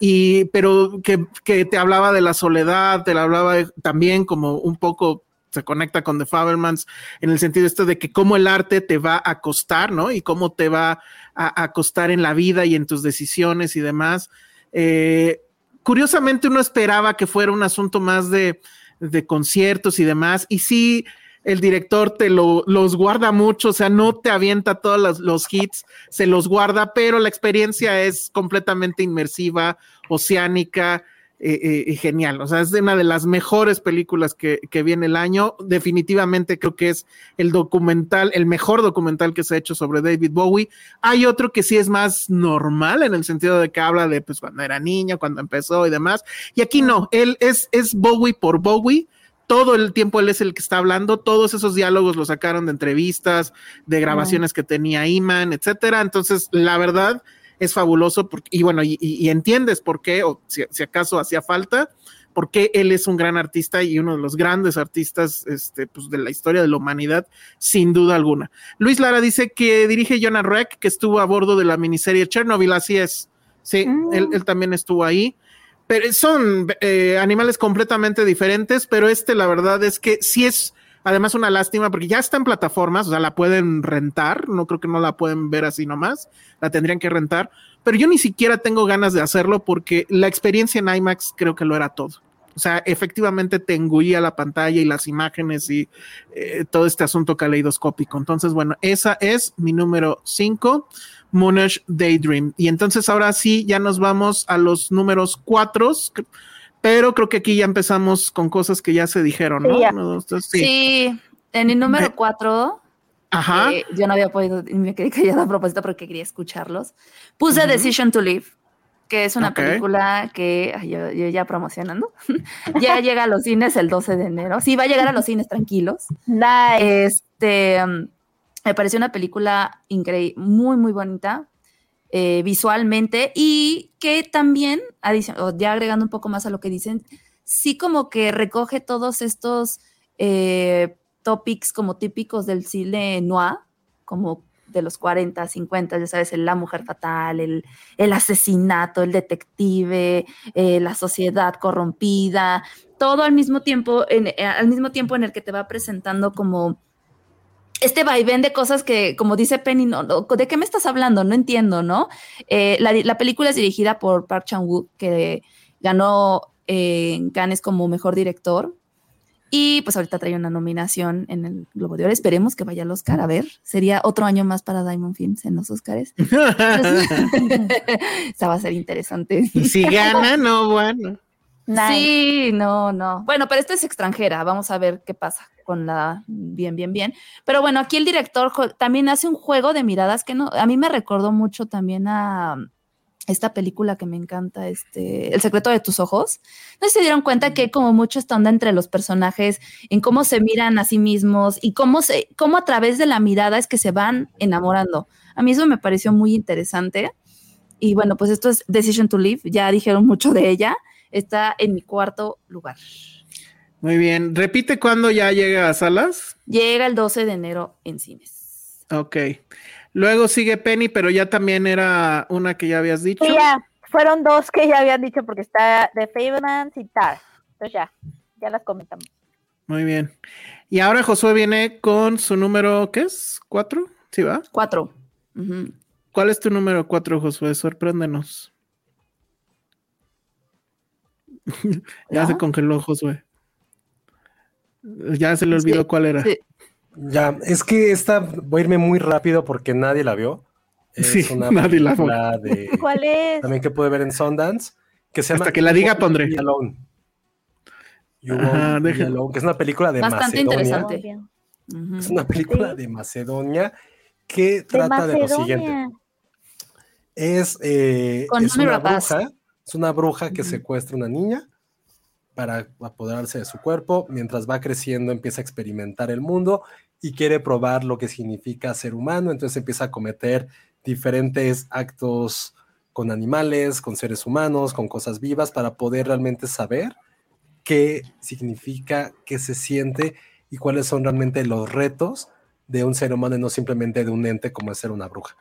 y, pero que, que te hablaba de la soledad, te hablaba también como un poco se conecta con The Fabermans en el sentido este de que cómo el arte te va a costar, ¿no? Y cómo te va a, a costar en la vida y en tus decisiones y demás. Eh, curiosamente uno esperaba que fuera un asunto más de, de conciertos y demás, y sí, el director te lo, los guarda mucho, o sea, no te avienta todos los, hits, se los guarda, pero la experiencia es completamente inmersiva, oceánica, eh, eh, y genial. O sea, es de una de las mejores películas que, que viene el año. Definitivamente creo que es el documental, el mejor documental que se ha hecho sobre David Bowie. Hay otro que sí es más normal en el sentido de que habla de pues cuando era niño, cuando empezó y demás. Y aquí no, él es, es Bowie por Bowie. Todo el tiempo él es el que está hablando, todos esos diálogos los sacaron de entrevistas, de grabaciones que tenía Iman, etcétera. Entonces, la verdad, es fabuloso porque, y bueno, y, entiendes por qué, o si, si, acaso hacía falta, porque él es un gran artista y uno de los grandes artistas este, pues, de la historia de la humanidad, sin duda alguna. Luis Lara dice que dirige Jonah Reck, que estuvo a bordo de la miniserie Chernobyl, así es. Sí, mm. él, él, también estuvo ahí. Pero son eh, animales completamente diferentes, pero este la verdad es que sí es además una lástima porque ya está en plataformas, o sea, la pueden rentar, no creo que no la pueden ver así nomás, la tendrían que rentar, pero yo ni siquiera tengo ganas de hacerlo porque la experiencia en IMAX creo que lo era todo. O sea, efectivamente te engullía la pantalla y las imágenes y eh, todo este asunto caleidoscópico. Entonces, bueno, esa es mi número 5, Moonish Daydream. Y entonces ahora sí, ya nos vamos a los números 4 pero creo que aquí ya empezamos con cosas que ya se dijeron, ¿no? Sí, Uno, dos, tres, sí. sí. en el número 4, Ajá. Eh, yo no había podido, me quedé callada a propósito porque quería escucharlos. Puse uh -huh. Decision to Live, que es una okay. película que ay, yo, yo, ya promocionando. ya llega a los cines el 12 de enero. Sí, va a llegar a los cines tranquilos. Nice. Este, um, me pareció una película increíble, muy, muy bonita. Eh, visualmente y que también, ya agregando un poco más a lo que dicen, sí como que recoge todos estos eh, topics como típicos del cine noir, como de los 40, 50, ya sabes, la mujer fatal, el, el asesinato, el detective, eh, la sociedad corrompida, todo al mismo tiempo, en, al mismo tiempo en el que te va presentando como este vaivén de cosas que, como dice Penny, no, ¿de qué me estás hablando? No entiendo, ¿no? Eh, la, la, película es dirigida por Park Chan-wook, que ganó en Cannes como mejor director y pues ahorita trae una nominación en el Globo de Oro. Esperemos que vaya al Oscar. A ver, sería otro año más para Diamond Films en los Oscars. Esa va a ser interesante. Si gana, no, bueno. Sí, no, no. Bueno, pero esta es extranjera. Vamos a ver qué pasa con la bien, bien, bien. Pero bueno, aquí el director también hace un juego de miradas que no, a mí me recordó mucho también a esta película que me encanta, este, El secreto de tus ojos. No se dieron cuenta que hay como mucho esta onda entre los personajes, en cómo se miran a sí mismos y cómo, se, cómo a través de la mirada es que se van enamorando. A mí eso me pareció muy interesante. Y bueno, pues esto es Decision to Live, ya dijeron mucho de ella. Está en mi cuarto lugar. Muy bien. Repite cuándo ya llega a salas. Llega el 12 de enero en cines. Ok. Luego sigue Penny, pero ya también era una que ya habías dicho. Sí, ya. Fueron dos que ya habían dicho porque está The Fablemans y Tar. Entonces ya, ya las comentamos. Muy bien. Y ahora Josué viene con su número, ¿qué es? ¿Cuatro? ¿Sí va? Cuatro. ¿Cuál es tu número cuatro, Josué? Sorpréndenos. ya se congeló Josué. Ya se le olvidó cuál era. Sí. Ya, es que esta voy a irme muy rápido porque nadie la vio. Es sí, una nadie la vio. De, ¿Cuál es? También que puede ver en Sundance. Que se Hasta llama que la diga pondré. Alone. Ajá, Alone, que es una película de Bastante Macedonia. interesante. Es una película ¿Sí? de Macedonia que trata de, de, lo siguiente. Es, eh, es una bruja, es una bruja que secuestra una niña para apoderarse de su cuerpo. Mientras va creciendo, empieza a experimentar el mundo y quiere probar lo que significa ser humano. Entonces empieza a cometer diferentes actos con animales, con seres humanos, con cosas vivas, para poder realmente saber qué significa, qué se siente y cuáles son realmente los retos de un ser humano y no simplemente de un ente como es ser una bruja.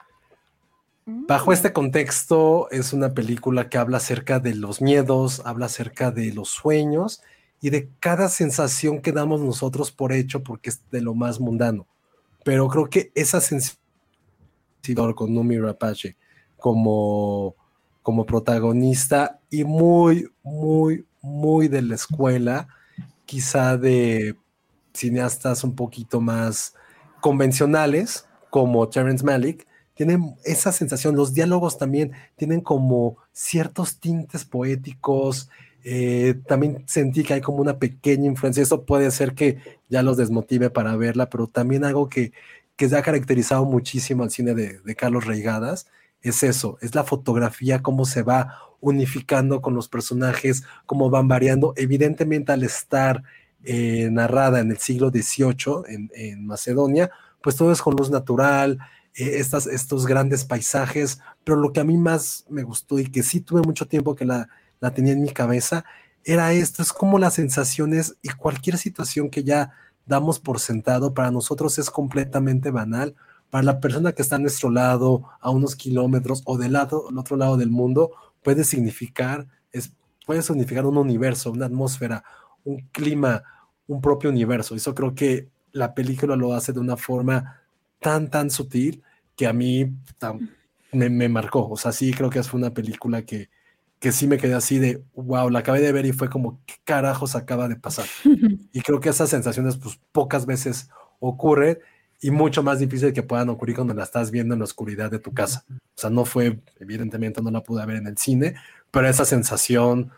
Bajo este contexto es una película que habla acerca de los miedos, habla acerca de los sueños y de cada sensación que damos nosotros por hecho porque es de lo más mundano. Pero creo que esa sensibilidad con Numi Rapace como, como protagonista y muy, muy, muy de la escuela, quizá de cineastas un poquito más convencionales como Terrence Malick, tienen esa sensación, los diálogos también tienen como ciertos tintes poéticos, eh, también sentí que hay como una pequeña influencia, eso puede ser que ya los desmotive para verla, pero también algo que, que se ha caracterizado muchísimo al cine de, Carlos Reigadas, es eso, es la fotografía, cómo se va unificando con los personajes, cómo van variando, evidentemente al estar eh, narrada en el siglo XVIII en Macedonia, pues todo es con luz natural, eh, estos grandes paisajes, pero lo que a mí más me gustó y que sí tuve mucho tiempo que la, la tenía en mi cabeza, era esto, es como las sensaciones y cualquier situación que ya damos por sentado, para nosotros es completamente banal, para la persona que está a nuestro lado, a unos kilómetros o del lado, al otro lado del mundo, puede significar, es, puede significar un universo, una atmósfera, un clima, un propio universo. Eso creo que la película lo hace de una forma tan, tan sutil que a mí tan, me, me, marcó. O sea, sí creo que fue una película que, que sí me quedé así de, wow, la acabé de ver y fue como, ¿qué carajos acaba de pasar? y creo que esas sensaciones pues pocas veces ocurren y mucho más difícil que puedan ocurrir cuando la estás viendo en la oscuridad de tu casa. O sea, no fue, evidentemente no la pude ver en el cine, pero esa sensación,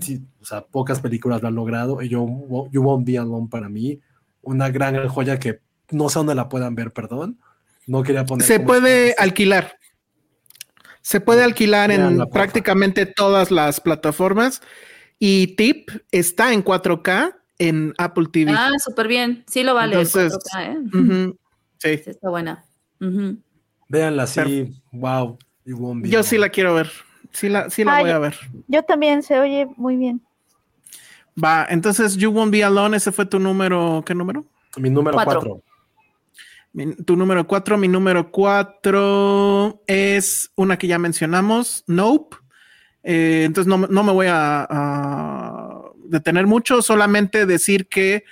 sí, o sea, pocas películas lo han logrado y yo, You Won't Be Alone para mí, una gran joya que no sé dónde la puedan ver, perdón. No quería poner. Se puede alquilar. Se puede alquilar en prácticamente todas las plataformas. Y Tip está en 4K en Apple TV. Ah, súper bien. Sí lo vale. Entonces, 4K, ¿eh? sí. Está buena. Uh -huh. Véanla, sí. Wow. Yo sí la quiero ver. Sí la, sí la ah, voy a ver. Yo también, se oye muy bien. Va, entonces You Won't Be Alone, ese fue tu número, ¿qué número? Mi número 4. Tu número cuatro, mi número cuatro es una que ya mencionamos, Nope. Eh, entonces no, no me voy a, a detener mucho, solamente decir que,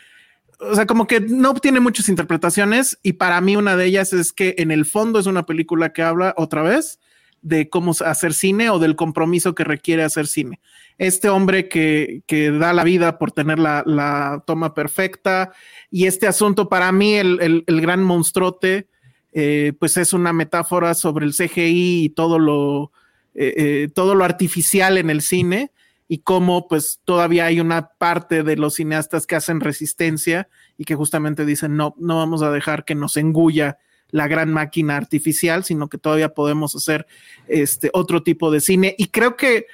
o sea, como que Nope tiene muchas interpretaciones y para mí una de ellas es que en el fondo es una película que habla otra vez de cómo hacer cine o del compromiso que requiere hacer cine. Este hombre que, que da la vida por tener la, la toma perfecta y este asunto para mí, el, el- el gran monstruote, eh, pues es una metáfora sobre el CGI y todo lo, eh, eh, todo lo artificial en el cine y cómo pues todavía hay una parte de los cineastas que hacen resistencia y que justamente dicen no, no vamos a dejar que nos engulla la gran máquina artificial, sino que todavía podemos hacer este otro tipo de cine. Y creo que,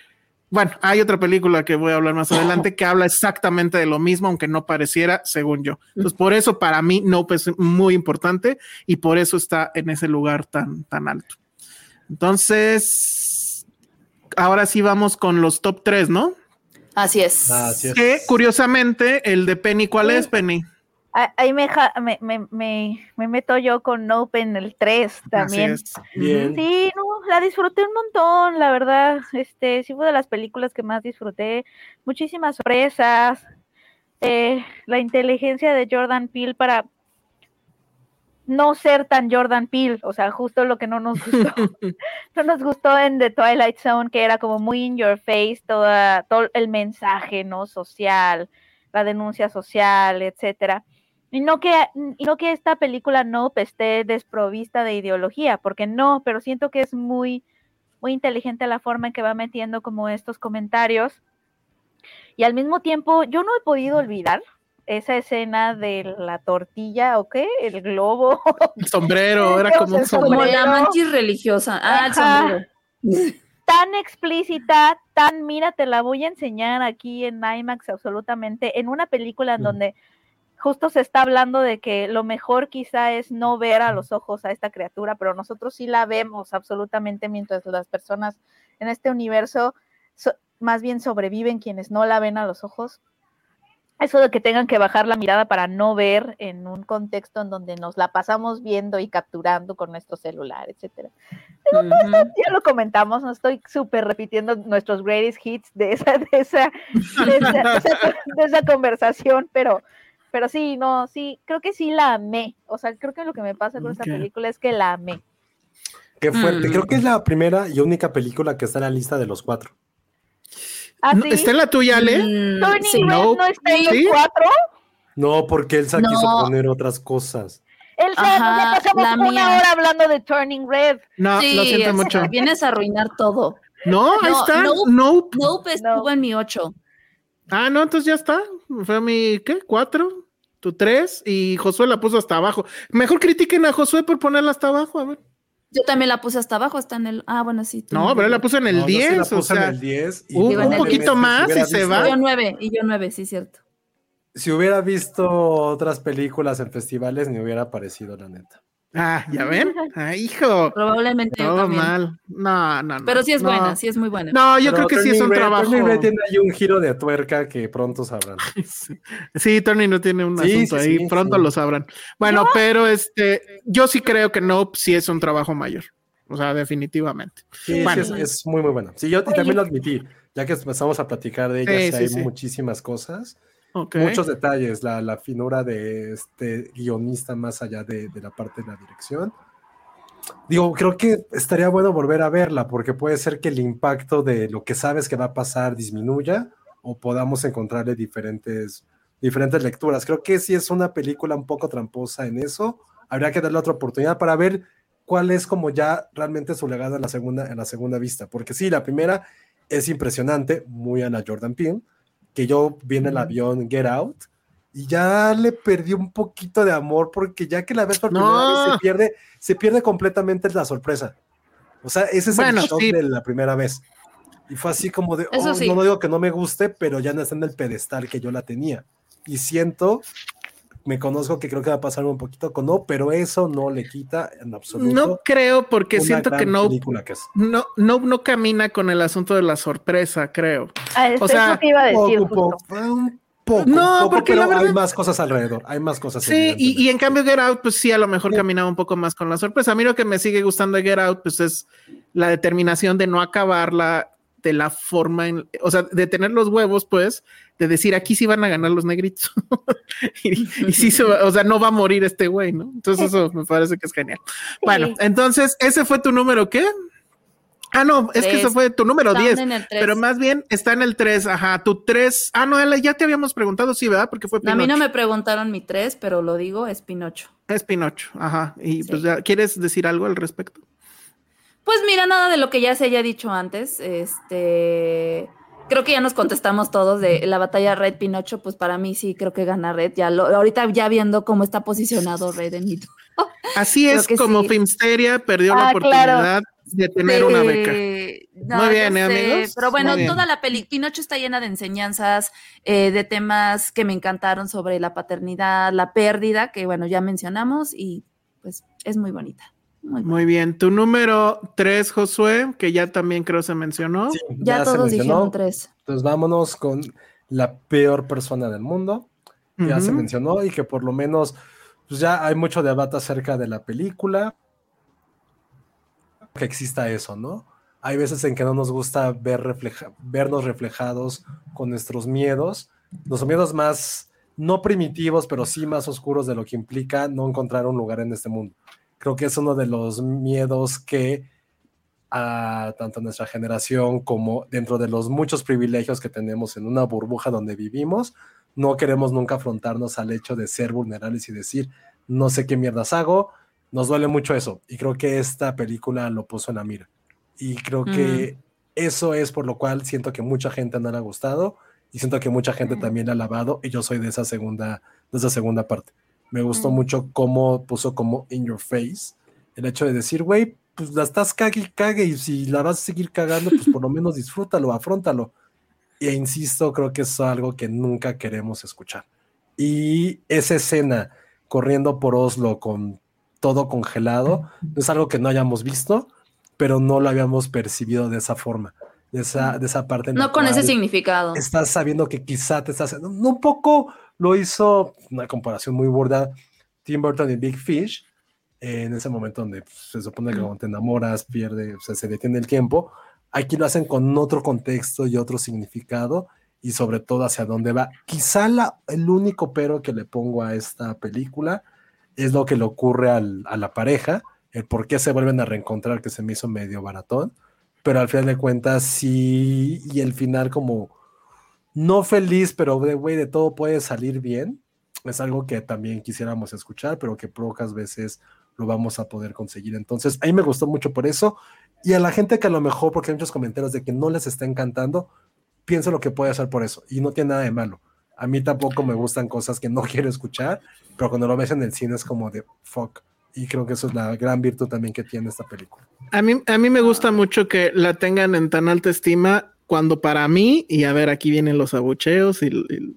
bueno, hay otra película que voy a hablar más adelante que habla exactamente de lo mismo, aunque no pareciera, según yo. Entonces, por eso para mí Nope es muy importante y por eso está en ese lugar tan, tan alto. Entonces, ahora sí vamos con los top 3, ¿no? Así es. Así es. Que curiosamente, el de Penny, ¿cuál es, Penny? Ah, Ahí me, ja- me, me, me, me meto yo con Nope en el 3 también. Bien. Sí, no, la disfruté un montón, la verdad. Este, sí fue de las películas que más disfruté. Muchísimas sorpresas. eh, la inteligencia de Jordan Peele para no ser tan Jordan Peele, o sea, justo lo que no nos gustó. no nos gustó en The Twilight Zone, que era como muy in your face, toda, todo el mensaje, ¿no? Social, la denuncia social, etcétera. Y no que, y no que esta película no esté desprovista de ideología, porque no, pero siento que es muy, muy inteligente la forma en que va metiendo como estos comentarios. Y al mismo tiempo, yo no he podido olvidar esa escena de la tortilla, ¿o qué? El globo. El sombrero, era como un el Como sombrero. sombrero. la mantis religiosa. Ah, el sombrero. tan explícita, tan, mira, te la voy a enseñar aquí en IMAX absolutamente, en una película en Ujú. donde justo se está hablando de que lo mejor quizá es no ver a los ojos a esta criatura, pero nosotros sí la vemos absolutamente mientras las personas en este universo so- más bien sobreviven quienes no la ven a los ojos. Eso de que tengan que bajar la mirada para no ver en un contexto en donde nos la pasamos viendo y capturando con nuestro celular, etcétera Ujú. ya lo comentamos, no estoy súper repitiendo nuestros greatest hits de esa, de esa, de esa, de esa- de esa conversación, pero, pero sí, no, sí, creo que sí la amé. O sea, creo que lo que me pasa con esta película es que la amé. Qué fuerte. Mm. Creo que es la primera y única película que está en la lista de los cuatro. ¿Ah, No, sí? ¿Está en la tuya, Ale? Mm, Turning sí. Red No. no está en ¿Sí? los cuatro. No, porque Elsa No. quiso poner otras cosas. Él se Ajá, pasamos la una mía. hora hablando de Turning Red. No, Sí, lo siento mucho. vienes a arruinar todo. No, ahí No, está. Nope. Nope. Nope estuvo No. en mi 8. Ah, no, entonces ya está. Fue mi, ¿qué? ¿Cuatro? Tu tres. Y Josué la puso hasta abajo. Mejor critiquen a Josué por ponerla hasta abajo, a ver. Yo también la puse hasta abajo, está en el. Ah, bueno, sí. tú No, pero él la puso en el No, yo sí 10, la o puse en sea. el 10 y un- poquito más y se va. Yo 9, y yo 9, sí, cierto. Si hubiera visto otras películas en festivales, me hubiera parecido, la neta. Ah, ¿ya ven? Ah, hijo. Probablemente yo Todo también. mal. No, no, no. Pero sí es no. buena, sí es muy buena. No, yo Pero creo que sí es un Red- trabajo. Turning Red tiene ahí un giro de tuerca que pronto sabrán. Sí, Tony no tiene un Sí, asunto sí, ahí, sí, pronto sí. lo sabrán. Bueno, pero este, yo sí creo que Nope sí es un trabajo mayor. O sea, definitivamente. Sí, Bueno. es, es muy, muy buena. Sí, yo también lo admití, ya que empezamos a platicar de ella, Sí, sí, sí, hay sí. muchísimas cosas, Muchos detalles, la, la finura de este guionista más allá de, de la parte de la dirección. Digo, creo que estaría bueno volver a verla, porque puede ser que el impacto de lo que sabes que va a pasar disminuya o podamos encontrarle diferentes, diferentes lecturas. Creo que sí es una película un poco tramposa en eso. Habría que darle otra oportunidad para ver cuál es como ya realmente su legado en la segunda, en la segunda vista. Porque sí, la primera es impresionante, muy a la Jordan Peele, que yo vi en el avión Get Out y ya le perdí un poquito de amor porque ya que la ves por primera No. vez se pierde, se pierde completamente la sorpresa. O sea, ese es Bueno, el shock sí. de la primera vez. Y fue así como de, "Oh, sí. no digo que no me guste, pero ya no está en el pedestal que yo la tenía. Y siento, me conozco que creo que va a pasar un poquito con no, pero eso no le quita en absoluto. No creo porque una siento que gran es. no, no, no camina con el asunto de la sorpresa, creo. Ah, es O sea, eso que iba a decir. Poco, justo. poco, un Poco, No, poco, porque pero la verdad- hay más cosas alrededor, hay más cosas. Sí, y, y en cambio Get Out, pues sí, a lo mejor caminaba un poco más con la sorpresa. A mí lo que me sigue gustando de Get Out, pues es la determinación de no acabarla de la forma, en, o sea, de tener los huevos, pues, de decir aquí sí van a ganar los negritos. y, y sí, se va- o sea, no va a morir este güey, ¿no? Entonces eso me parece que es genial. Bueno, Sí. entonces, ¿ese fue tu número qué? Ah, no, es que ese fue tu número Están 10. en el tres. Pero más bien está en el 3, ajá, tu 3. Ah, no, ya te habíamos preguntado, sí, ¿verdad? Porque fue A mí no Pinocho. me preguntaron mi tres, pero lo digo, es Pinocho. Es Pinocho, ajá. Y Sí. pues ya, ¿quieres decir algo al respecto? Pues mira, nada de lo que ya se haya dicho antes. Este, creo que ya nos contestamos todos de la batalla Red Pinocho. Pues para mí sí, creo que gana Red. Ya lo, ahorita ya viendo cómo está posicionado Red en mi Así es como sí. Filmsteria perdió la Ah, oportunidad de tener una beca. No, Muy bien, ¿eh, amigos? Pero bueno, toda la peli, Pinocho está llena de enseñanzas, eh, de temas que me encantaron sobre la paternidad, la pérdida, que bueno, ya mencionamos, y pues es muy bonita. Muy Muy bien. Tu número 3, Josué, que ya también creo se mencionó. Sí, Ya, todos mencionó. dijeron tres. Entonces vámonos con la peor persona del mundo. que Ya se mencionó y que por lo menos pues ya hay mucho debate acerca de la película. Que exista eso, ¿no? Hay veces en que no nos gusta ver refleja- vernos reflejados con nuestros miedos, los miedos más, no primitivos, pero sí más oscuros de lo que implica no encontrar un lugar en este mundo. Creo que es uno de los miedos que a tanto nuestra generación como dentro de los muchos privilegios que tenemos en una burbuja donde vivimos, no queremos nunca afrontarnos al hecho de ser vulnerables y decir, no sé qué mierdas hago, nos duele mucho eso. Y creo que esta película lo puso en la mira. Y creo que eso es por lo cual siento que mucha gente no le ha gustado y siento que mucha gente también la ha alabado y yo soy de esa segunda, de esa segunda parte. Me gustó Mm. mucho cómo puso como in your face el hecho de decir, güey, pues la estás cague y cague y si la vas a seguir cagando, pues por lo menos disfrútalo, afrontalo. E insisto, creo que es algo que nunca queremos escuchar. Y esa escena corriendo por Oslo con todo congelado, es algo que no hayamos visto, pero no lo habíamos percibido de esa forma, de esa, de esa parte. No con ese significado. Estás sabiendo que quizá te estás... Un poco lo hizo, una comparación muy burda, Tim Burton y Big Fish, en ese momento donde pues, se supone que cuando te enamoras, pierde, o sea, se detiene el tiempo. Aquí lo hacen con otro contexto y otro significado y sobre todo hacia dónde va. Quizá la, el único pero que le pongo a esta película es lo que le ocurre al- a la pareja, el por qué se vuelven a reencontrar, que se me hizo medio baratón, pero al final de cuentas sí, y el final como no feliz, pero de güey, de todo puede salir bien, es algo que también quisiéramos escuchar, pero que pocas veces lo vamos a poder conseguir. Entonces, a mí me gustó mucho por eso. Y a la gente que a lo mejor, porque hay muchos comentarios de que no les está encantando, piensa lo que puede hacer por eso. Y no tiene nada de malo. A mí tampoco me gustan cosas que no quiero escuchar, pero cuando lo ves en el cine es como de fuck. Y creo que eso es la gran virtud también que tiene esta película. A mí, a mí me gusta mucho que la tengan en tan alta estima cuando para mí, y a ver, aquí vienen los abucheos y, y-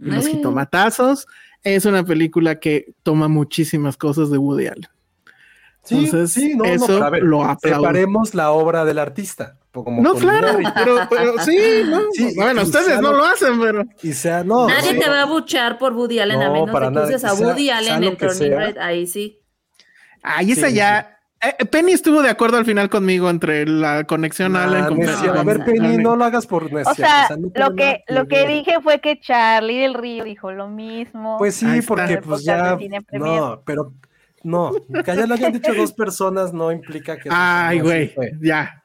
y los jitomatazos, es una película que toma muchísimas cosas de Woody Allen. Entonces, eso pero a ver, lo aplaudo. Separemos la obra del artista. como No, claro, pero, pero sí, no. Sí, bueno, ustedes sea no lo- lo hacen, pero Y sea, no. Nadie sí. te va a buchar por Woody Allen a No, menos para que uses a Woody Allen en Turning. Red. Ahí sí. ahí Sí, ya. Eh, Penny estuvo de acuerdo al final conmigo entre la conexión Ah, Allen con a ver, Penny, no lo hagas por necia. O sea, no tiene lo que, lo que dije fue que Charlie del Río dijo lo mismo. Pues sí, Ahí porque pues ya. No, pero. No, que ya lo hayan dicho dos personas no implica que. Ay, güey, ya.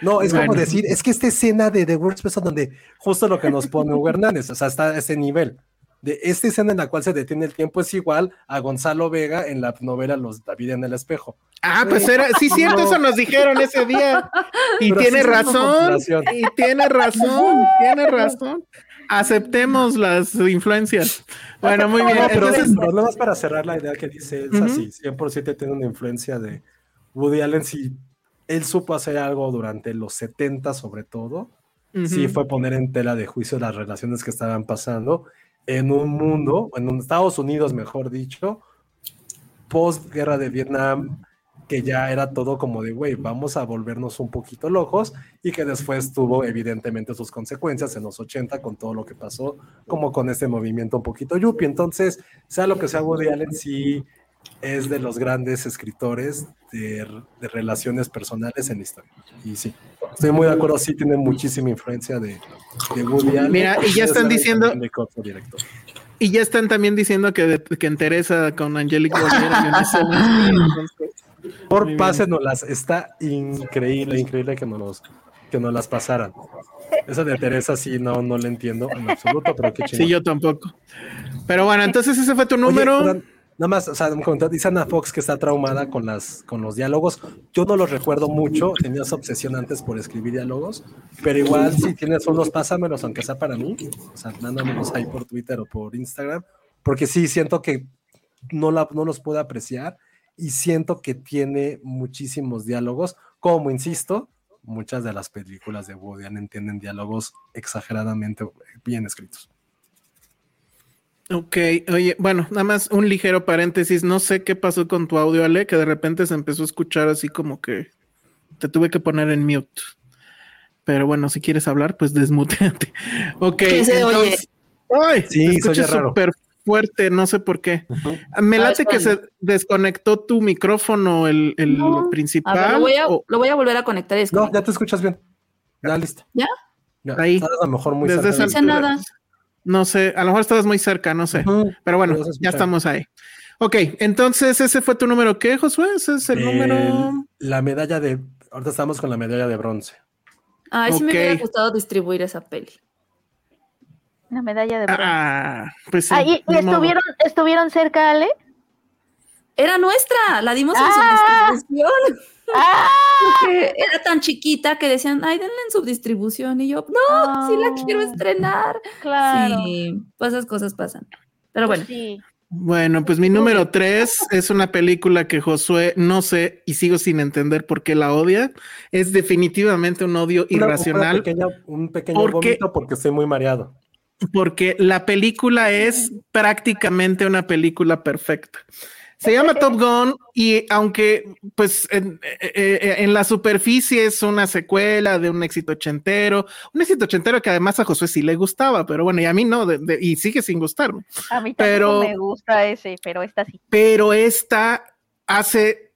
No, es como decir, es que esta escena de The Worst Person donde justo lo que nos pone Hugo Hernández, o sea, está a ese nivel. De esta escena en la cual se detiene el tiempo es igual a Gonzalo Vega en la novela Los David en el espejo. Ah, pues era, sí, cierto, No. eso nos dijeron ese día. Y Pero tiene sí es razón, y tiene razón, tiene razón. Aceptemos las influencias. Bueno, muy bien. No, pero Entonces, el problema es para cerrar la idea que dice Elsa, Ujú. sí, 100% tiene una influencia de Woody Allen, si él supo hacer algo durante los 70 sobre todo, sí ujú. fue poner en tela de juicio las relaciones que estaban pasando en un mundo, en un Estados Unidos, mejor dicho, post guerra de Vietnam, que ya era todo como de, güey, vamos a volvernos un poquito locos y que después tuvo evidentemente sus consecuencias en los 80 con todo lo que pasó, como con este movimiento un poquito yuppie. Entonces, sea lo que sea Woody Allen, sí es de los grandes escritores de, de relaciones personales en la historia. Y sí, estoy muy de acuerdo, sí tiene muchísima influencia de, de Woody Allen. Mira, y ya Es están diciendo-. Y ya están también diciendo que, que en Teresa con Angélica Por pásenoslas, está increíble, increíble que nos, los- que nos las pasaran. Esa de Teresa sí, no, no la entiendo en absoluto, pero qué chido. Sí, yo tampoco. Pero bueno, entonces ese fue tu número. Nada más, o sea, me comentó, dice Ana Fox que está traumada con, las, con los diálogos. Yo no los recuerdo mucho, tenía esa obsesión antes por escribir diálogos, pero igual si tienes unos, pásamelos, aunque sea para mí. O sea, mándamelos ahí por Twitter o por Instagram, porque sí siento que no, la, no los puedo apreciar y siento que tiene muchísimos diálogos, como insisto, muchas de las películas de Woody Allen tienen diálogos exageradamente bien escritos. Ok, oye, bueno, nada más un ligero paréntesis. No sé qué pasó con tu audio, Ale, que de repente se empezó a escuchar así como que te tuve que poner en mute. Pero bueno, si quieres hablar, pues desmuteate. Ok. ¿Qué se oye? Ay, Sí, raro. súper fuerte, no sé por qué. Me ver, late que se desconectó tu micrófono, el, el No. A principal. ver, lo voy a, o- lo voy a volver a conectar. y No, ya te escuchas bien. Ya listo. ¿Ya? Ya, Ahí. a lo mejor muy Desde No sé nada. No sé, a lo mejor estabas muy cerca, no sé. Pero bueno, ya estamos ahí. Ok, entonces ese fue tu número, ¿qué, Josué? Ese es el, El- número. La medalla de. Ahorita estamos con la medalla de bronce. Ay, sí me hubiera gustado distribuir esa peli. Una medalla de bronce. Ah, pues sí. Ah, ¿y, estuvieron, estuvieron cerca, Ale? Era nuestra, la dimos en Ah. subdistribución. ¡Ah! Porque era tan chiquita que decían, ay, denle en subdistribución. Y yo, no, sí la quiero Ah. estrenar. Claro. Sí, pues esas cosas pasan. Pero bueno, Sí. Bueno, pues mi número tres es una película que Josué no sé y sigo sin entender por qué la odia. Es definitivamente un odio Una- irracional una pequeña- un pequeño ¿Por qué? vómito porque estoy muy mareado. porque la película es prácticamente una película perfecta. Se llama Top Gun y aunque pues en, eh, eh, en la superficie es una secuela de un éxito ochentero, un éxito ochentero que además a Josué sí le gustaba, pero bueno, y a mí no, de- de- y sigue sin gustarme. A mí tampoco Pero- me gusta ese, pero esta sí. pero esta hace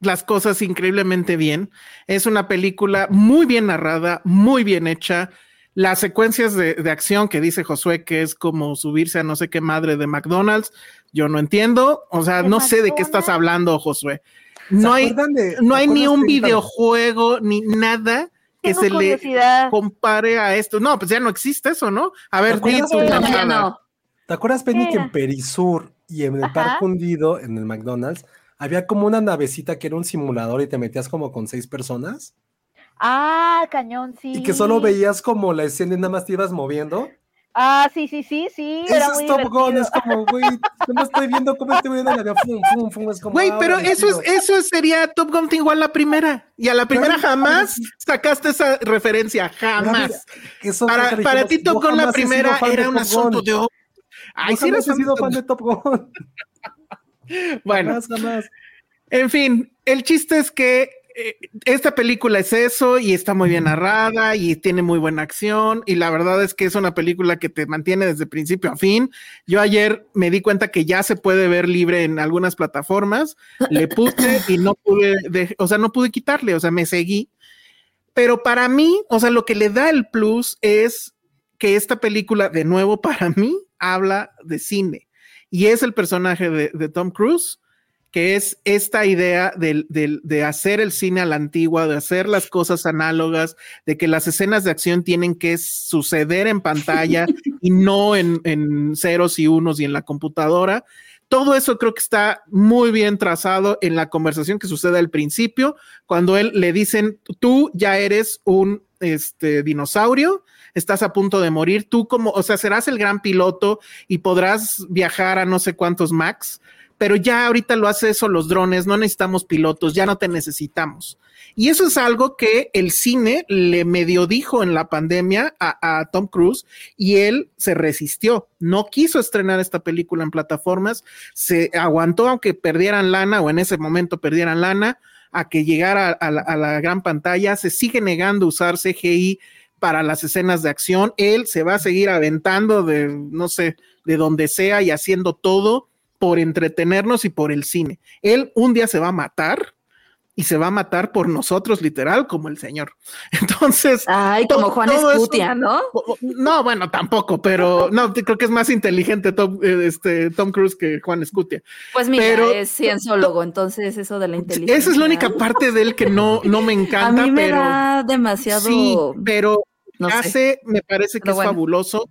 las cosas increíblemente bien. Es una película muy bien narrada, muy bien hecha. Las secuencias de, de acción que dice Josué que es como subirse a no sé qué madre de McDonald's, yo no entiendo. O sea, ¿De no sé de qué estás hablando, Josué. ¿Se No hay, de- no ¿te hay ni un ahorita- videojuego ni nada que Tengo se le compare a esto. No, pues ya no existe eso, ¿no? A ver, di tu no. ¿Te acuerdas, Penny, que en Perisur y en el Ajá. Parque Hundido, en el McDonald's, había como una navecita que era un simulador y te metías como con seis personas? Ah, cañón, sí. Y que solo veías como la escena y nada más te ibas moviendo. Ah, sí, sí, sí, sí. era Eso muy es Top Gun, es como, güey, no estoy viendo cómo estoy viendo la fum, fum, fum, es como, Güey, ah, pero eso es, eso sería Top Gun igual la primera. Y a la primera jamás sí. sacaste esa referencia, mira, jamás. Para, para ti Top Gun la primera de era un asunto de... Ay, sí he sido fan de de Top Gun. Bueno, Jamás, jamás. en fin, el chiste es que esta película es eso y está muy bien narrada y tiene muy buena acción y la verdad es que es una película que te mantiene desde principio a fin. Yo ayer me di cuenta que ya se puede ver libre en algunas plataformas, le puse y no pude, de- o sea, no pude quitarle, o sea, me seguí. Pero para mí, o sea, lo que le da el plus es que esta película, de nuevo, para mí, habla de cine y es el personaje de, de Tom Cruise que es esta idea del- de, hacer el cine a la antigua, de hacer las cosas análogas, de que las escenas de acción tienen que suceder en pantalla y no en, en ceros y unos y en la computadora. Todo eso creo que está muy bien trazado en la conversación que sucede al principio, cuando él le dicen, tú ya eres un este, dinosaurio, estás a punto de morir, tú como, o sea, serás el gran piloto y podrás viajar a no sé cuántos Max, pero ya ahorita lo hace eso los drones, no necesitamos pilotos, ya no te necesitamos. Y eso es algo que el cine le medio dijo en la pandemia a, Tom Cruise y él se resistió. No quiso estrenar esta película en plataformas, se aguantó aunque perdieran lana o en ese momento perdieran lana a que llegara a la, gran pantalla. Se sigue negando usar CGI para las escenas de acción. Él se va a seguir aventando de, no sé, de donde sea y haciendo todo por entretenernos y por el cine. Él un día se va a matar y se va a matar por nosotros, literal, como el señor. Entonces. Ay, como Juan Escutia, ¿no? No, bueno, tampoco, pero no, creo que es más inteligente Tom, eh, este, Tom Cruise que Juan Escutia. Pues mira, pero, es cienciólogo, entonces eso de la inteligencia. Esa es la única parte de él que no, no me encanta. A mí me pero, da demasiado. Sí, pero hace, me parece que es fabuloso.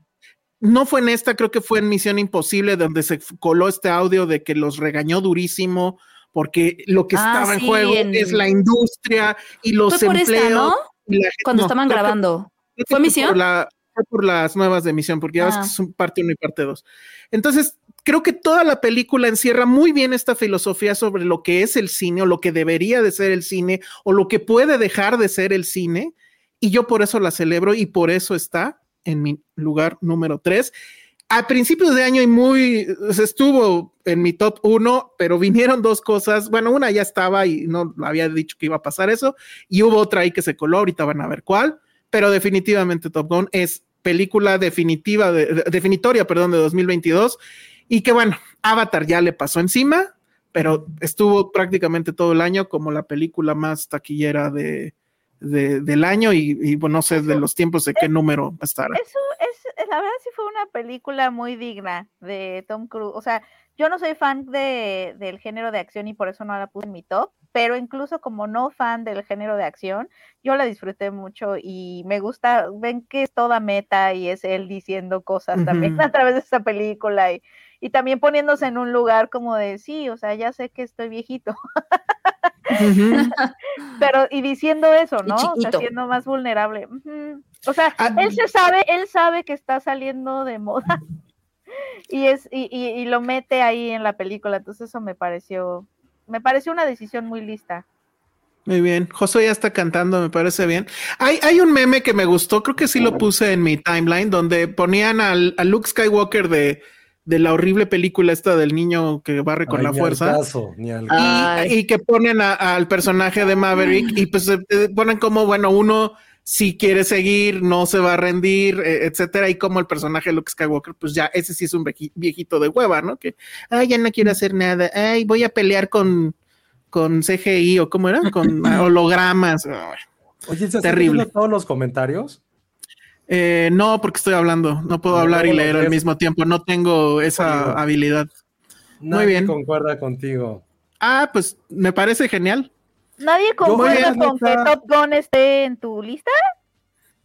No fue en esta, creo que fue en Misión Imposible, donde se coló este audio de que los regañó durísimo porque lo que Ah, estaba en juego en- es la industria y los Fue por esta, empleos. ¿no? gente- Cuando no, estaban creo que- grabando. creo que ¿Fue misión? Por la, por las nuevas de misión, porque ya ves Ah. que es un parte 1 y parte 2. Entonces, creo que toda la película encierra muy bien esta filosofía sobre lo que es el cine o lo que debería de ser el cine o lo que puede dejar de ser el cine. Y yo por eso la celebro y por eso está en mi lugar número 3. A principios de año y muy se estuvo en mi top 1, pero vinieron dos cosas. Bueno, una ya estaba y no había dicho que iba a pasar eso, y hubo otra ahí que se coló. Ahorita van a ver cuál, pero definitivamente Top Gun es película definitiva, de, de- definitoria, perdón, de 2022. Y que bueno, Avatar ya le pasó encima, pero estuvo prácticamente todo el año como la película más taquillera de, de- del año y, y, bueno, no sé de los tiempos de qué número estará. Eso es, la verdad sí fue una película muy digna de Tom Cruise. O sea, yo no soy fan de, del género de acción y por eso no la puse en mi top, pero incluso como no fan del género de acción, yo la disfruté mucho y me gusta, ven que es toda meta y es él diciendo cosas también Ujú. a través de esta película y, y también poniéndose en un lugar como de, sí, o sea, ya sé que estoy viejito, Pero y diciendo eso, Y ¿no? O sea, siendo más vulnerable. O sea, Ah, él se sabe, él sabe que está saliendo de moda y es y, y- y lo mete ahí en la película, entonces eso me pareció me pareció una decisión muy lista. Muy bien. Josué ya está cantando, me parece bien. Hay, hay un meme que me gustó, creo que sí lo puse en mi timeline, donde ponían al, a Luke Skywalker de, de la horrible película esta del niño que barre con Ay, la ni al fuerza. caso, ni al Y, que ponen a- al personaje de Maverick y pues eh, eh, ponen como, bueno, uno si quiere seguir, no se va a rendir, eh, etcétera, y como el personaje de Luke Skywalker, pues ya ese sí es un viejito de hueva, ¿no? Que, ay, ya no quiero hacer nada, ay, voy a pelear con, con CGI o cómo era, con hologramas. Oye, ¿se están Terrible. todos los comentarios? Eh, no, porque estoy hablando, no puedo No, hablar y leer al mismo tiempo, no tengo esa habilidad. Nadie bien. concuerda contigo. Ah, pues me parece genial. ¿Nadie concuerda con que Top Gun esté en tu lista?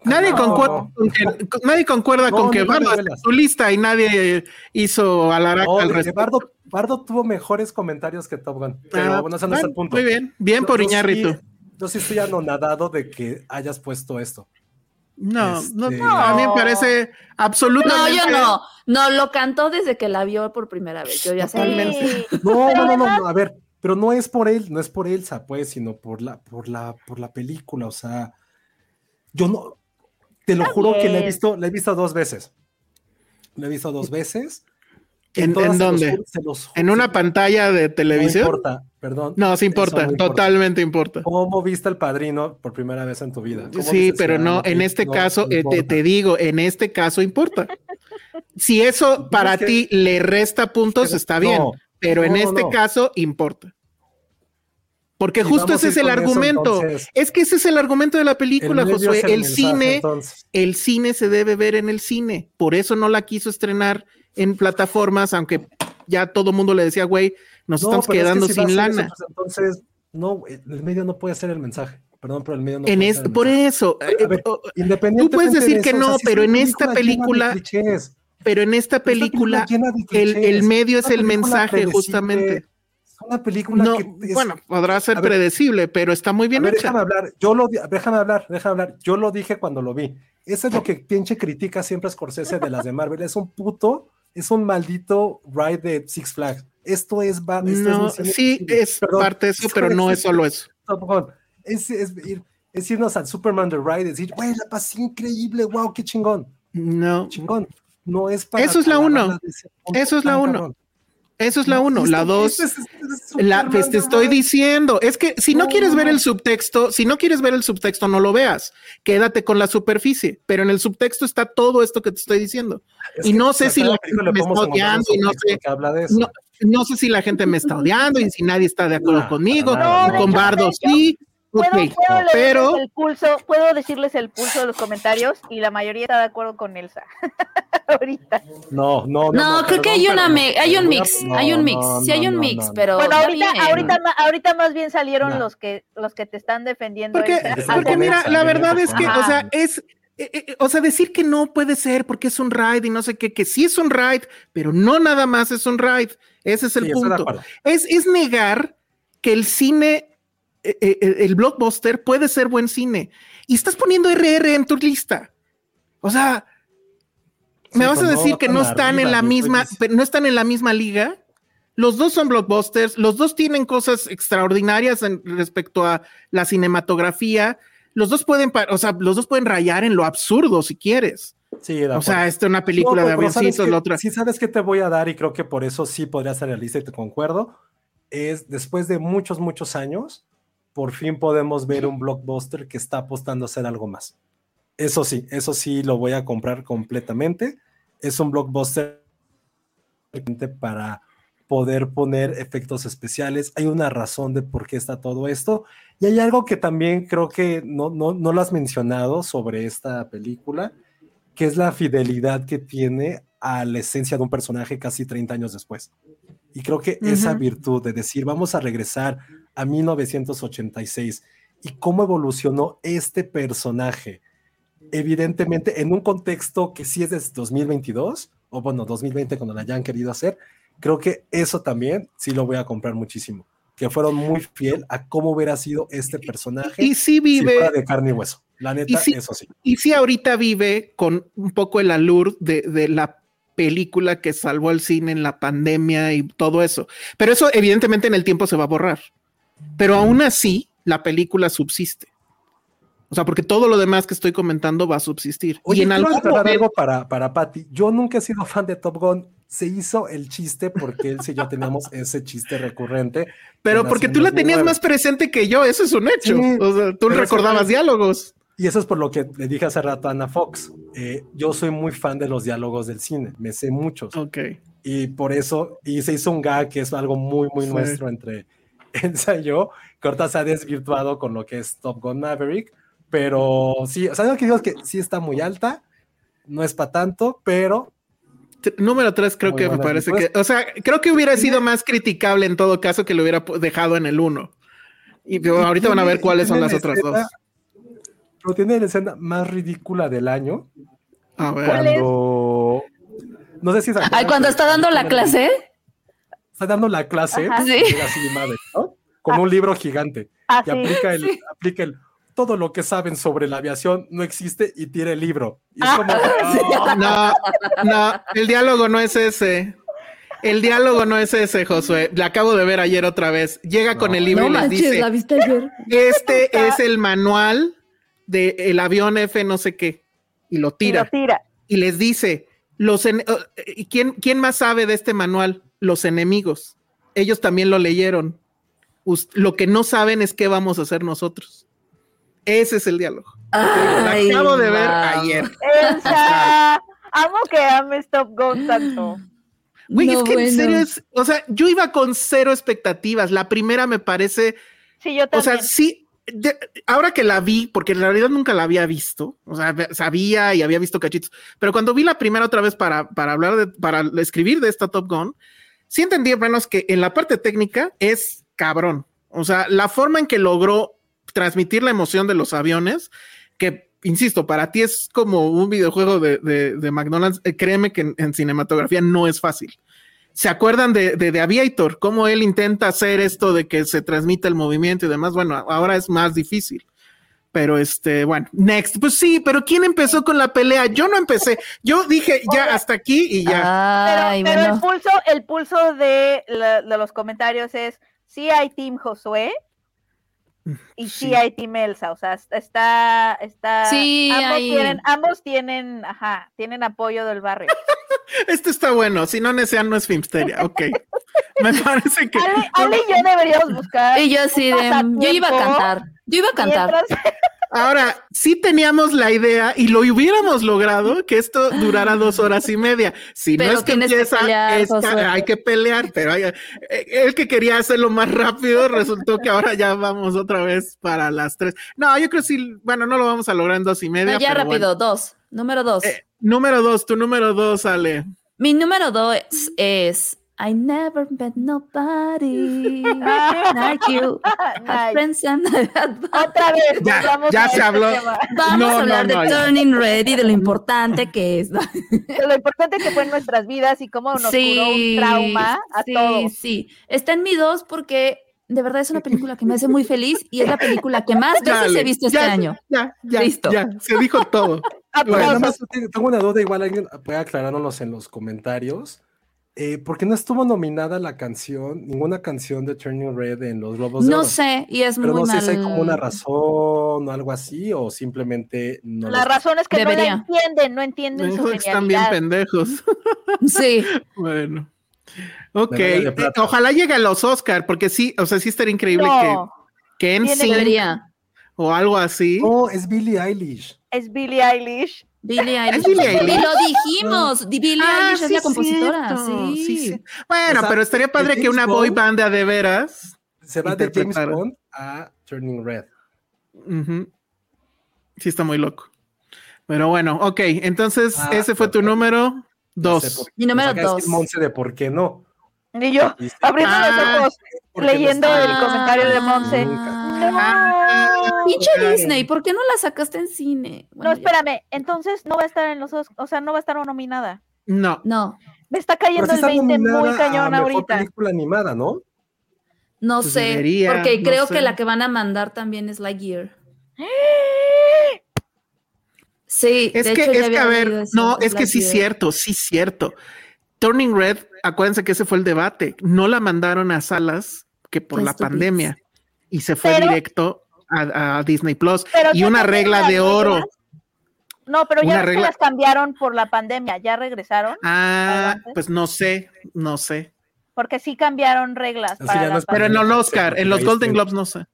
Nadie, No. concuerda con que, nadie concuerda No, con que Bardo está en tu lista y nadie hizo alaraca No, al respecto. Bardo, Bardo tuvo mejores comentarios que Top Gun. Pero Ah, bueno, ese no es el punto. Muy bien, bien Yo- por yo sí-. Yo sí estoy anonadado de que hayas puesto esto. No, Este- no, no, a mí me parece No, absolutamente. yo no. No, lo cantó desde que la vio por primera vez. Yo ya. Totalmente. Sí. No, no, no, no, no, a ver, pero no es por él, no es por Elsa, pues, sino por la, por la, por la película. O sea, yo no, te lo Está juro que la he visto, la he visto dos veces. La he visto dos veces. ¿En- los dónde? juro- se los En una pantalla de No televisión. importa, perdón. No, sí importa, no totalmente importa. ¿Cómo viste el padrino por primera vez en tu vida? ¿Cómo Sí, pero no, Ciudadano en este No caso, eh, te, te digo, en este caso importa. Si eso para ti le resta puntos, Pero está bien, no, pero en no, este no. caso importa. Porque justo ese es el eso, argumento. es que ese es el argumento de la película, el Josué. El, mensaje, cine, entonces. el cine se debe ver en el cine. Por eso no la quiso estrenar en plataformas, aunque ya todo el mundo le decía, güey, nos No, estamos pero es que quedando si a sin eso, lana. pues, entonces, no, el medio no puede ser el mensaje. Perdón, pero el medio no en puede es, ser el por mensaje. eso, A ver, eh, oh, Independientemente tú puedes de decir eso, que o sea, no, pero en esta película, pero en esta película, el, el medio es el mensaje, justamente. Es una película No, que es- bueno, podrá ser a ver, predecible, pero está muy A bien ver, hecha. déjame hablar. Yo lo déjame hablar, déjame hablar. Yo lo dije cuando lo vi. Eso es lo que pinche critica siempre Scorsese de las de Marvel. Es un puto, es un maldito ride de Six Flags. Esto es, esto es No, sí, es Perdón, parte de eso, pero no es solo eso. Es, es, ir- es irnos al Superman The Ride y decir, güey, la pasé increíble, wow, qué chingón, No, chingón. No es para. Eso es la uno. Eso es la uno. cabrón. Eso es la No, uno. La dos, es- es la, pues te estoy diciendo, es que si no No, quieres no, ver el subtexto, si no quieres ver el subtexto, no lo veas. Quédate con la superficie, pero en el subtexto está todo esto que te estoy diciendo. Y no sé si la gente me está odiando y no sé-. No, sé si la gente me está odiando y si nadie está de acuerdo conmigo, con Bardo sí, Puedo, ok, puedo leerles pero el pulso, puedo decirles el pulso de los comentarios y la mayoría está de acuerdo con Elsa. Ahorita. No, no, no. No, creo que hay una me- hay un mix, no, hay un mix, no, sí hay un no, mix, no, no. pero Bueno, ahorita, ahorita, ahorita más bien salieron No. los que los que te están defendiendo. Porque, mira, la verdad es que o sea, es, eh, eh, o sea, decir que no puede ser porque es un ride y no sé qué, que sí es un ride, pero no nada más es un ride. Ese es el Sí, punto. Es, es negar que el cine, el blockbuster puede ser buen cine. Y estás poniendo RR en tu lista. O sea, me Sí, vas a no, decir que no están en la misma, pero no están en la misma liga. Los dos son blockbusters, los dos tienen cosas extraordinarias en- respecto a la cinematografía. Los dos pueden, o sea, los dos pueden rayar en lo absurdo si quieres. Sí, O sea, esta es una película No, de pero ¿sabes avioncitos, la otra. Sí, sabes que te voy a dar y creo que por eso sí podría estar en la lista y te concuerdo. Es después de muchos, muchos años, por fin podemos ver un blockbuster que está apostando a hacer algo más. Eso sí, eso sí lo voy a comprar completamente. Es un blockbuster para poder poner efectos especiales. Hay una razón de por qué está todo esto. Y hay algo que también creo que no, no, no lo has mencionado sobre esta película, que es la fidelidad que tiene a la esencia de un personaje casi 30 años después. Y creo que esa virtud de decir, vamos a regresar a 1986 y cómo evolucionó este personaje, evidentemente en un contexto que sí es de 2022, o bueno, 2020 cuando la hayan querido hacer, creo que eso también sí lo voy a comprar muchísimo. Que fueron muy fiel a cómo hubiera sido este personaje Y si vive, de carne y hueso. La neta, sí- eso sí. y sí ahorita vive con un poco el allure de, de la película que salvó al cine en la pandemia y todo eso. Pero eso evidentemente en el tiempo se va a borrar. Pero aún así, la película subsiste. O sea, porque todo lo demás que estoy comentando va a subsistir. Oye, y en algún momento, algo para, para Patty. Yo nunca he sido fan de Top Gun. Se hizo el chiste porque él y yo teníamos ese chiste recurrente. pero que porque tú la tenías 2009. más presente que yo, eso es un hecho. Sí, o sea, tú recordabas eso- diálogos. Y eso es por lo que le dije hace rato a Ana Fox. Eh, yo soy muy fan de los diálogos del cine. Me sé muchos. Ok. Y por eso, y se hizo un gag que es algo muy, muy Sí. nuestro entre Yo, que ahorita se ha desvirtuado con lo que es Top Gun Maverick, pero sí, o sea, lo que digo es que sí está muy alta, no es para tanto, pero Número tres, creo Muy que me parece que, o sea, creo que hubiera sido más criticable en todo caso que lo hubiera dejado en el uno. Y ahorita van a ver cuáles son las la otras escena- dos. Pero tiene la escena más ridícula del año, A ver. ¿Cuál es? cuando... No sé si se Ay, cuando está dando la clase. Está dando la clase, Ajá. Sí. así madre, ¿no? Con un libro gigante. Ah, y aplica el, aplica el todo lo que saben sobre la aviación no existe y tira el libro. Y es Ah, como, sí. "Ah". No, no, el diálogo no es ese. El diálogo no es ese, Josué. La acabo de ver ayer otra vez. Llega con el libro No y les manches, dice: la viste ayer. Este es el manual del el avión F, no sé qué. Y lo Y tira. lo tira. y les dice, los en- oh, eh, ¿quién, ¿quién más sabe de este manual? Los enemigos. Ellos también lo leyeron. Lo que no saben es qué vamos a hacer nosotros. Ese es el diálogo. Ay, Lo acabo de ver wow. ayer. Elsa, amo que ames Top Gun tanto. Güey, No, es que en serio es, o sea, yo iba con cero expectativas. La primera me parece, Sí, yo o sea, también. sí, ahora que la vi, porque en realidad nunca la había visto, o sea, sabía y había visto cachitos, pero cuando vi la primera otra vez para, para hablar de, para escribir de esta Top Gun, sí entendí al menos que en la parte técnica es cabrón. O sea, la forma en que logró transmitir la emoción de los aviones, que insisto, para ti es como un videojuego de, de- McDonald's, eh, créeme que en cinematografía no es fácil. ¿Se acuerdan de, de, de Aviator? Cómo él intenta hacer esto de que se transmita el movimiento y demás. Bueno, ahora es más difícil. Pero este, bueno, next. Pues sí, pero ¿quién empezó con la pelea? Yo no empecé. Yo dije ya hasta aquí y ya. Pero, pero bueno. el pulso, el pulso de, la- de los comentarios es sí hay Team Josué y sí, Sí. hay Team Elsa. O sea, está, está. Sí, ambos hay- tienen, ambos tienen, ajá, tienen apoyo del barrio. Este está bueno. Si no Nesean, no es Filmsteria. Ok. Me parece que. Ale, Ale y yo deberíamos buscar. Y yo de, un yo iba a cantar, yo iba a cantar. mientras- Ahora, sí teníamos la idea y lo hubiéramos logrado que esto durara dos horas y media. Si Pero no es que empieza, pelear, hay que pelear, pero hay- eh, el que quería hacerlo más rápido resultó que ahora ya vamos otra vez para las tres. No, yo creo que sí, bueno, no lo vamos a lograr en dos y media. No, ya pero rápido, bueno. dos. Número dos. Eh, número dos, tu número dos, Ale. Mi número dos es I never met nobody like you. Nice. friends and Otra vez. Ya, ya se este habló. tema. Vamos No, a hablar no, no, de ya. Turning Red y de lo importante que es. ¿no? De lo importante que fue en nuestras vidas y cómo nos curó un trauma a sí, todos. sí. Está en mi dos porque de verdad es una película que me hace muy feliz y es la película que más veces Dale, he visto este ya, año. Ya, ya, Listo. ya, se dijo todo. Bueno, nada más te- tengo una duda, igual alguien puede aclarárnoslos en los comentarios. Eh, ¿Por qué no estuvo nominada la canción, ninguna canción de Turning Red en los Globos de No Oro? sé, y es Pero muy no sé si hay como una razón o algo así, o simplemente no. La razón es que no Debería. la entienden, no entienden su Están bien pendejos. Sí, Bueno. Ok, de eh, ojalá llegue a los Oscar, porque sí, o sea, sí estaría increíble No, que, que en o algo así. No, es Billie Eilish. es Billie Eilish. Billie Eilish. Billie Eilish? Y lo dijimos. di- Billie Ah, Eilish es sí, la compositora. Sí. sí, sí. Bueno, O sea, pero estaría padre que una boy Bond- band de veras. Se va de James. Bond a Turning Red. Ujú. Sí, está muy loco. Pero bueno, ok, entonces Ah, ese fue tu número No sé dos. por qué. Mi número dos. Monse de por qué no. Y yo, abriendo Ah, los ojos, no leyendo está- el comentario de Monse. Ah, Pinche claro. Disney, ¿por qué no la sacaste en cine? No, ya. espérame, entonces no va a estar en los Oscars, o sea, no va a estar nominada. No, No, Me está cayendo sí el está 20 muy a cañón mejor ahorita. película animada, ¿no? no Pues sé. debería, porque no creo sé. que la que van a mandar también es Lightyear. Sí, es de que, hecho, es que, a ver, eso, no, es que sí cierto, sí cierto. Turning Red, acuérdense que ese fue el debate. No la mandaron a salas que por la pandemia y se fue Pero- directo a, a Disney Plus Pero y una regla de oro. No, pero ya ves que regla- las cambiaron por la pandemia, ya regresaron, Ah, Adelante. pues no sé, no sé. porque sí cambiaron reglas. Así para ya no la es Pero en los Oscar, en los Golden. Globes no sé.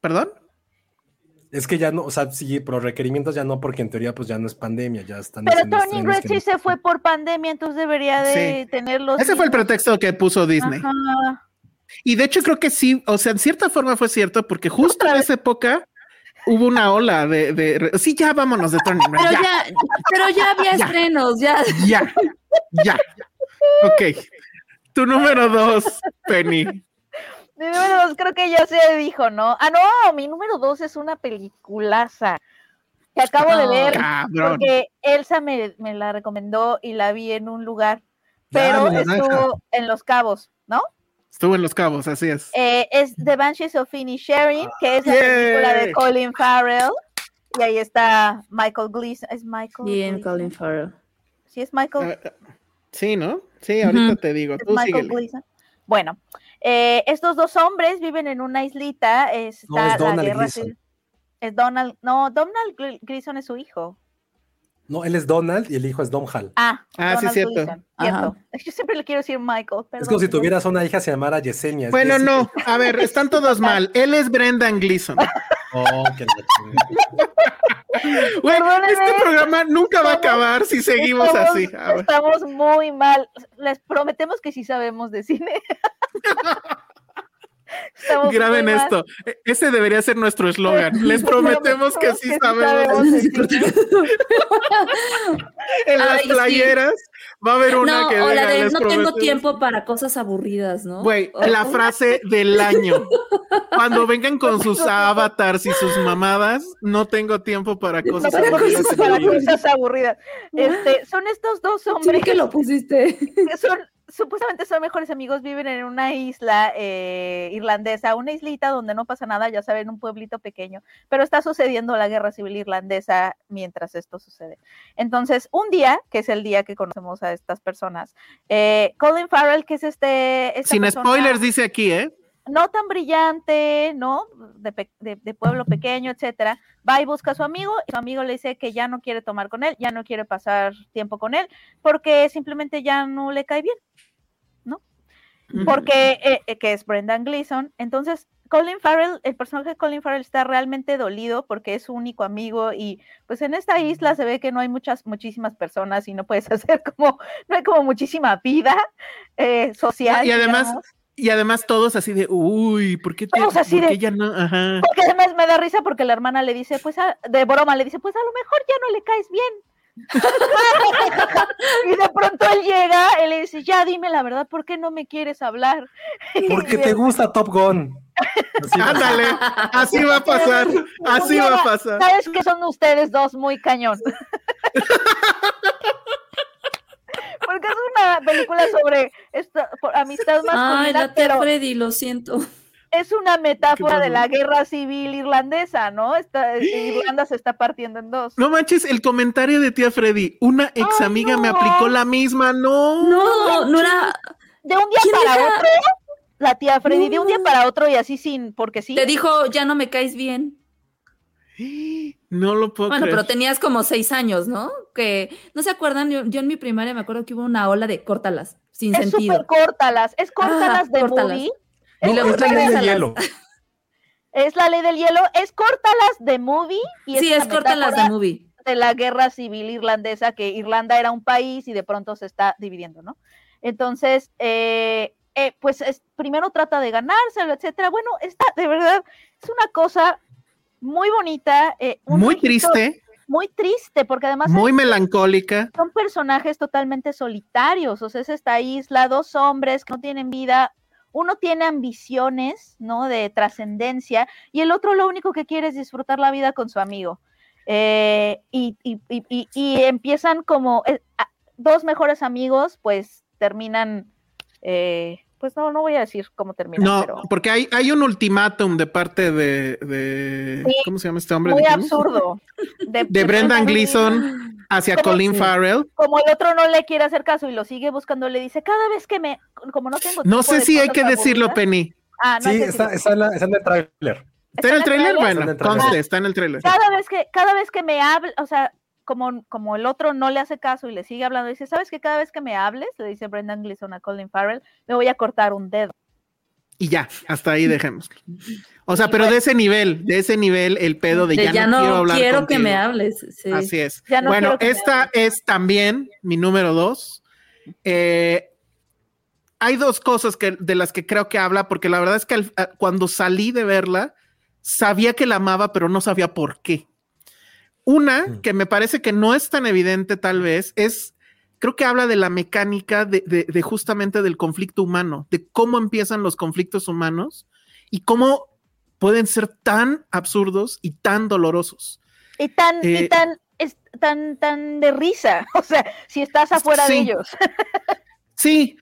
¿Perdón? Es que ya no, o sea, sí, pero requerimientos ya no, porque en teoría pues ya no es pandemia, ya están Pero Turning Red sí no- se fue por pandemia, entonces debería de tener los Ese fue el pretexto que puso Disney. Ajá. Y de hecho creo que sí, o sea, en cierta forma fue cierto, porque justo en esa época hubo una ola de, de- sí, ya vámonos de Turning Red. Pero ya, ya, pero ya había Ya. estrenos, ya. ya, ya. Ok. Tu número dos, Penny. Mi número dos creo que ya se dijo, ¿no? Ah, no, mi número dos es una peliculaza que acabo de ver Cabrón. porque Elsa me, me la recomendó y la vi en un lugar, pero estuvo en Los Cabos, ¿no? Estuvo en Los Cabos, así es. Eh, es The Banshees of Inisherin, que es la película de. Colin Farrell. Y ahí está Michael Gleason. ¿Es Michael? Bien? Colin Farrell. Sí, es Michael. Ah, sí, ¿no? Sí, ahorita te digo. es Tú Michael síguele. Gleason. Bueno, eh, estos dos hombres viven en una islita. No, Está es Donald la guerra Gleason. civil. Es Donald. No, Donald Gle- Gleason es su hijo. No, él es Donald y el hijo es Domhall. Ah, Ah, sí, cierto. Cierto. Yo siempre le quiero decir Michael. es como si perdón. tuvieras una hija se llamara Yesenia. es Bueno, no, a ver, están todos mal. Él es Brendan Gleeson. Oh. Güey, Perdónenme. este programa nunca va a acabar si seguimos estamos, así. Estamos muy mal. Les prometemos que sí sabemos de cine. Estamos Graben esto. E- Ese debería ser nuestro eslogan. Les prometemos que sí sabemos. En las Ay, sí. playeras va a haber una No, que o la diga, de "Les no tengo prometemos". tiempo para cosas aburridas, ¿no? Güey, O- la frase del año. Cuando vengan con sus avatars y sus mamadas, no tengo tiempo para cosas tengo aburridas para cosas aburridas. Este, son estos dos Sí, hombres que lo pusiste. que son supuestamente son mejores amigos, viven en una isla eh, irlandesa, una islita donde no pasa nada, ya saben, un pueblito pequeño, pero está sucediendo la guerra civil irlandesa mientras esto sucede. Entonces, un día, que es el día que conocemos a estas personas, eh, Colin Farrell, que es este... Sin persona- spoilers dice aquí, ¿eh? No tan brillante, ¿no? De, de- de pueblo pequeño, etcétera, va y busca a su amigo y su amigo le dice que ya no quiere tomar con él, ya no quiere pasar tiempo con él, porque simplemente ya no le cae bien, ¿no? Porque, eh, eh, que es Brendan Gleeson. Entonces, Colin Farrell, el personaje de Colin Farrell está realmente dolido porque es su único amigo y pues en esta isla se ve que no hay muchas, muchísimas personas y no puedes hacer como, no hay como muchísima vida eh, social. Y además, digamos. Y además todos así de, uy, ¿por qué, te, Todos así por de- ya no? Ajá. Porque además me da risa porque la hermana le dice, pues, a- de broma, le dice, pues a lo mejor ya no le caes bien. y de pronto él llega y le dice, ya dime la verdad, ¿por qué no me quieres hablar? Porque te gusta Top Gun. Así, Ándale, así va a pasar, así va a pasar. Sabes que son ustedes dos muy cañón. Una película sobre esta, por amistad Ay, masculina, la tía pero Freddy, lo siento. es una metáfora de la guerra civil irlandesa, ¿no? Esta, Irlanda se está partiendo en dos. No manches, el comentario de tía Freddy, una ex Ay, amiga me aplicó la misma, no. No, no era. de un día ¿Quién para era? otro, la tía Freddy, de un día para otro y así sin, porque sí. Te dijo, ya no me caes bien. No lo puedo Bueno, creer. pero tenías como seis años, ¿no? Que no se acuerdan, yo, yo en mi primaria me acuerdo que hubo una ola de córtalas, sin es sentido. súper córtalas, es córtalas Ajá, de córtalas. movie. Y No, luego es la ley del hielo. Es la ley del hielo, es córtalas de movie y Sí, una es córtalas de movie. de la guerra civil irlandesa, que Irlanda era un país y de pronto se está dividiendo, ¿no? Entonces, eh, eh, pues es- primero trata de ganárselo, etcétera. Bueno, está, de verdad, es una cosa muy bonita. eh, Muy triste, Muy triste, porque además muy melancólica. son personajes totalmente solitarios, o sea, es esta isla, dos hombres que no tienen vida, uno tiene ambiciones, ¿no? De trascendencia, y el otro lo único que quiere es disfrutar la vida con su amigo. Eh, y, y- y- y- empiezan como eh, dos mejores amigos, pues terminan, eh, pues no, no voy a decir cómo terminan, No, pero porque hay, hay un ultimátum de parte de, de- Sí. ¿cómo se llama este hombre? muy absurdo. De Brendan Gleeson hacia ¿Cómo? Colin. Farrell. Como el otro no le quiere hacer caso y lo sigue buscando, le dice, cada vez que me, como no tengo No sé si hay que decirlo, aburridas". Penny. Ah, no Sí, está, está en la- está en el tráiler. ¿Está en el? Está en Bueno, el tráiler. conste, está en el trailer. cada vez que cada vez que me hable, o sea, como, como el otro no le hace caso y le sigue hablando, dice, ¿sabes que cada vez que me hables, le dice Brendan Gleeson a Colin Farrell, me voy a cortar un dedo? Y ya, hasta ahí dejemos. O sea, Y pero bueno. de ese nivel, de ese nivel, el pedo de, De ya, no, quiero hablar que contigo. me hables. sí. Así es. Ya no bueno, esta es también mi número dos. Eh, hay dos cosas que, de las que creo que habla, porque la verdad es que al- cuando salí de verla, sabía que la amaba, pero no sabía por qué. Una, Mm. que me parece que no es tan evidente tal vez, es, creo que habla de la mecánica de, de- de justamente del conflicto humano, de cómo empiezan los conflictos humanos y cómo pueden ser tan absurdos y tan dolorosos. Y tan, y Eh, tan, es tan, tan de risa, o sea, si estás afuera de ellos. Sí,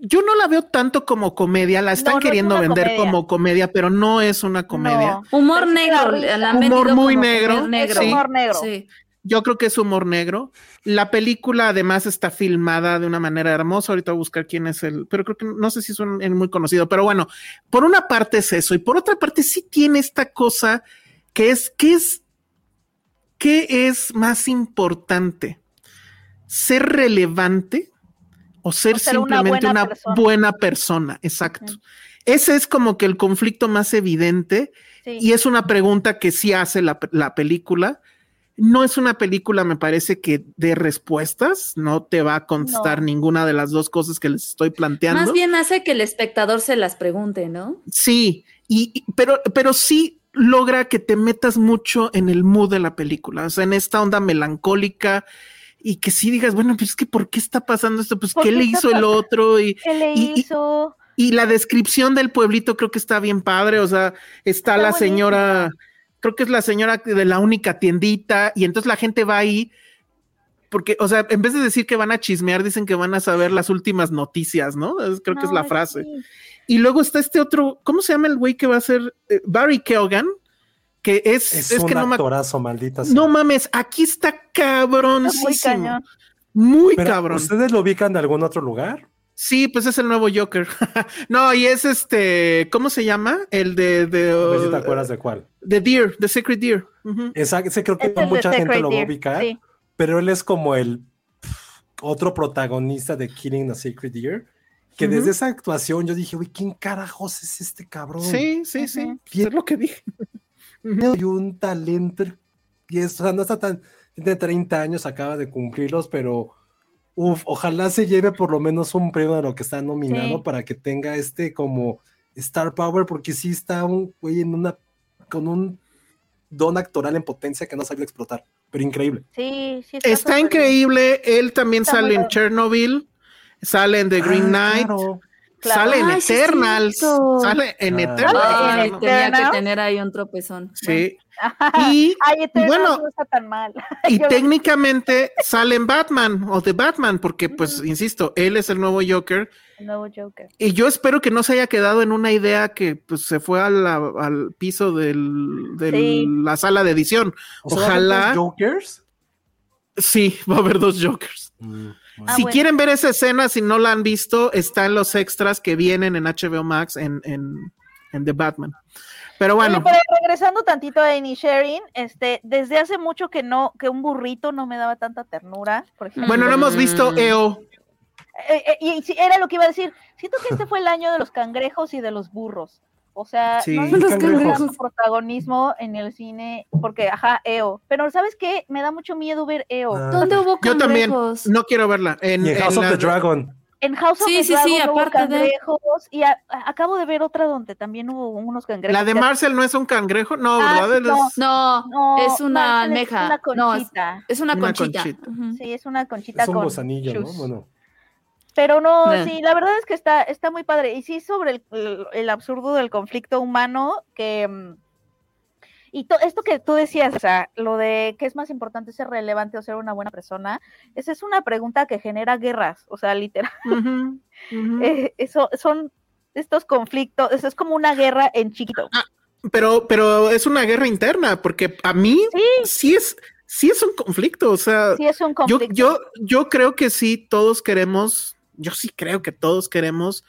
yo no la veo tanto como comedia, la están No, no es queriendo vender comedia. como comedia, pero no es una comedia. No, Humor negro. la han Humor muy como negro, humor negro. sí. humor negro. Sí. Yo creo que es humor negro. La película además está filmada de una manera hermosa. Ahorita voy a buscar quién es el, pero creo que no sé si es un, el muy conocido, pero bueno, por una parte es eso y por otra parte sí tiene esta cosa que es, que es, ¿qué es más importante? ¿Ser relevante o ser, O ser una simplemente buena una persona. buena persona? Exacto. Ese es como que el conflicto más evidente Sí. y es una pregunta que sí hace la, la película. No es una película, me parece que de respuestas, no te va a contestar No. ninguna de las dos cosas que les estoy planteando. Más bien hace que el espectador se las pregunte, ¿no? Sí, y, y- pero, pero sí logra que te metas mucho en el mood de la película, o sea, en esta onda melancólica y que sí digas, bueno, pues es que ¿por qué está pasando esto? Pues ¿Por ¿qué le hizo el otro? Y, ¿Qué le y- hizo? y la descripción del pueblito creo que está bien padre, o sea, está, Está la señora, creo que es la señora de la única tiendita, y entonces la gente va ahí porque, o sea, en vez de decir que van a chismear, dicen que van a saber las últimas noticias, ¿no? creo que es la frase. Y luego está este otro, ¿cómo se llama el güey que va a ser eh, Barry Keoghan? Que es, es, un que no actorazo, maldita No mames, aquí está cabrón. Muy cañón. Muy cabrón. ¿Ustedes lo ubican de algún otro lugar? Sí, pues es el nuevo Joker. no, y es este, ¿cómo se llama? El de, de a ver si te acuerdas de cuál. De Deer, The Secret Deer. ese creo que mucha gente lo va a ubicar, pero él es como el otro protagonista de Killing the Secret Deer que desde esa actuación yo dije, uy, ¿quién carajos es este cabrón? Sí, sí, sí. Es lo que dije. Y un talento. Y es, o sea, no está tan. Tiene 30 años, acaba de cumplirlos, pero uf, ojalá se lleve por lo menos un premio de lo que está nominado para que tenga este como Star Power, porque sí está un güey en una. con un don actoral en potencia que no sabe explotar, pero increíble. Sí, sí. Está, increíble. Él también sale en Chernobyl sale en The Green ah, Knight, sale en Eternals, sale en Eternals. tenía que tener ahí un tropezón. Sí. Y, bueno, no está tan mal. y técnicamente sale en Batman o de Batman, porque pues, insisto, él es el nuevo Joker. El nuevo Joker. Y yo espero que no se haya quedado en una idea que pues, se fue al piso de la sala de edición. Ojalá. Jokers? Sí, va a haber dos Jokers. Mm. Ah, si quieren ver esa escena, si no la han visto, está en los extras que vienen en HBO Max en, en, The Batman. Pero bueno. regresando tantito a Sharing, este, desde hace mucho que no, que un burrito no me daba tanta ternura, Bueno, no hemos visto EO. Eh, eh, y era lo que iba a decir. Siento que este fue el año de los cangrejos y de los burros. O sea, no hay su protagonismo en el cine, porque, ajá, EO. Pero, ¿sabes qué? Me da mucho miedo ver EO. Ah. ¿Dónde hubo cangrejos? Yo también, no quiero verla. En, House of the Dragon. En House of the Dragon sí, hubo cangrejos, y acabo de ver otra donde también hubo unos cangrejos. ¿La de Marcel no es un cangrejo? No, ah, ¿verdad? No, no, es una almeja. Es una conchita. es, una conchita. Sí, es una conchita es un con ¿no? Bueno. Pero no, sí, la verdad es que está, está muy padre. Y sí, sobre el, absurdo del conflicto humano, que. Mm, y esto que tú decías, o sea, lo de qué es más importante ser relevante o ser una buena persona, esa es una pregunta que genera guerras, o sea, literal. Eh, eso son estos conflictos, eso es como una guerra en chiquito. Ah, pero, pero es una guerra interna, porque a mí sí, es, sí es un conflicto, o sea, sí es un conflicto. Yo, yo, yo creo que sí, todos queremos yo sí creo que todos queremos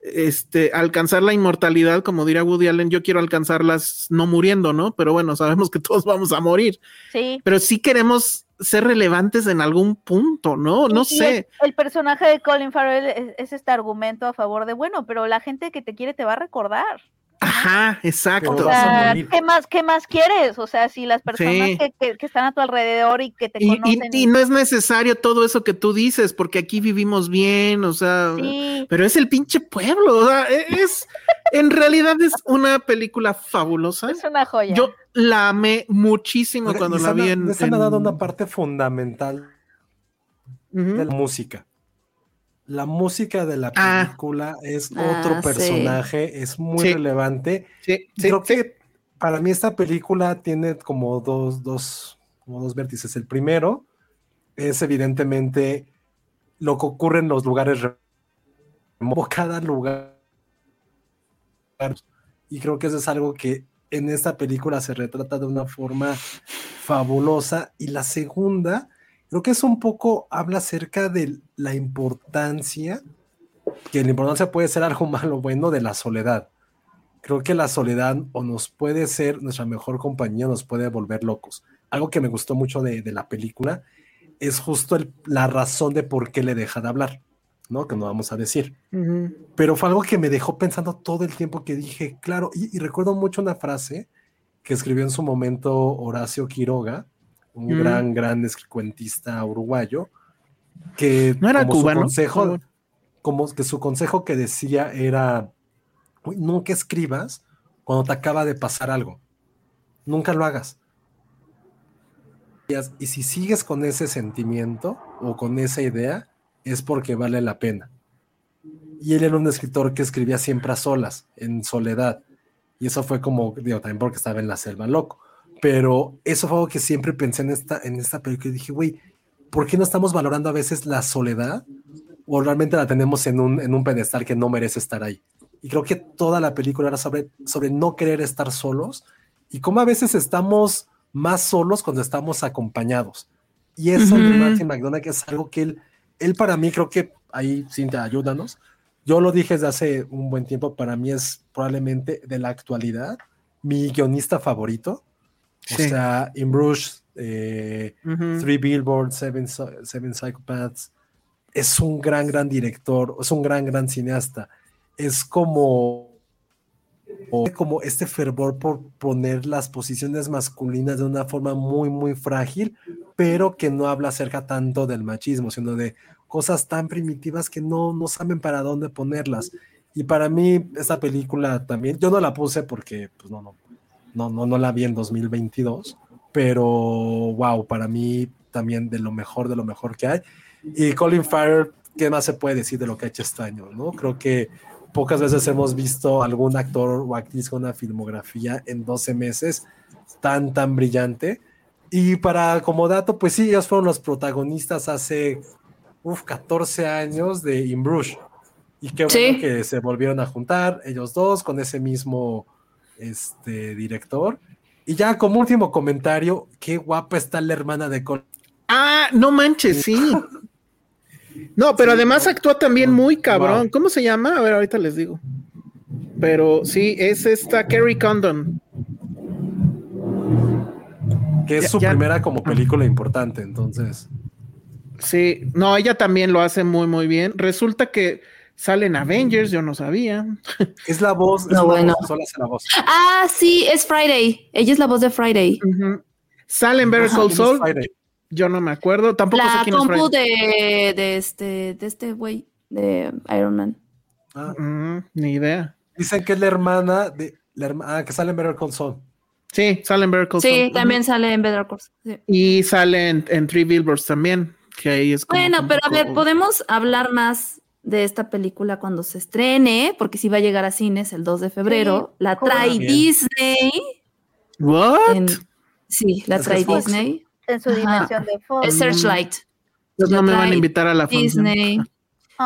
este, alcanzar la inmortalidad, como diría Woody Allen, yo quiero alcanzarlas no muriendo, ¿no? Pero bueno, sabemos que todos vamos a morir. Sí. Pero sí queremos ser relevantes en algún punto, ¿no? No sé. El, personaje de Colin Farrell es, este argumento a favor de, bueno, pero la gente que te quiere te va a recordar. Ajá, exacto. ¿qué, más, ¿Qué más quieres? O sea, si las personas que, están a tu alrededor y que te y, conocen. Y, no es necesario todo eso que tú dices, porque aquí vivimos bien, o sea, pero es el pinche pueblo, o sea, e, es, en realidad es una película fabulosa. Es una joya. Yo la amé muchísimo cuando la vi en. Se ha dado una parte fundamental de la música la música de la ah. película es ah, otro personaje, es muy relevante. Creo que para mí esta película tiene como dos, dos, como dos vértices. El primero es evidentemente lo que ocurre en los lugares cada lugar. Y creo que eso es algo que en esta película se retrata de una forma fabulosa. Y la segunda creo que es un poco, habla acerca de la importancia, que la importancia puede ser algo malo o bueno de la soledad. Creo que la soledad o nos puede ser nuestra mejor compañía, nos puede volver locos. Algo que me gustó mucho de, la película es justo la razón de por qué le deja de hablar, ¿no? Que no vamos a decir. Pero fue algo que me dejó pensando todo el tiempo que dije, claro, y recuerdo mucho una frase que escribió en su momento Horacio Quiroga, un gran, gran cuentista uruguayo, que no era como cubano. Su consejo, como que su consejo que decía era, nunca escribas cuando te acaba de pasar algo, nunca lo hagas. Y si sigues con ese sentimiento o con esa idea, es porque vale la pena. Y él era un escritor que escribía siempre a solas, en soledad. Y eso fue como, digo, también porque estaba en la selva loco. Pero eso fue algo que siempre pensé en esta, en esta película y dije, güey, ¿por qué no estamos valorando a veces la soledad o realmente la tenemos en un, en un pedestal que no merece estar ahí? Y creo que toda la película era sobre, sobre no querer estar solos y cómo a veces estamos más solos cuando estamos acompañados. Y eso de Martin McDonagh que es algo que él, él para mí creo que ahí, Cintia, ayúdanos. Yo lo dije desde hace un buen tiempo, para mí es probablemente de la actualidad mi guionista favorito. O sea, In Bruges, eh, Three Billboards, Seven, Seven Psychopaths. Es un gran, gran director, es un gran, gran cineasta. Es como como este fervor por poner las posiciones masculinas de una forma muy, muy frágil, pero que no habla acerca tanto del machismo, sino de cosas tan primitivas que no, no saben para dónde ponerlas. Y para mí, esta película también, yo no la puse porque, pues no, no, no, no, no la vi en 2022, pero wow, para mí también de lo mejor, de lo mejor que hay. Y Colin Farrell, ¿qué más se puede decir de lo que ha hecho este año? ¿no? Creo que pocas veces hemos visto algún actor o actriz con una filmografía en 12 meses tan, tan brillante. Y para como dato, pues sí, ellos fueron los protagonistas hace uf, 14 años de In Bruges. Y qué bueno que se volvieron a juntar ellos dos con ese mismo este, director. Y ya como último comentario, qué guapa está la hermana de Col. Ah, no manches, sí. No, pero además actúa también muy cabrón. ¿Cómo se llama? A ver, ahorita les digo. Pero sí, es esta Carrie Condon. Que es su primera como película importante, entonces. Sí, no, ella también lo hace muy, muy bien. Resulta que salen Avengers, yo no sabía. Es la voz, no, bueno. solo hace la voz. Ah, sí, es Friday. Ella es la voz de Friday. Salen Better Call Saul. Yo no me acuerdo, tampoco la sé quién compu de, de este de este güey de Iron Man. Ah. Mm, ni idea. Dicen que es la hermana de la ah, que sale en Better Call Saul. Sí, sale en Better Call Saul. Sí, también sale en Better Call Saul. Y sale en, Three Billboards también, que ahí es Bueno, pero a ver, podemos hablar más de esta película cuando se estrene, porque si va a llegar a cines el 2 de febrero. La trae Disney. ¿What? sí, la trae Disney en su dimensión de fondo. Es Searchlight. Pues no me van a invitar a la Disney.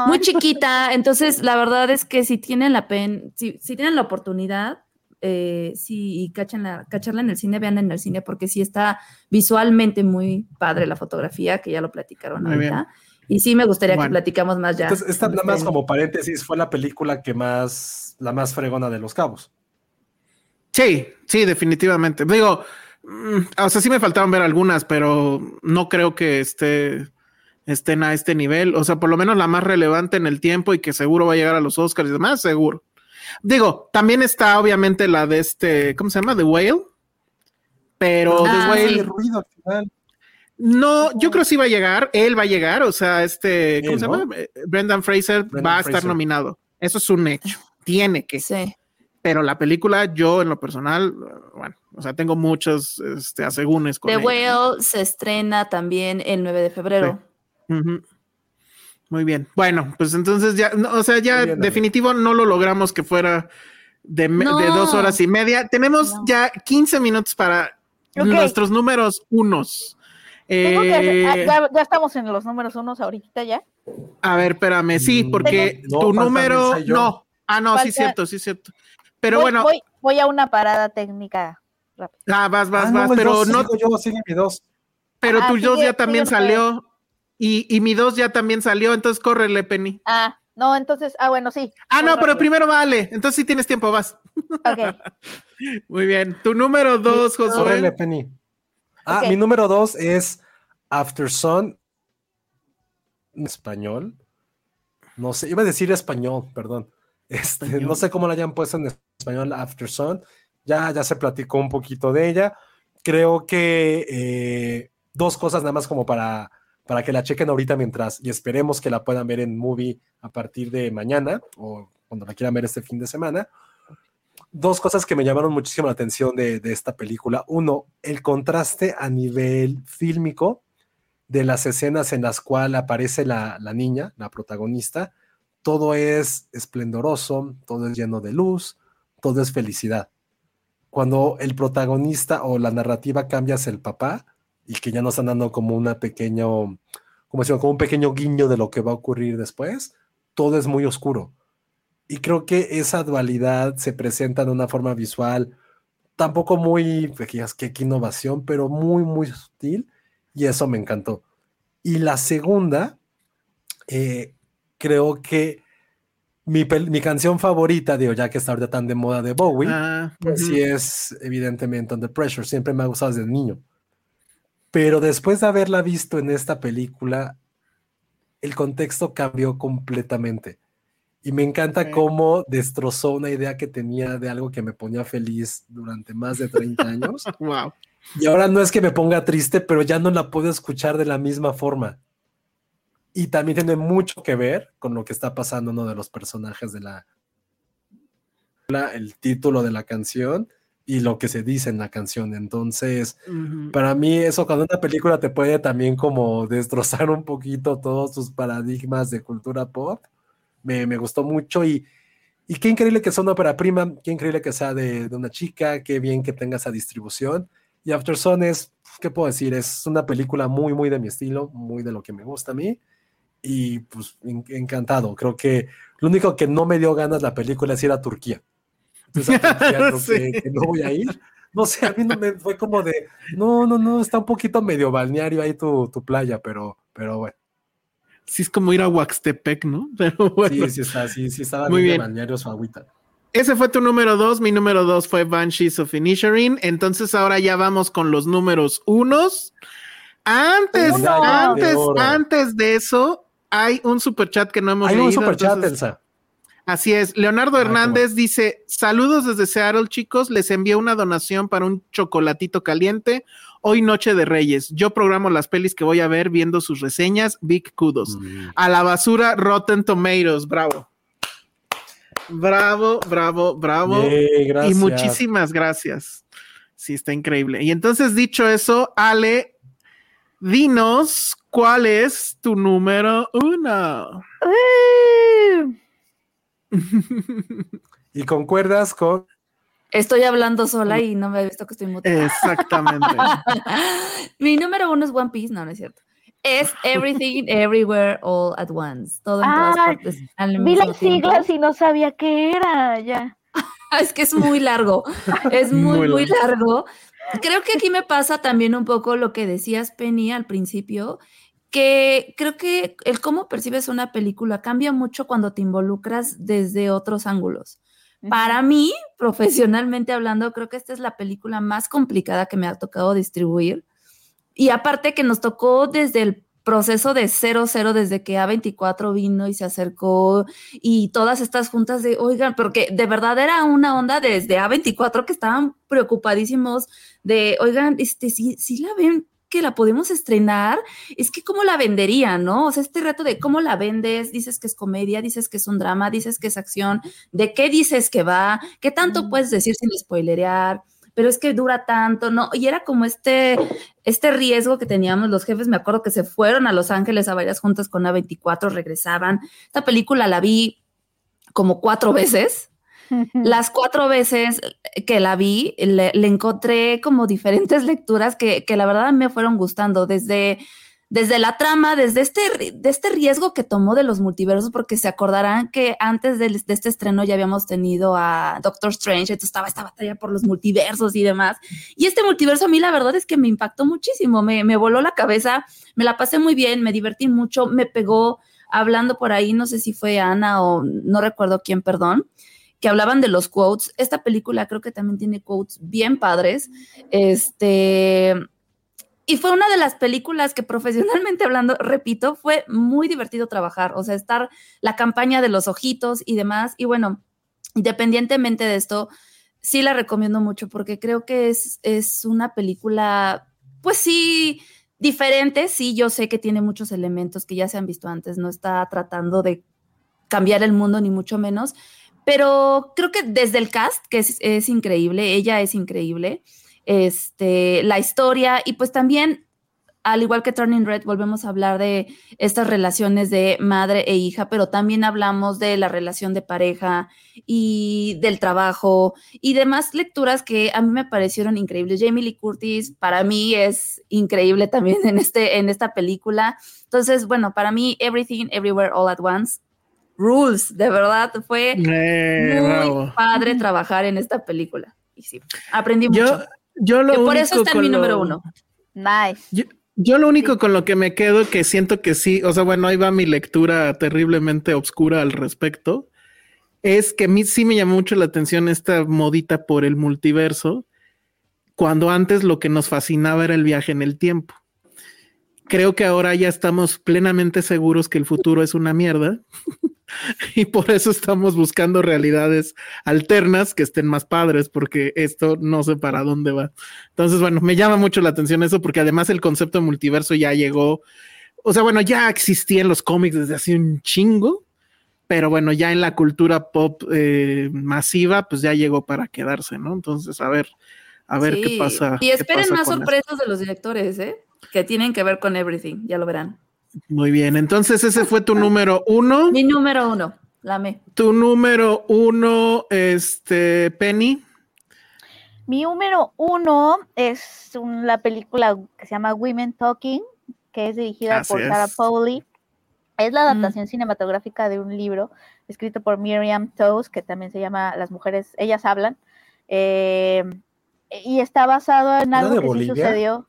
Muy chiquita, entonces la verdad es que si tienen la pen, si, tienen la oportunidad, eh, si cachan la, cacharla en el cine, vean en el cine, porque sí está visualmente muy padre la fotografía, que ya lo platicaron ahorita. Y sí me gustaría que platicamos más ya. Entonces, esta nada más como paréntesis fue la película que más, la más fregona de los cabos. Sí, sí, definitivamente. Digo, Mm, o sea, sí me faltaron ver algunas, pero no creo que esté, estén a este nivel. O sea, por lo menos la más relevante en el tiempo y que seguro va a llegar a los Oscars y demás, seguro. Digo, también está obviamente la de este, ¿cómo se llama? The Whale. Pero The ah, Whale. Ruido No, yo creo que sí va a llegar. Él va a llegar. O sea, este, ¿cómo se llama? Eh, Brendan Fraser va a estar nominado. Eso es un hecho. Tiene que. Sí. Pero la película, yo en lo personal, bueno, o sea, tengo muchos este, asegúnes con The Whale se estrena también el 9 de febrero. Muy bien. Bueno, pues entonces ya, o sea, ya definitivo no lo logramos que fuera de, dos horas y media. Tenemos ya 15 minutos para nuestros números unos. Eh, ah, ya, estamos en los números unos ahorita ya. A ver, espérame, sí, porque tu número, no. Ah, no, sí, cierto, sí, cierto. Pero bueno. Voy, a una parada técnica rápida. Ah, vas, vas, ah, vas, pero no. yo sigo mi dos. Pero tu dos ya también salió. Y, y, mi dos ya también salió, entonces córrele, Penny. Ah, no, entonces, ah, bueno, sí. Ah, no, pero primero vale. Entonces sí tienes tiempo, vas. Ok. Muy bien. Tu número dos, Josué. Córrele, Penny. Ah, mi número dos es After Sun en español. No sé, iba a decir español, perdón. Este, no sé cómo la hayan puesto en español After Sun. Ya, ya se platicó un poquito de ella. Creo que eh, dos cosas nada más como para, para que la chequen ahorita mientras y esperemos que la puedan ver en movie a partir de mañana o cuando la quieran ver este fin de semana. Dos cosas que me llamaron muchísimo la atención de, esta película. Uno, el contraste a nivel fílmico de las escenas en las cuales aparece la, la niña, la protagonista, todo es esplendoroso, todo es lleno de luz, todo es felicidad. Cuando el protagonista o la narrativa cambia hacia el papá y que ya nos están dando como una pequeño, como como un pequeño guiño de lo que va a ocurrir después, todo es muy oscuro. Y creo que esa dualidad se presenta de una forma visual, tampoco muy, que qué innovación, pero muy, muy sutil, y eso me encantó. Y la segunda, eh, creo que mi, mi, canción favorita, digo, ya que está ahorita tan de moda de Bowie, ah, pues sí es evidentemente Under Pressure, siempre me ha gustado desde niño. Pero después de haberla visto en esta película, el contexto cambió completamente. Y me encanta cómo destrozó una idea que tenía de algo que me ponía feliz durante más de 30 años. wow. Y ahora no es que me ponga triste, pero ya no la puedo escuchar de la misma forma. Y también tiene mucho que ver con lo que está pasando uno de los personajes de la, el título de la canción y lo que se dice en la canción. Entonces, para mí eso cuando una película te puede también como destrozar un poquito todos tus paradigmas de cultura pop, me, me gustó mucho y, y, qué increíble que sea una ópera prima, qué increíble que sea de, de, una chica, qué bien que tenga esa distribución. Y After Sun es, ¿qué puedo decir? Es una película muy, muy de mi estilo, muy de lo que me gusta a mí y pues encantado. Creo que lo único que no me dio ganas la película es ir a Turquía. Entonces, que, no voy a ir. No sé, a mí no me fue como de, no, no, no, está un poquito medio balneario ahí tu, tu playa, pero, pero bueno. Sí, es como ir a Huaxtepec, ¿no? Pero bueno. Sí, sí está, sí, sí estaba Muy bien, su agüita. Ese fue tu número dos, mi número dos fue Banshees of Inisherin. Entonces ahora ya vamos con los números unos. Antes, antes, antes de eso, hay un superchat que no hemos hay leído. Hay un superchat, Elsa. Así es. Leonardo Hernández dice: Saludos desde Seattle, chicos. Les envío una donación para un chocolatito caliente. Hoy Noche de Reyes. Yo programo las pelis que voy a ver viendo sus reseñas. Big kudos. Mm. A la basura, Rotten Tomatoes. Bravo. Bravo, bravo, bravo. y muchísimas gracias. Sí, está increíble. Y entonces, dicho eso, Ale, dinos ¿Cuál es tu número uno? y concuerdas con. Estoy hablando sola y no me he visto que estoy mutada. Exactamente. Mi número uno es One Piece, no, no es cierto. Es Everything, Everywhere, All at Once. Todo en todas partes. vi las siglas y no sabía qué era, ya. es que es muy largo. Es muy, muy largo. Creo que aquí me pasa también un poco lo que decías, Penny, al principio, que creo que el cómo percibes una película cambia mucho cuando te involucras desde otros ángulos. Para mí, profesionalmente hablando, creo que esta es la película más complicada que me ha tocado distribuir. Y aparte que nos tocó desde el proceso de 0-0 desde que A24 vino y se acercó y todas estas juntas de, oigan, porque de verdad era una onda desde A24 que estaban preocupadísimos de, oigan, este, si, si la ven que la podemos estrenar, es que cómo la vendería, ¿no? O sea, este reto de cómo la vendes, dices que es comedia, dices que es un drama, dices que es acción, de qué dices que va, qué tanto puedes decir sin spoilerear, pero es que dura tanto, ¿no? Y era como este, este riesgo que teníamos los jefes, me acuerdo que se fueron a Los Ángeles a varias juntas con A24, regresaban. Esta película la vi como cuatro veces, las cuatro veces que la vi, le, encontré como diferentes lecturas que, la verdad me fueron gustando, desde, desde la trama, desde este, de este riesgo que tomó de los multiversos, porque se acordarán que antes de, este estreno ya habíamos tenido a Doctor Strange, entonces estaba esta batalla por los multiversos y demás. Y este multiverso a mí la verdad es que me impactó muchísimo, me, me voló la cabeza, me la pasé muy bien, me divertí mucho, me pegó hablando por ahí, no sé si fue Ana o no recuerdo quién, perdón, que hablaban de los quotes. Esta película creo que también tiene quotes bien padres. Este. Y fue una de las películas que profesionalmente hablando, repito, fue muy divertido trabajar, o sea, estar la campaña de los ojitos y demás. Y bueno, independientemente de esto, sí la recomiendo mucho porque creo que es, es una película, pues sí, diferente. Sí, yo sé que tiene muchos elementos que ya se han visto antes, no está tratando de cambiar el mundo ni mucho menos, pero creo que desde el cast, que es, increíble, ella es increíble, este, la historia y pues también al igual que Turning Red, volvemos a hablar de estas relaciones de madre e hija, pero también hablamos de la relación de pareja y del trabajo y demás lecturas que a mí me parecieron increíbles. Jamie Lee Curtis para mí es increíble también en, este, en esta película. Entonces, bueno, para mí, Everything, Everywhere, All at Once, Rules, de verdad, fue Eh, muy bravo. padre trabajar en esta película. Y sí, aprendí mucho. Yo, yo lo Que por eso único está en mi con lo- número uno. Nice. Yo, yo lo único con lo que me quedo que siento que sí, o sea, bueno, ahí va mi lectura terriblemente oscura al respecto, es que a mí sí me llamó mucho la atención esta modita por el multiverso, cuando antes lo que nos fascinaba era el viaje en el tiempo. Creo que ahora ya estamos plenamente seguros que el futuro es una mierda y por eso estamos buscando realidades alternas que estén más padres porque esto no sé para dónde va. Entonces, bueno, me llama mucho la atención eso porque además el concepto de multiverso ya llegó, o sea, bueno, ya existía en los cómics desde hace un chingo, pero bueno, ya en la cultura pop eh, masiva, pues ya llegó para quedarse, ¿no? Entonces, a ver, a ver qué pasa. Y esperen pasa más sorpresas de los directores, ¿eh? Que tienen que ver con Everything, ya lo verán. Muy bien, entonces ese fue tu número uno. Mi número uno, la me. Tu número uno, este, Penny. Mi número uno es un- la película que se llama Women Talking, que es dirigida Así por Sarah. Powley. Es la Mm. adaptación cinematográfica de un libro escrito por Miriam Toews, que también se llama Las mujeres, ellas hablan. eh, y está basado en ¿Era algo que sí sucedió.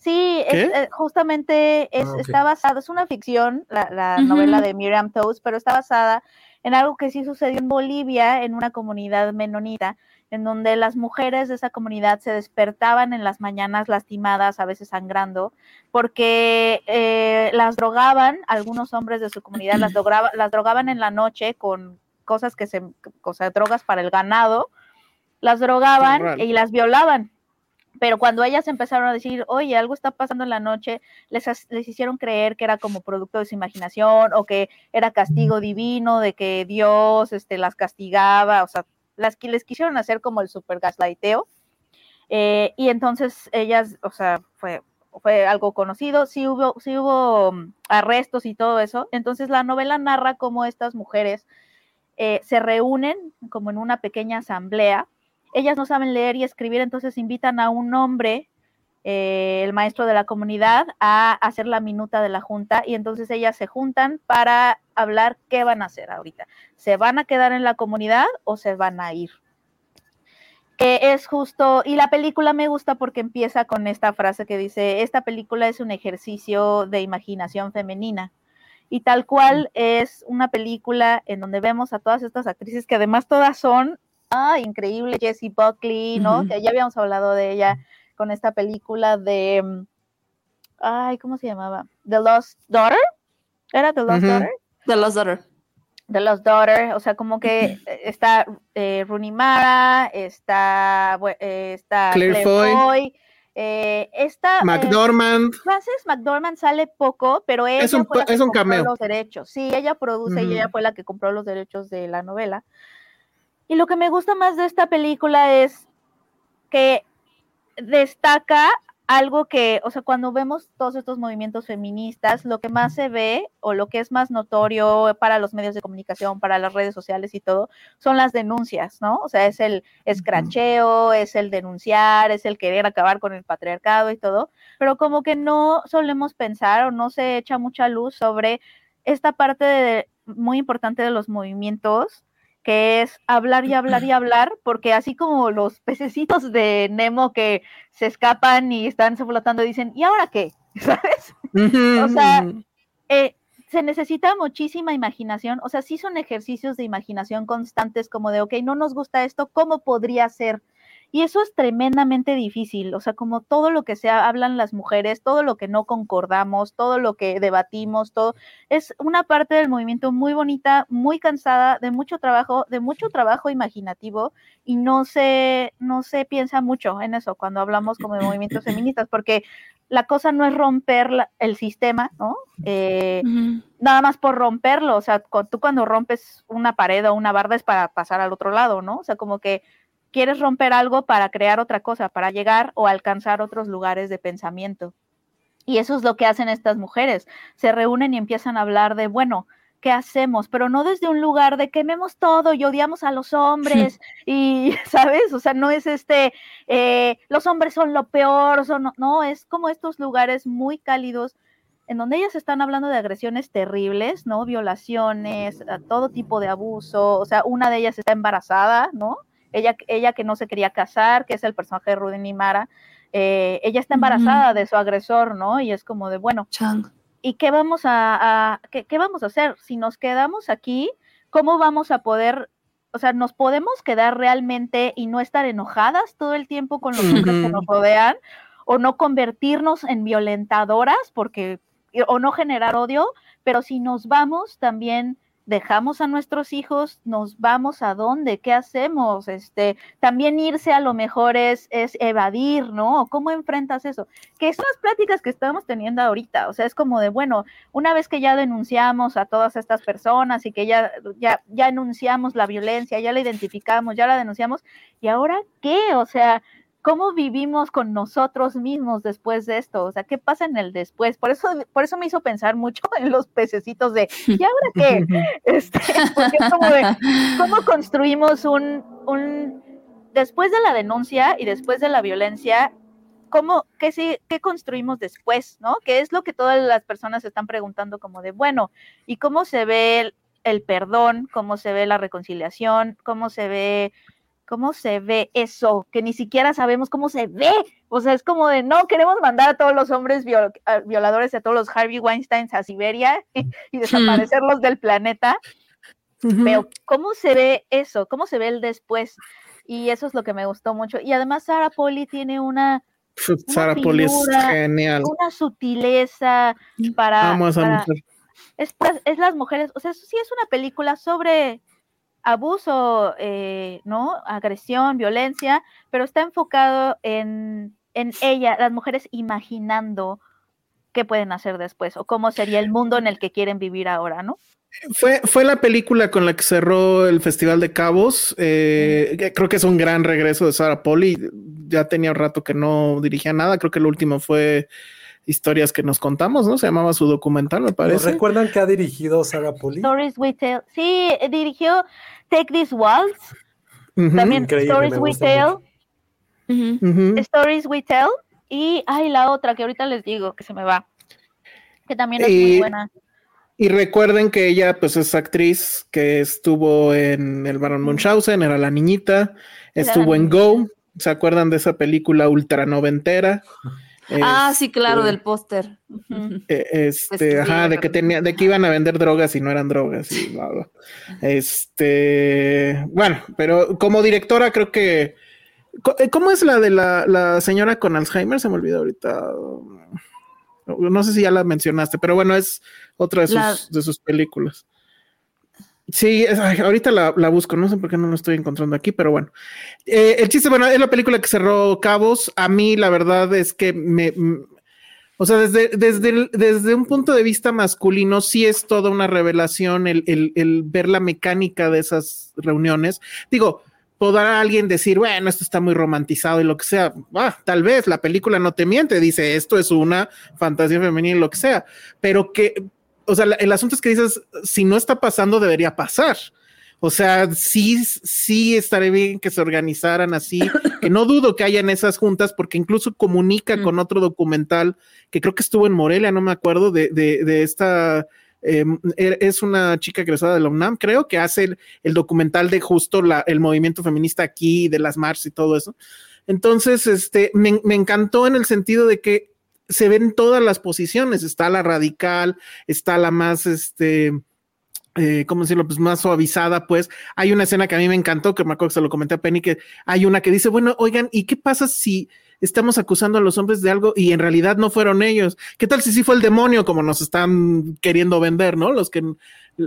Sí, es, eh, justamente es, Ah, está basado, es una ficción, la, la novela de Miriam Toews, pero está basada en algo que sí sucedió en Bolivia, en una comunidad menonita, en donde las mujeres de esa comunidad se despertaban en las mañanas lastimadas, a veces sangrando, porque eh, las drogaban, algunos hombres de su comunidad las, drogaba- las drogaban en la noche con cosas que se, o sea, drogas para el ganado, las drogaban y las violaban. Pero cuando ellas empezaron a decir, oye, algo está pasando en la noche, les, les hicieron creer que era como producto de su imaginación o que era castigo divino, de que Dios este, las castigaba, o sea, las que les quisieron hacer como el super gaslighteo. Eh, y entonces ellas, o sea, fue, fue algo conocido, sí hubo, sí hubo mm, arrestos y todo eso. Entonces la novela narra cómo estas mujeres eh, se reúnen como en una pequeña asamblea. Ellas no saben leer y escribir, entonces invitan a un hombre, eh, el maestro de la comunidad, a hacer la minuta de la junta y entonces ellas se juntan para hablar qué van a hacer ahorita. ¿Se van a quedar en la comunidad o se van a ir? que es justo, y la película me gusta porque empieza con esta frase que dice, esta película es un ejercicio de imaginación femenina. Y tal cual es una película en donde vemos a todas estas actrices que además todas son, ah, increíble, Jessie Buckley, ¿no? Que ya habíamos hablado de ella con esta película de, mm, ay, ¿cómo se llamaba? The Lost Daughter. ¿Era The Lost. Daughter? The Lost Daughter. The Lost Daughter, o sea, como que eh, está eh, Rooney Mara, está, eh, está Claire Claire, Foy. Foy, eh, está eh, McDormand. Frances McDormand sale poco, pero ella Es un fue la pa- que es un compró cameo. los derechos. Sí, ella produce y ella fue la que compró los derechos de la novela. Y lo que me gusta más de esta película es que destaca algo que, o sea, cuando vemos todos estos movimientos feministas, lo que más se ve o lo que es más notorio para los medios de comunicación, para las redes sociales y todo, son las denuncias, ¿no? O sea, es el escracheo, es el denunciar, es el querer acabar con el patriarcado y todo, pero como que no solemos pensar o no se echa mucha luz sobre esta parte de- muy importante de los movimientos que es hablar y hablar y hablar, porque así como los pececitos de Nemo que se escapan y están flotando dicen, ¿y ahora qué? ¿Sabes? O sea, eh, se necesita muchísima imaginación, o sea, sí son ejercicios de imaginación constantes como de, ok, no nos gusta esto, ¿cómo podría ser? Y eso es tremendamente difícil, o sea, como todo lo que se ha- hablan las mujeres, todo lo que no concordamos, todo lo que debatimos, todo, es una parte del movimiento muy bonita, muy cansada, de mucho trabajo, de mucho trabajo imaginativo, y no se, no se piensa mucho en eso cuando hablamos como de movimientos feministas, porque la cosa no es romper la- el sistema, ¿no? Eh, nada más por romperlo, o sea, tú cuando rompes una pared o una barda es para pasar al otro lado, ¿no? O sea, como que quieres romper algo para crear otra cosa, para llegar o alcanzar otros lugares de pensamiento. Y eso es lo que hacen estas mujeres. Se reúnen y empiezan a hablar de, bueno, ¿qué hacemos? Pero no desde un lugar de quememos todo y odiamos a los hombres y, ¿sabes? O sea, no es este, eh, los hombres son lo peor, son, no, es como estos lugares muy cálidos en donde ellas están hablando de agresiones terribles, ¿no? Violaciones, todo tipo de abuso, o sea, una de ellas está embarazada, ¿no? Ella, ella que no se quería casar, que es el personaje de Rudy Mara, eh, ella está embarazada de su agresor, ¿no? Y es como de, bueno, Chang. ¿y qué vamos a, qué, vamos a hacer? Si nos quedamos aquí, ¿cómo vamos a poder, o sea, nos podemos quedar realmente y no estar enojadas todo el tiempo con los hombres que nos rodean? o no convertirnos en violentadoras porque o no generar odio, pero si nos vamos también dejamos a nuestros hijos, nos vamos a dónde, qué hacemos, este, también irse a lo mejor es, es evadir, ¿no? ¿Cómo enfrentas eso? Que son las pláticas que estamos teniendo ahorita, o sea, es como de, bueno, una vez que ya denunciamos a todas estas personas y que ya, ya, ya anunciamos la violencia, ya la identificamos, ya la denunciamos, ¿y ahora qué? O sea, cómo vivimos con nosotros mismos después de esto, o sea, qué pasa en el después. Por eso, por eso me hizo pensar mucho en los pececitos de, ¿y ahora qué? Este, porque como de, ¿cómo construimos un, un, después de la denuncia y después de la violencia, ¿cómo, qué, sí, qué construimos después, no? ¿Qué es lo que todas las personas están preguntando como de, bueno, ¿y cómo se ve el, el perdón? ¿Cómo se ve la reconciliación? ¿Cómo se ve ¿Cómo se ve eso? Que ni siquiera sabemos cómo se ve. O sea, es como de, no, queremos mandar a todos los hombres violadores y a todos los Harvey Weinsteins a Siberia y, desaparecerlos del planeta. Pero, ¿cómo se ve eso? ¿Cómo se ve el después? Y eso es lo que me gustó mucho. Y además, Sarah Polly tiene una. Sarah Polly es genial. Una sutileza para. Vamos a es, es las mujeres. O sea, sí es una película sobre abuso, eh, ¿no? Agresión, violencia, pero está enfocado en, en ella, las mujeres imaginando qué pueden hacer después o cómo sería el mundo en el que quieren vivir ahora, ¿no? Fue, fue la película con la que cerró el Festival de Cabos. Eh, creo que es un gran regreso de Sarah Poli. Ya tenía un rato que no dirigía nada. Creo que lo último fue historias que nos contamos, ¿no? Se llamaba su documental, me parece. ¿Recuerdan que ha dirigido Sarah Poli? Stories We Tell. Sí, dirigió Take This Waltz. También Stories We Tell. Stories We Tell. Y hay la otra que ahorita les digo que se me va. Que también es muy buena. Y recuerden que ella, pues, es actriz que estuvo en el Baron Munchausen, era la niñita, estuvo en Go. ¿Se acuerdan de esa película ultra noventera? ah, sí, claro, del póster. E, este, ajá, de que tenía, de que iban a vender drogas y no eran drogas y Este, bueno, pero como directora creo que eh, ¿Cómo es la de la, señora con Alzheimer? Se me olvidó ahorita. No sé si ya la mencionaste, pero bueno, es otra de sus, de sus películas. Sí, ahorita la, busco, no sé por qué no lo estoy encontrando aquí, pero bueno. Eh, el chiste, bueno, es la película que cerró Cabos. A mí, la verdad es que me. O sea, desde, desde, desde un punto de vista masculino, sí es toda una revelación el, el, ver la mecánica de esas reuniones. Digo, podrá alguien decir, bueno, esto está muy romantizado y lo que sea. Ah, tal vez la película no te miente, dice esto es una fantasía femenina y lo que sea, pero que, o sea, el asunto es que dices, si no está pasando, debería pasar. O sea, sí, sí estaría bien que se organizaran así, que no dudo que hayan esas juntas, porque incluso comunica mm. con otro documental que creo que estuvo en Morelia, no me acuerdo, de, de, esta, em, er, es una chica egresada de la UNAM, creo, que hace el, documental de justo la, el movimiento feminista aquí, de las marchas y todo eso. Entonces, este, me, me encantó en el sentido de que se ven todas las posiciones, está la radical, está la más, este, eh, ¿cómo decirlo? Pues más suavizada, pues. Hay una escena que a mí me encantó, que me acuerdo que se lo comenté a Penny, que hay una que dice, bueno, oigan, ¿y qué pasa si estamos acusando a los hombres de algo y en realidad no fueron ellos? ¿Qué tal si sí fue el demonio como nos están queriendo vender, ¿no? Los que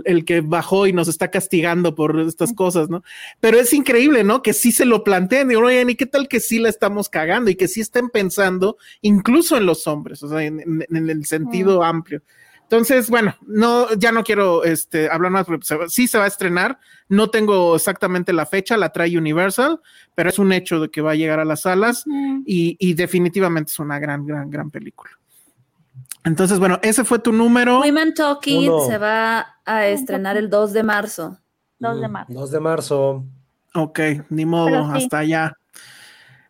el que bajó y nos está castigando por estas cosas, ¿no? Pero es increíble, ¿no? Que sí se lo planteen, y oigan, ¿y qué tal que sí la estamos cagando y que sí estén pensando incluso en los hombres, o sea, en, el sentido amplio? Entonces, bueno, no, ya no quiero este, hablar más, porque sí se va a estrenar. No tengo exactamente la fecha, la trae Universal, pero es un hecho de que va a llegar a las salas y, y definitivamente es una gran, gran, gran película. Entonces, bueno, ese fue tu número. Women Talking Uno. se va a estrenar el 2 de marzo. 2 de Mm, marzo. 2 de marzo. Ok, ni modo, sí. hasta allá.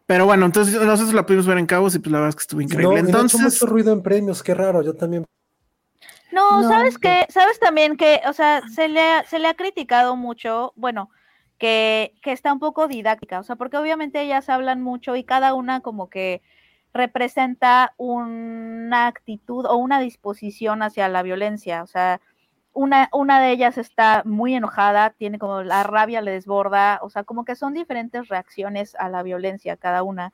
Pero bueno, entonces nosotros la pudimos ver en Cabos y pues la verdad es que estuvo No, increíble. no entonces, mucho ruido en premios, qué raro, yo también. No, No. sabes que, sabes también que, o sea, se le ha, se le ha criticado mucho, bueno, que, que está un poco didáctica, o sea, porque obviamente ellas hablan mucho y cada una como que representa una actitud o una disposición hacia la violencia, o sea, una, una de ellas está muy enojada, tiene como la rabia le desborda, o sea, como que son diferentes reacciones a la violencia cada una.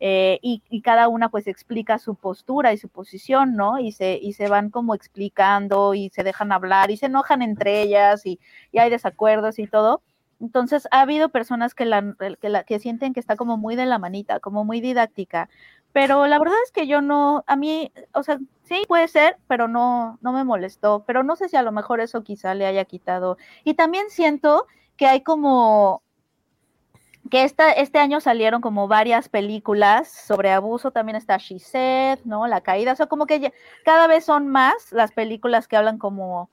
eh, y, y cada una pues explica su postura y su posición, ¿no? Y se, y se van como explicando y se dejan hablar y se enojan entre ellas y, y hay desacuerdos y todo. Entonces ha habido personas que, la, que, la, que sienten que está como muy de la manita, como muy didáctica, pero la verdad es que yo no, a mí, o sea, sí puede ser, pero no, no me molestó, pero no sé si a lo mejor eso quizá le haya quitado. Y también siento que hay como, que esta, este año salieron como varias películas sobre abuso, también está She Said, ¿no? La caída, o sea, como que cada vez son más las películas que hablan como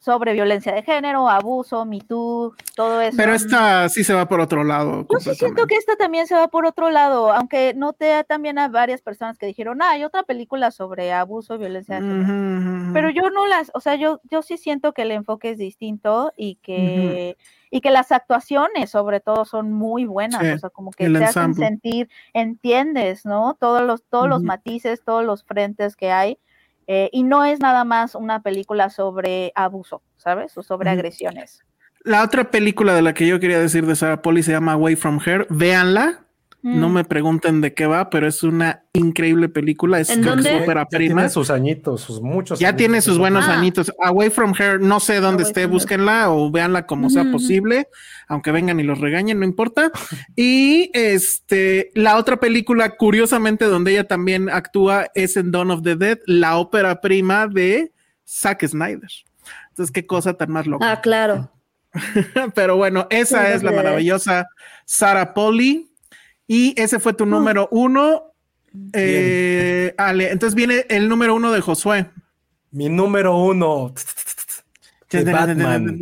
sobre violencia de género, abuso, Me Too, todo eso. pero esta sí se va por otro lado. Yo sí siento que esta también se va por otro lado, aunque noté también a varias personas que dijeron, ah, hay otra película sobre abuso violencia de género. Pero yo no las, o sea, yo, yo sí siento que el enfoque es distinto y que, y que las actuaciones sobre todo son muy buenas, Sí, o sea, como que te hacen sentir, entiendes, ¿no? Todos los, todos los matices, todos los frentes que hay. Eh, y no es nada más una película sobre abuso, ¿sabes? O sobre agresiones. La otra película de la que yo quería decir de Sarah Polly se llama Away from Her. Véanla. No Mm. me pregunten de qué va, pero es una increíble película. Es ópera prima. tiene sus añitos, sus muchos. Ya añitos. tiene sus buenos Ah. añitos. Away from Her, no sé dónde Away esté, búsquenla o véanla como sea posible, aunque vengan y los regañen, no importa. Y este, la otra película, curiosamente, donde ella también actúa, es en Dawn of the Dead, la ópera prima de Zack Snyder. Entonces, qué cosa tan más loca. Ah, claro. Pero bueno, esa Sí, es la maravillosa Sarah Polly. Y ese fue tu número uno. Eh, Ale, entonces viene el número uno de Josué. Mi número uno. De Batman.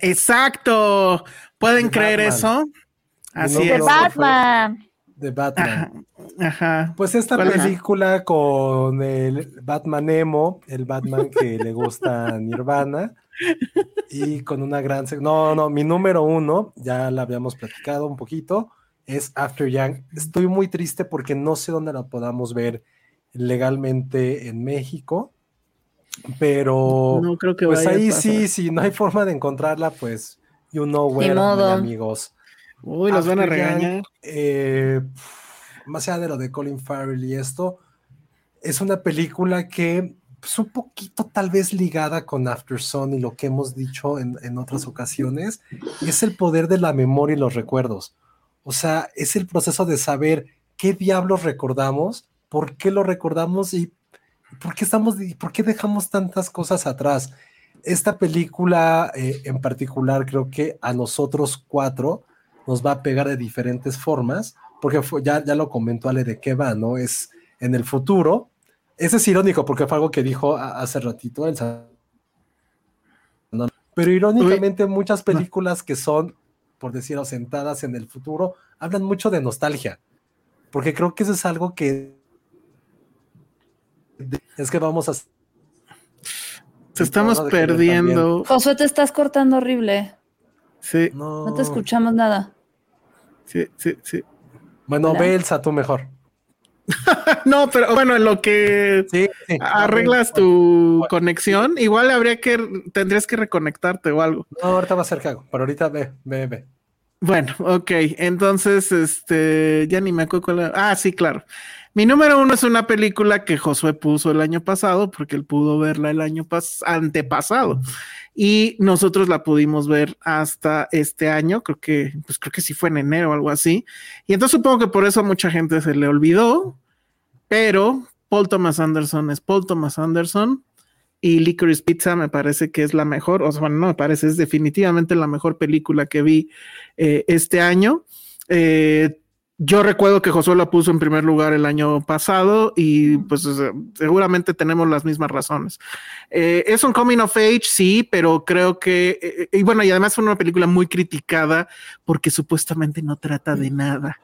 Exacto. ¿Pueden De creer Batman. eso? Así es. Batman. De Batman. Ajá. Ajá. Pues esta película con el Batman emo, el Batman que le gusta a Nirvana, y con una gran... No, no, mi número uno, ya la habíamos platicado un poquito, es After Young. Estoy muy triste porque no sé dónde la podamos ver legalmente en México, pero No creo que pues vaya a ahí pasar. sí, si no hay forma de encontrarla, pues you know where, modo. amigos. Uy, los van a regañar. eh, más allá de lo de Colin Farrell y esto, es una película que pues, un poquito tal vez ligada con After Sun y lo que hemos dicho en, en otras ocasiones, es el poder de la memoria y los recuerdos. O sea, es el proceso de saber qué diablos recordamos, por qué lo recordamos y por qué estamos, y por qué dejamos tantas cosas atrás. Esta película eh, en particular creo que a nosotros cuatro nos va a pegar de diferentes formas, porque fue- ya, ya lo comentó Ale de qué va, ¿no? Es en el futuro. Eso es irónico porque fue algo que dijo a- hace ratito Elsa. Pero irónicamente muchas películas que son, por decirlo, sentadas en el futuro, hablan mucho de nostalgia, porque creo que eso es algo que es que vamos a... Se estamos perdiendo. Josué, te estás cortando horrible. Sí, No, No te escuchamos nada. sí, sí, sí. Bueno, Hola. ve Elsa, tú mejor. No, pero bueno, en lo que Sí, sí. arreglas tu conexión, igual habría que, tendrías que reconectarte o algo. No, ahorita va a ser cago, pero ahorita ve, ve, ve. Bueno, ok, entonces, este, ya ni me acuerdo cuál era. Ah, sí, claro. Mi número uno es una película que Josué puso el año pasado, porque él pudo verla el año pas antepasado. Y nosotros la pudimos ver hasta este año, creo que, pues creo que sí fue en enero o algo así. Y entonces supongo que por eso a mucha gente se le olvidó, pero Paul Thomas Anderson es Paul Thomas Anderson y Licorice Pizza me parece que es la mejor, o sea, bueno, no me parece, es definitivamente la mejor película que vi eh, este año. Eh, Yo recuerdo que Josué la puso en primer lugar el año pasado y pues seguramente tenemos las mismas razones. Eh, es un coming of age, sí, pero creo que, eh, y bueno, y además fue una película muy criticada porque supuestamente no trata de nada.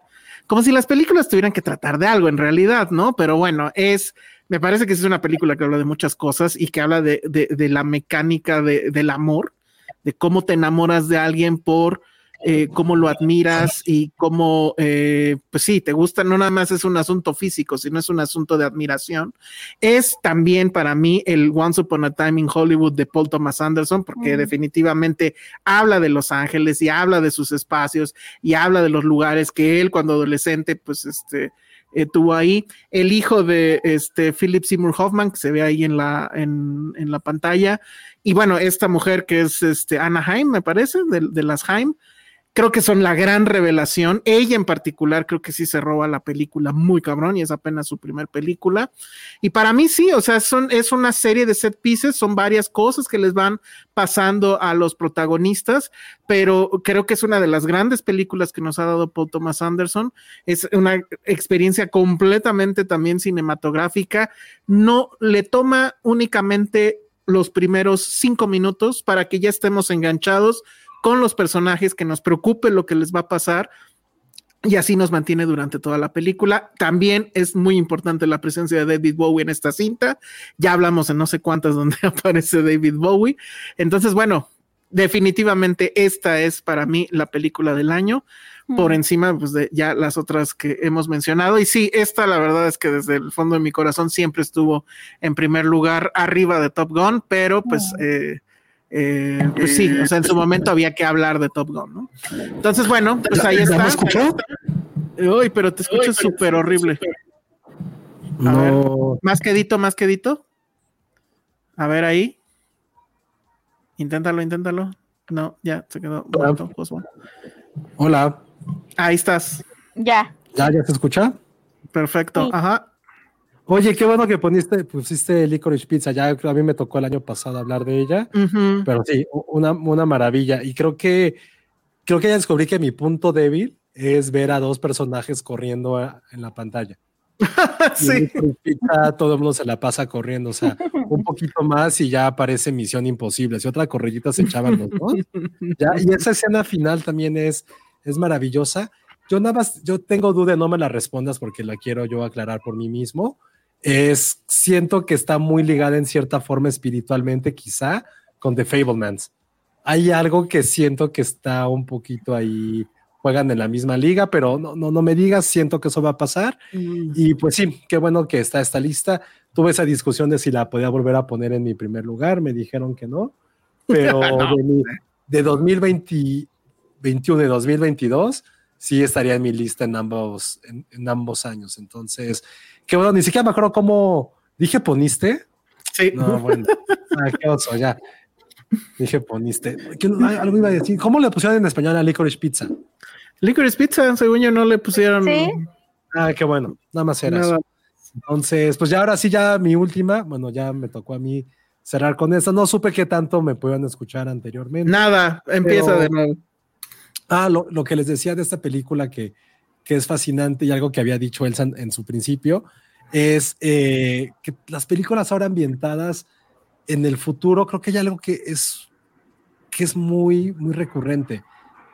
Como si las películas tuvieran que tratar de algo en realidad, ¿no? Pero bueno, es, me parece que es una película que habla de muchas cosas y que habla de, de, la mecánica del amor, de cómo te enamoras de alguien por eh, cómo lo admiras y cómo, eh, pues sí, te gusta, no nada más es un asunto físico, sino es un asunto de admiración. Es también para mí el Once Upon a Time in Hollywood de Paul Thomas Anderson, porque definitivamente habla de Los Ángeles y habla de sus espacios y habla de los lugares que él cuando adolescente, pues este, eh, tuvo ahí. El hijo de este Philip Seymour Hoffman, que se ve ahí en la, en, en la pantalla. Y bueno, esta mujer que es este Anaheim, me parece, de, de las Haim creo que son la gran revelación. Ella en particular creo que sí se roba la película muy cabrón y es apenas su primer película. Y para mí sí, o sea, son, es una serie de set pieces, son varias cosas que les van pasando a los protagonistas, pero creo que es una de las grandes películas que nos ha dado Paul Thomas Anderson. Es una experiencia completamente también cinematográfica. No le toma únicamente los primeros cinco minutos para que ya estemos enganchados con los personajes, que nos preocupe lo que les va a pasar. Y así nos mantiene durante toda la película. También es muy importante la presencia de David Bowie en esta cinta. Ya hablamos en no sé cuántas donde aparece David Bowie. Entonces, bueno, definitivamente esta es para mí la película del año por mm. encima pues, de ya las otras que hemos mencionado. Y sí, esta la verdad es que desde el fondo de mi corazón siempre estuvo en primer lugar arriba de Top Gun, pero pues mm. eh, eh, pues sí, o sea, en su momento había que hablar de Top Gun, ¿no? Entonces, bueno, pues ahí está. ¿Me escuchó? Uy, pero te escucho súper horrible. no. más quedito, más quedito. A ver ahí. Inténtalo, inténtalo. No, ya se quedó. Hola. Ahí estás. Ya. ¿Ya, ya se escucha? Perfecto. Ajá. Oye, qué bueno que poniste, pusiste Licorice Pizza. Ya a mí me tocó el año pasado hablar de ella, pero sí, una, una maravilla. Y creo que creo que ya descubrí que mi punto débil es ver a dos personajes corriendo en la pantalla. sí. Pizza, todo el mundo se la pasa corriendo, o sea, un poquito más y ya aparece Misión Imposible. Si otra correllita se echaban los dos. Ya, y esa escena final también es, es maravillosa. Yo nada más, yo tengo duda, no me la respondas porque la quiero yo aclarar por mí mismo es, siento que está muy ligada en cierta forma espiritualmente, quizá, con The Fablemans. Hay algo que siento que está un poquito ahí, juegan en la misma liga, pero no, no, no me digas, siento que eso va a pasar. Mm. Y pues sí, qué bueno que está esta lista. Tuve esa discusión de si la podía volver a poner en mi primer lugar, me dijeron que no, pero de, 2021 y 2022 sí estaría en mi lista en ambos, en ambos años. Entonces, que bueno, ni siquiera me acuerdo cómo dije poniste. Sí. No, bueno. Ah, qué oso, ya. Dije poniste. Algo iba a decir. ¿Cómo le pusieron en español a Licorice Pizza? Licorice Pizza, según yo no le pusieron. Sí. Ah, qué bueno. Nada más era eso. Entonces, pues ya ahora sí, ya mi última. Bueno, ya me tocó a mí cerrar con esta. No supe qué tanto me pudieron escuchar anteriormente. Nada, empieza de nuevo. Ah, lo, lo, que les decía de esta película que que es fascinante y algo que había dicho Elsa en, su principio, es eh, que las películas ahora ambientadas en el futuro, creo que hay algo que es, que es muy, muy recurrente.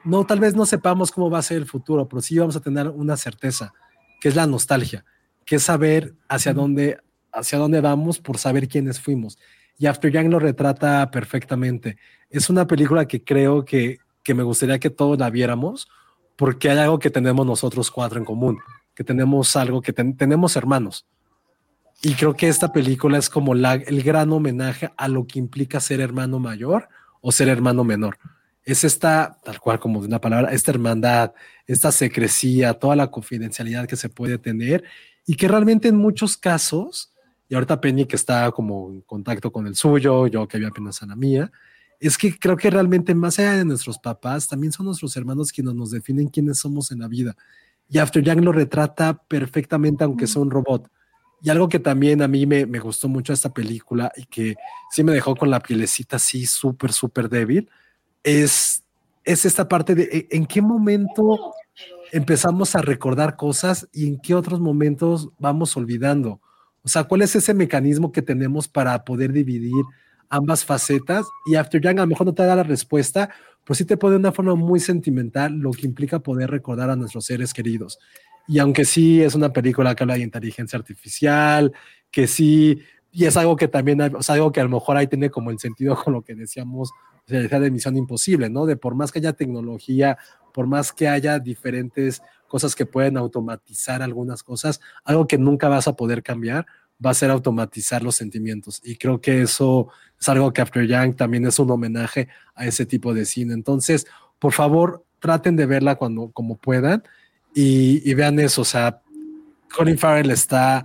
No, tal vez no sepamos cómo va a ser el futuro, pero sí vamos a tener una certeza, que es la nostalgia, que es saber hacia dónde, hacia dónde vamos por saber quiénes fuimos. Y After Young lo retrata perfectamente. Es una película que creo que, que me gustaría que todos la viéramos, porque hay algo que tenemos nosotros cuatro en común, que tenemos algo que tenemos hermanos. Y creo que esta película es como la, el gran homenaje a lo que implica ser hermano mayor o ser hermano menor. Es esta, tal cual como de una palabra, esta hermandad, esta secrecía, toda la confidencialidad que se puede tener y que realmente en muchos casos, y ahorita Penny que está como en contacto con el suyo, yo que había apenas a la mía, es que creo que realmente más allá de nuestros papás, también son nuestros hermanos quienes nos definen quiénes somos en la vida. Y After Young lo retrata perfectamente, aunque sea un robot. Y algo que también a mí me, me gustó mucho esta película y que sí me dejó con la pielecita así súper, súper débil, es, es esta parte de e, en qué momento empezamos a recordar cosas y en qué otros momentos vamos olvidando. O sea, ¿cuál es ese mecanismo que tenemos para poder dividir ambas facetas? Y After Young a lo mejor no te da la respuesta, pero sí te pone de una forma muy sentimental lo que implica poder recordar a nuestros seres queridos. Y aunque sí es una película que habla de inteligencia artificial, que sí, y es algo que también, o sea, algo que a lo mejor ahí tiene como el sentido con lo que decíamos, o sea, de Misión Imposible, ¿no? De por más que haya tecnología, por más que haya diferentes cosas que pueden automatizar algunas cosas, algo que nunca vas a poder cambiar va a ser automatizar los sentimientos. Y creo que eso es algo que After Young también es un homenaje a ese tipo de cine. Entonces, por favor, traten de verla cuando como puedan y, vean eso. O sea, Colin Farrell está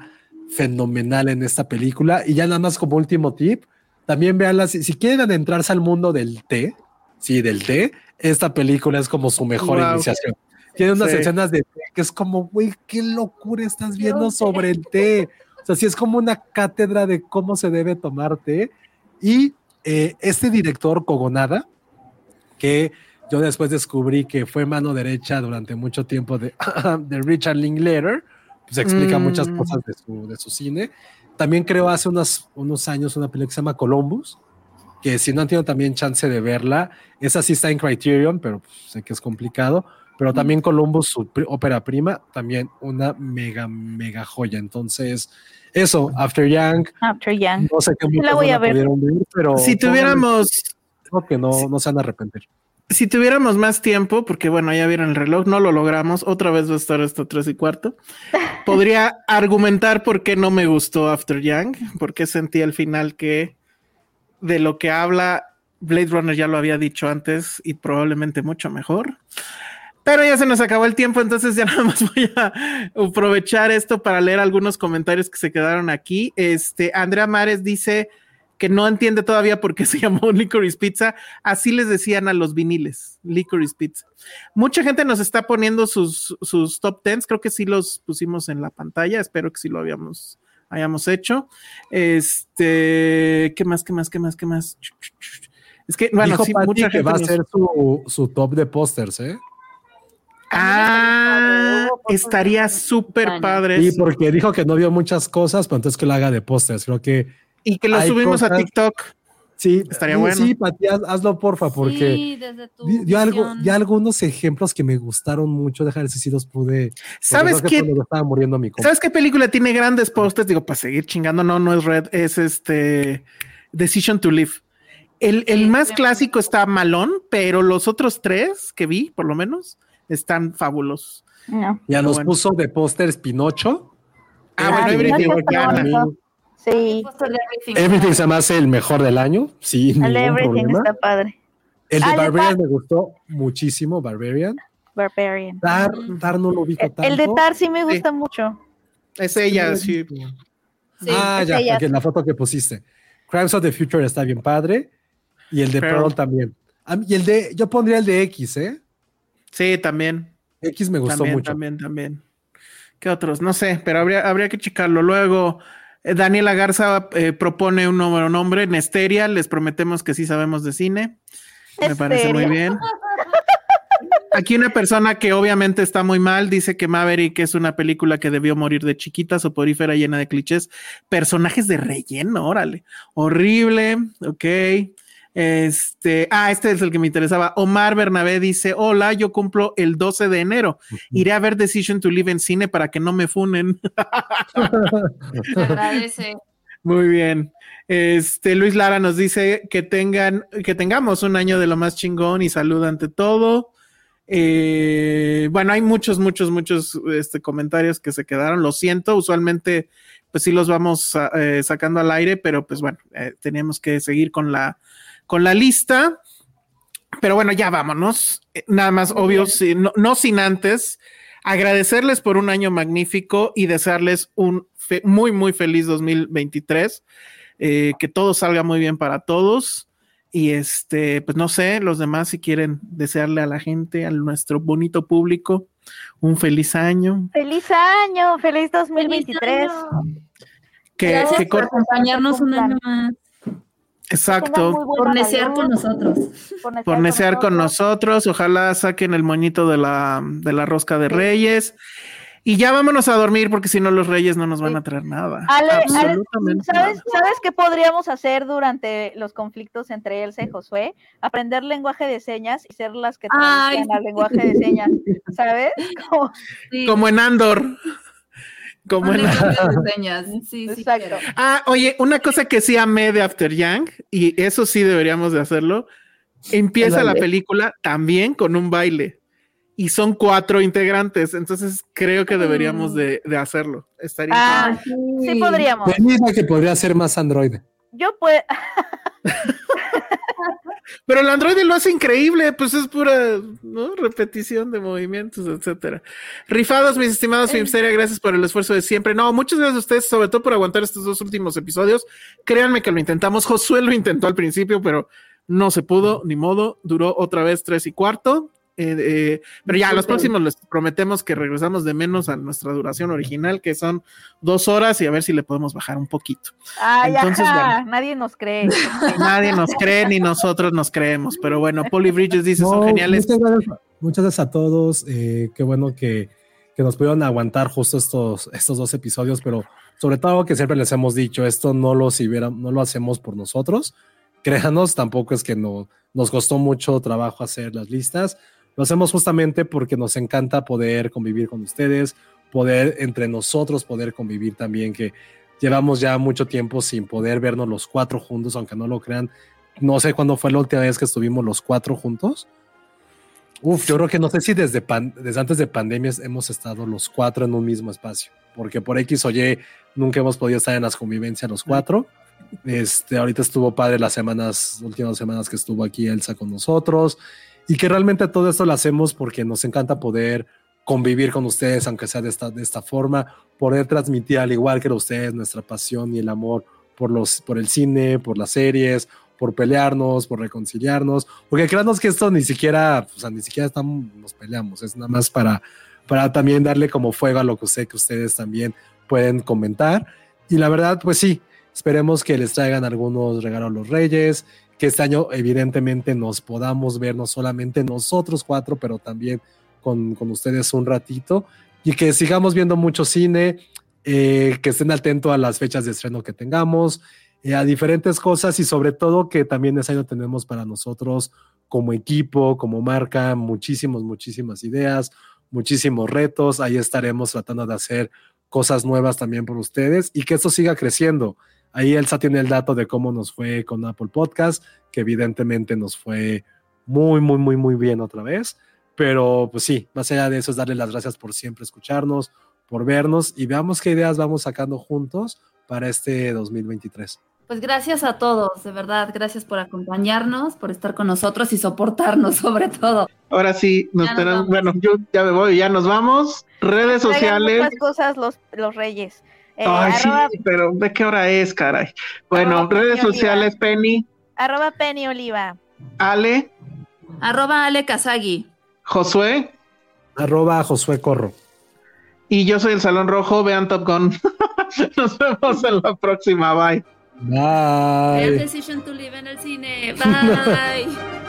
fenomenal en esta película. Y ya nada más como último tip, también veanla, si, si quieren adentrarse al mundo del té, sí, del té, esta película es como su mejor iniciación. Tiene unas escenas de té que es como, güey, qué locura estás viendo sobre el té. Sea, sí es como una cátedra de cómo se debe tomar té. Y eh, este director, Cogonada, que yo después descubrí que fue mano derecha durante mucho tiempo de, de Richard Linklater, pues explica muchas mm. cosas de su, de su cine. También creó hace unos, unos años una película que se llama Columbus, que si no han tenido también chance de verla, esa sí está en Criterion, pero pues, sé que es complicado. Pero también Columbus, su ópera prima, también una mega, mega joya. Entonces, eso, After Young. After Young. No sé qué la voy a ver. pero si tuviéramos. No, que no, no se van a arrepentir. Si tuviéramos más tiempo, porque bueno, ya vieron el reloj, no lo logramos, otra vez va a estar hasta tres y cuarto. Podría argumentar por qué no me gustó After Young, porque sentí al final que de lo que habla Blade Runner ya lo había dicho antes y probablemente mucho mejor. Pero ya se nos acabó el tiempo, entonces ya nada más voy a aprovechar esto para leer algunos comentarios que se quedaron aquí. Este Andrea Mares dice que no entiende todavía por qué se llamó Licorice Pizza. Así les decían a los viniles, Licorice Pizza. Mucha gente nos está poniendo sus, sus top tens. Creo que sí los pusimos en la pantalla. Espero que sí lo habíamos hayamos hecho. Este, ¿qué más, qué más, qué más, qué más? Es que, bueno, sí, mucha gente que va a ser su, su, top de pósters, ¿eh? Ah, estaría súper padre. Sí, porque dijo que no vio muchas cosas, pero entonces que lo haga de pósters. Creo que. Y que lo subimos a TikTok. Sí, estaría bueno. Sí, Pati, hazlo porfa, porque sí, desde tu yo algo, ya algunos ejemplos que me gustaron mucho, dejar si sí los pude. ¿Sabes qué? estaba muriendo mi ¿Sabes qué película tiene grandes posters? Digo, para seguir chingando, no, no es Red, es este Decision to Live. El, el más clásico está malón, pero los otros tres que vi, por lo menos, están fabulosos. Ya nos puso de pósters Pinocho. Ah, bueno, Everything Sí. Everything se me hace el mejor del año. Sí, el Everything está padre. El de ah, Barbarian me gustó muchísimo, Barbarian. Barbarian. Tar, Tar no lo vi tanto. El de Tar sí me gusta mucho. Es ella, sí. ah, ya, porque la foto que pusiste. Crimes of the Future está bien padre. Y el de Pearl, también. Y el de, yo pondría el de X, ¿eh? Sí, también. X me gustó mucho. También, también. ¿Qué otros? No sé, pero habría, habría que checarlo. Luego, eh, Daniela Garza eh, propone un nuevo nombre, Nesteria. Les prometemos que sí sabemos de cine. Me parece muy bien. Aquí una persona que obviamente está muy mal dice que Maverick es una película que debió morir de chiquita, soporífera, llena de clichés. Personajes de relleno, órale. Horrible, ok. Este, ah, este es el que me interesaba. Omar Bernabé dice: Hola, yo cumplo el 12 de enero. Iré a ver Decision to Live en cine para que no me funen. agradece. Muy bien. Este Luis Lara nos dice que tengan, que tengamos un año de lo más chingón y salud ante todo. Eh, bueno, hay muchos, muchos, muchos este, comentarios que se quedaron. Lo siento, usualmente, pues sí los vamos eh, sacando al aire, pero pues bueno, eh, tenemos que seguir con la con la lista. Pero bueno, ya vámonos. Eh, nada más, obvio, no, sin antes agradecerles por un año magnífico y desearles un muy, muy feliz 2023. Eh, que todo salga muy bien para todos. Y este, pues no sé, los demás si quieren desearle a la gente, a nuestro bonito público, un feliz año. Feliz año, feliz 2023. Que, Gracias por acompañarnos un año más. Exacto. Por necear con nosotros. Por necear con nosotros. Ojalá saquen el moñito de la, de la rosca de Reyes. Y ya vámonos a dormir porque si no los reyes no nos van a traer nada. Ale, Ale, ¿sabes, ¿sabes qué podríamos hacer durante los conflictos entre Elsa y Josué? Aprender lenguaje de señas y ser las que traducen al lenguaje de señas, ¿sabes? Como, Como en Andor. Como en señas. Sí, sí, Exacto. Ah, oye, una cosa que sí amé de After Yang, y eso sí deberíamos de hacerlo, empieza la película también con un baile y son cuatro integrantes, entonces creo que deberíamos de, de hacerlo. Estaría ah, sí. sí. podríamos. que podría ser más Android. Yo puedo. Pero el Android lo hace increíble, pues es pura ¿no? repetición de movimientos, etcétera. Rifados, mis estimados Filmsteria, gracias por el esfuerzo de siempre. No, muchas gracias a ustedes, sobre todo por aguantar estos dos últimos episodios. Créanme que lo intentamos. Josué lo intentó al principio, pero no se pudo, ni modo. Duró otra vez tres y cuarto. Eh, eh, pero ya, los próximos les prometemos que regresamos de menos a nuestra duración original, que son dos horas, y a ver si le podemos bajar un poquito. Ay, Entonces, nadie nos cree. Nadie nos cree, ni nosotros nos creemos. Pero bueno, Polly Bridges dice, son geniales. Muchas gracias, a todos. Eh, qué bueno que, que, nos pudieron aguantar justo estos, estos dos episodios, pero sobre todo que siempre les hemos dicho, esto no lo, si no lo hacemos por nosotros. Créanos, tampoco es que no, nos costó mucho trabajo hacer las listas lo hacemos justamente porque nos encanta poder convivir con ustedes, poder entre nosotros, poder convivir también, que llevamos ya mucho tiempo sin poder vernos los cuatro juntos, aunque no lo crean. No sé cuándo fue la última vez que estuvimos los cuatro juntos. Uf, yo creo que no sé si desde, desde antes de pandemias hemos estado los cuatro en un mismo espacio, porque por X o Y nunca hemos podido estar en las convivencias los cuatro. Este, ahorita estuvo padre las semanas, últimas semanas que estuvo aquí Elsa con nosotros y que realmente todo esto lo hacemos porque nos encanta poder convivir con ustedes, aunque sea de esta, de esta forma, poder transmitir al igual que ustedes nuestra pasión y el amor por, los, por el cine, por las series, por pelearnos, por reconciliarnos, porque créanos que esto ni siquiera, o sea, ni siquiera estamos, nos peleamos, es nada más para, para también darle como fuego a lo que sé que ustedes también pueden comentar. Y la verdad, pues sí, esperemos que les traigan algunos regalos a los reyes, que este año evidentemente nos podamos ver no solamente nosotros cuatro, pero también con, con ustedes un ratito y que sigamos viendo mucho cine, eh, que estén atentos a las fechas de estreno que tengamos, eh, a diferentes cosas y sobre todo que también este año tenemos para nosotros como equipo, como marca, muchísimas, muchísimas ideas, muchísimos retos. Ahí estaremos tratando de hacer cosas nuevas también por ustedes y que esto siga creciendo. Ahí Elsa tiene el dato de cómo nos fue con Apple Podcast, que evidentemente nos fue muy, muy, muy, muy bien otra vez. Pero pues sí, más allá de eso es darle las gracias por siempre escucharnos, por vernos y veamos qué ideas vamos sacando juntos para este 2023. Pues gracias a todos, de verdad, gracias por acompañarnos, por estar con nosotros y soportarnos sobre todo. Ahora sí, nos tenemos, bueno, yo ya me voy, ya nos vamos. Redes sociales. Muchas cosas los, los reyes. Eh, Ay, sí, pero ¿de qué hora es, caray? Bueno, redes sociales, Penny. Arroba Penny Oliva. Ale. Arroba Ale Kazagi. Josué. Arroba Josué Corro. Y yo soy el Salón Rojo, vean Top Gun. Nos vemos en la próxima, bye. Bye. Decision to live en el cine. Bye.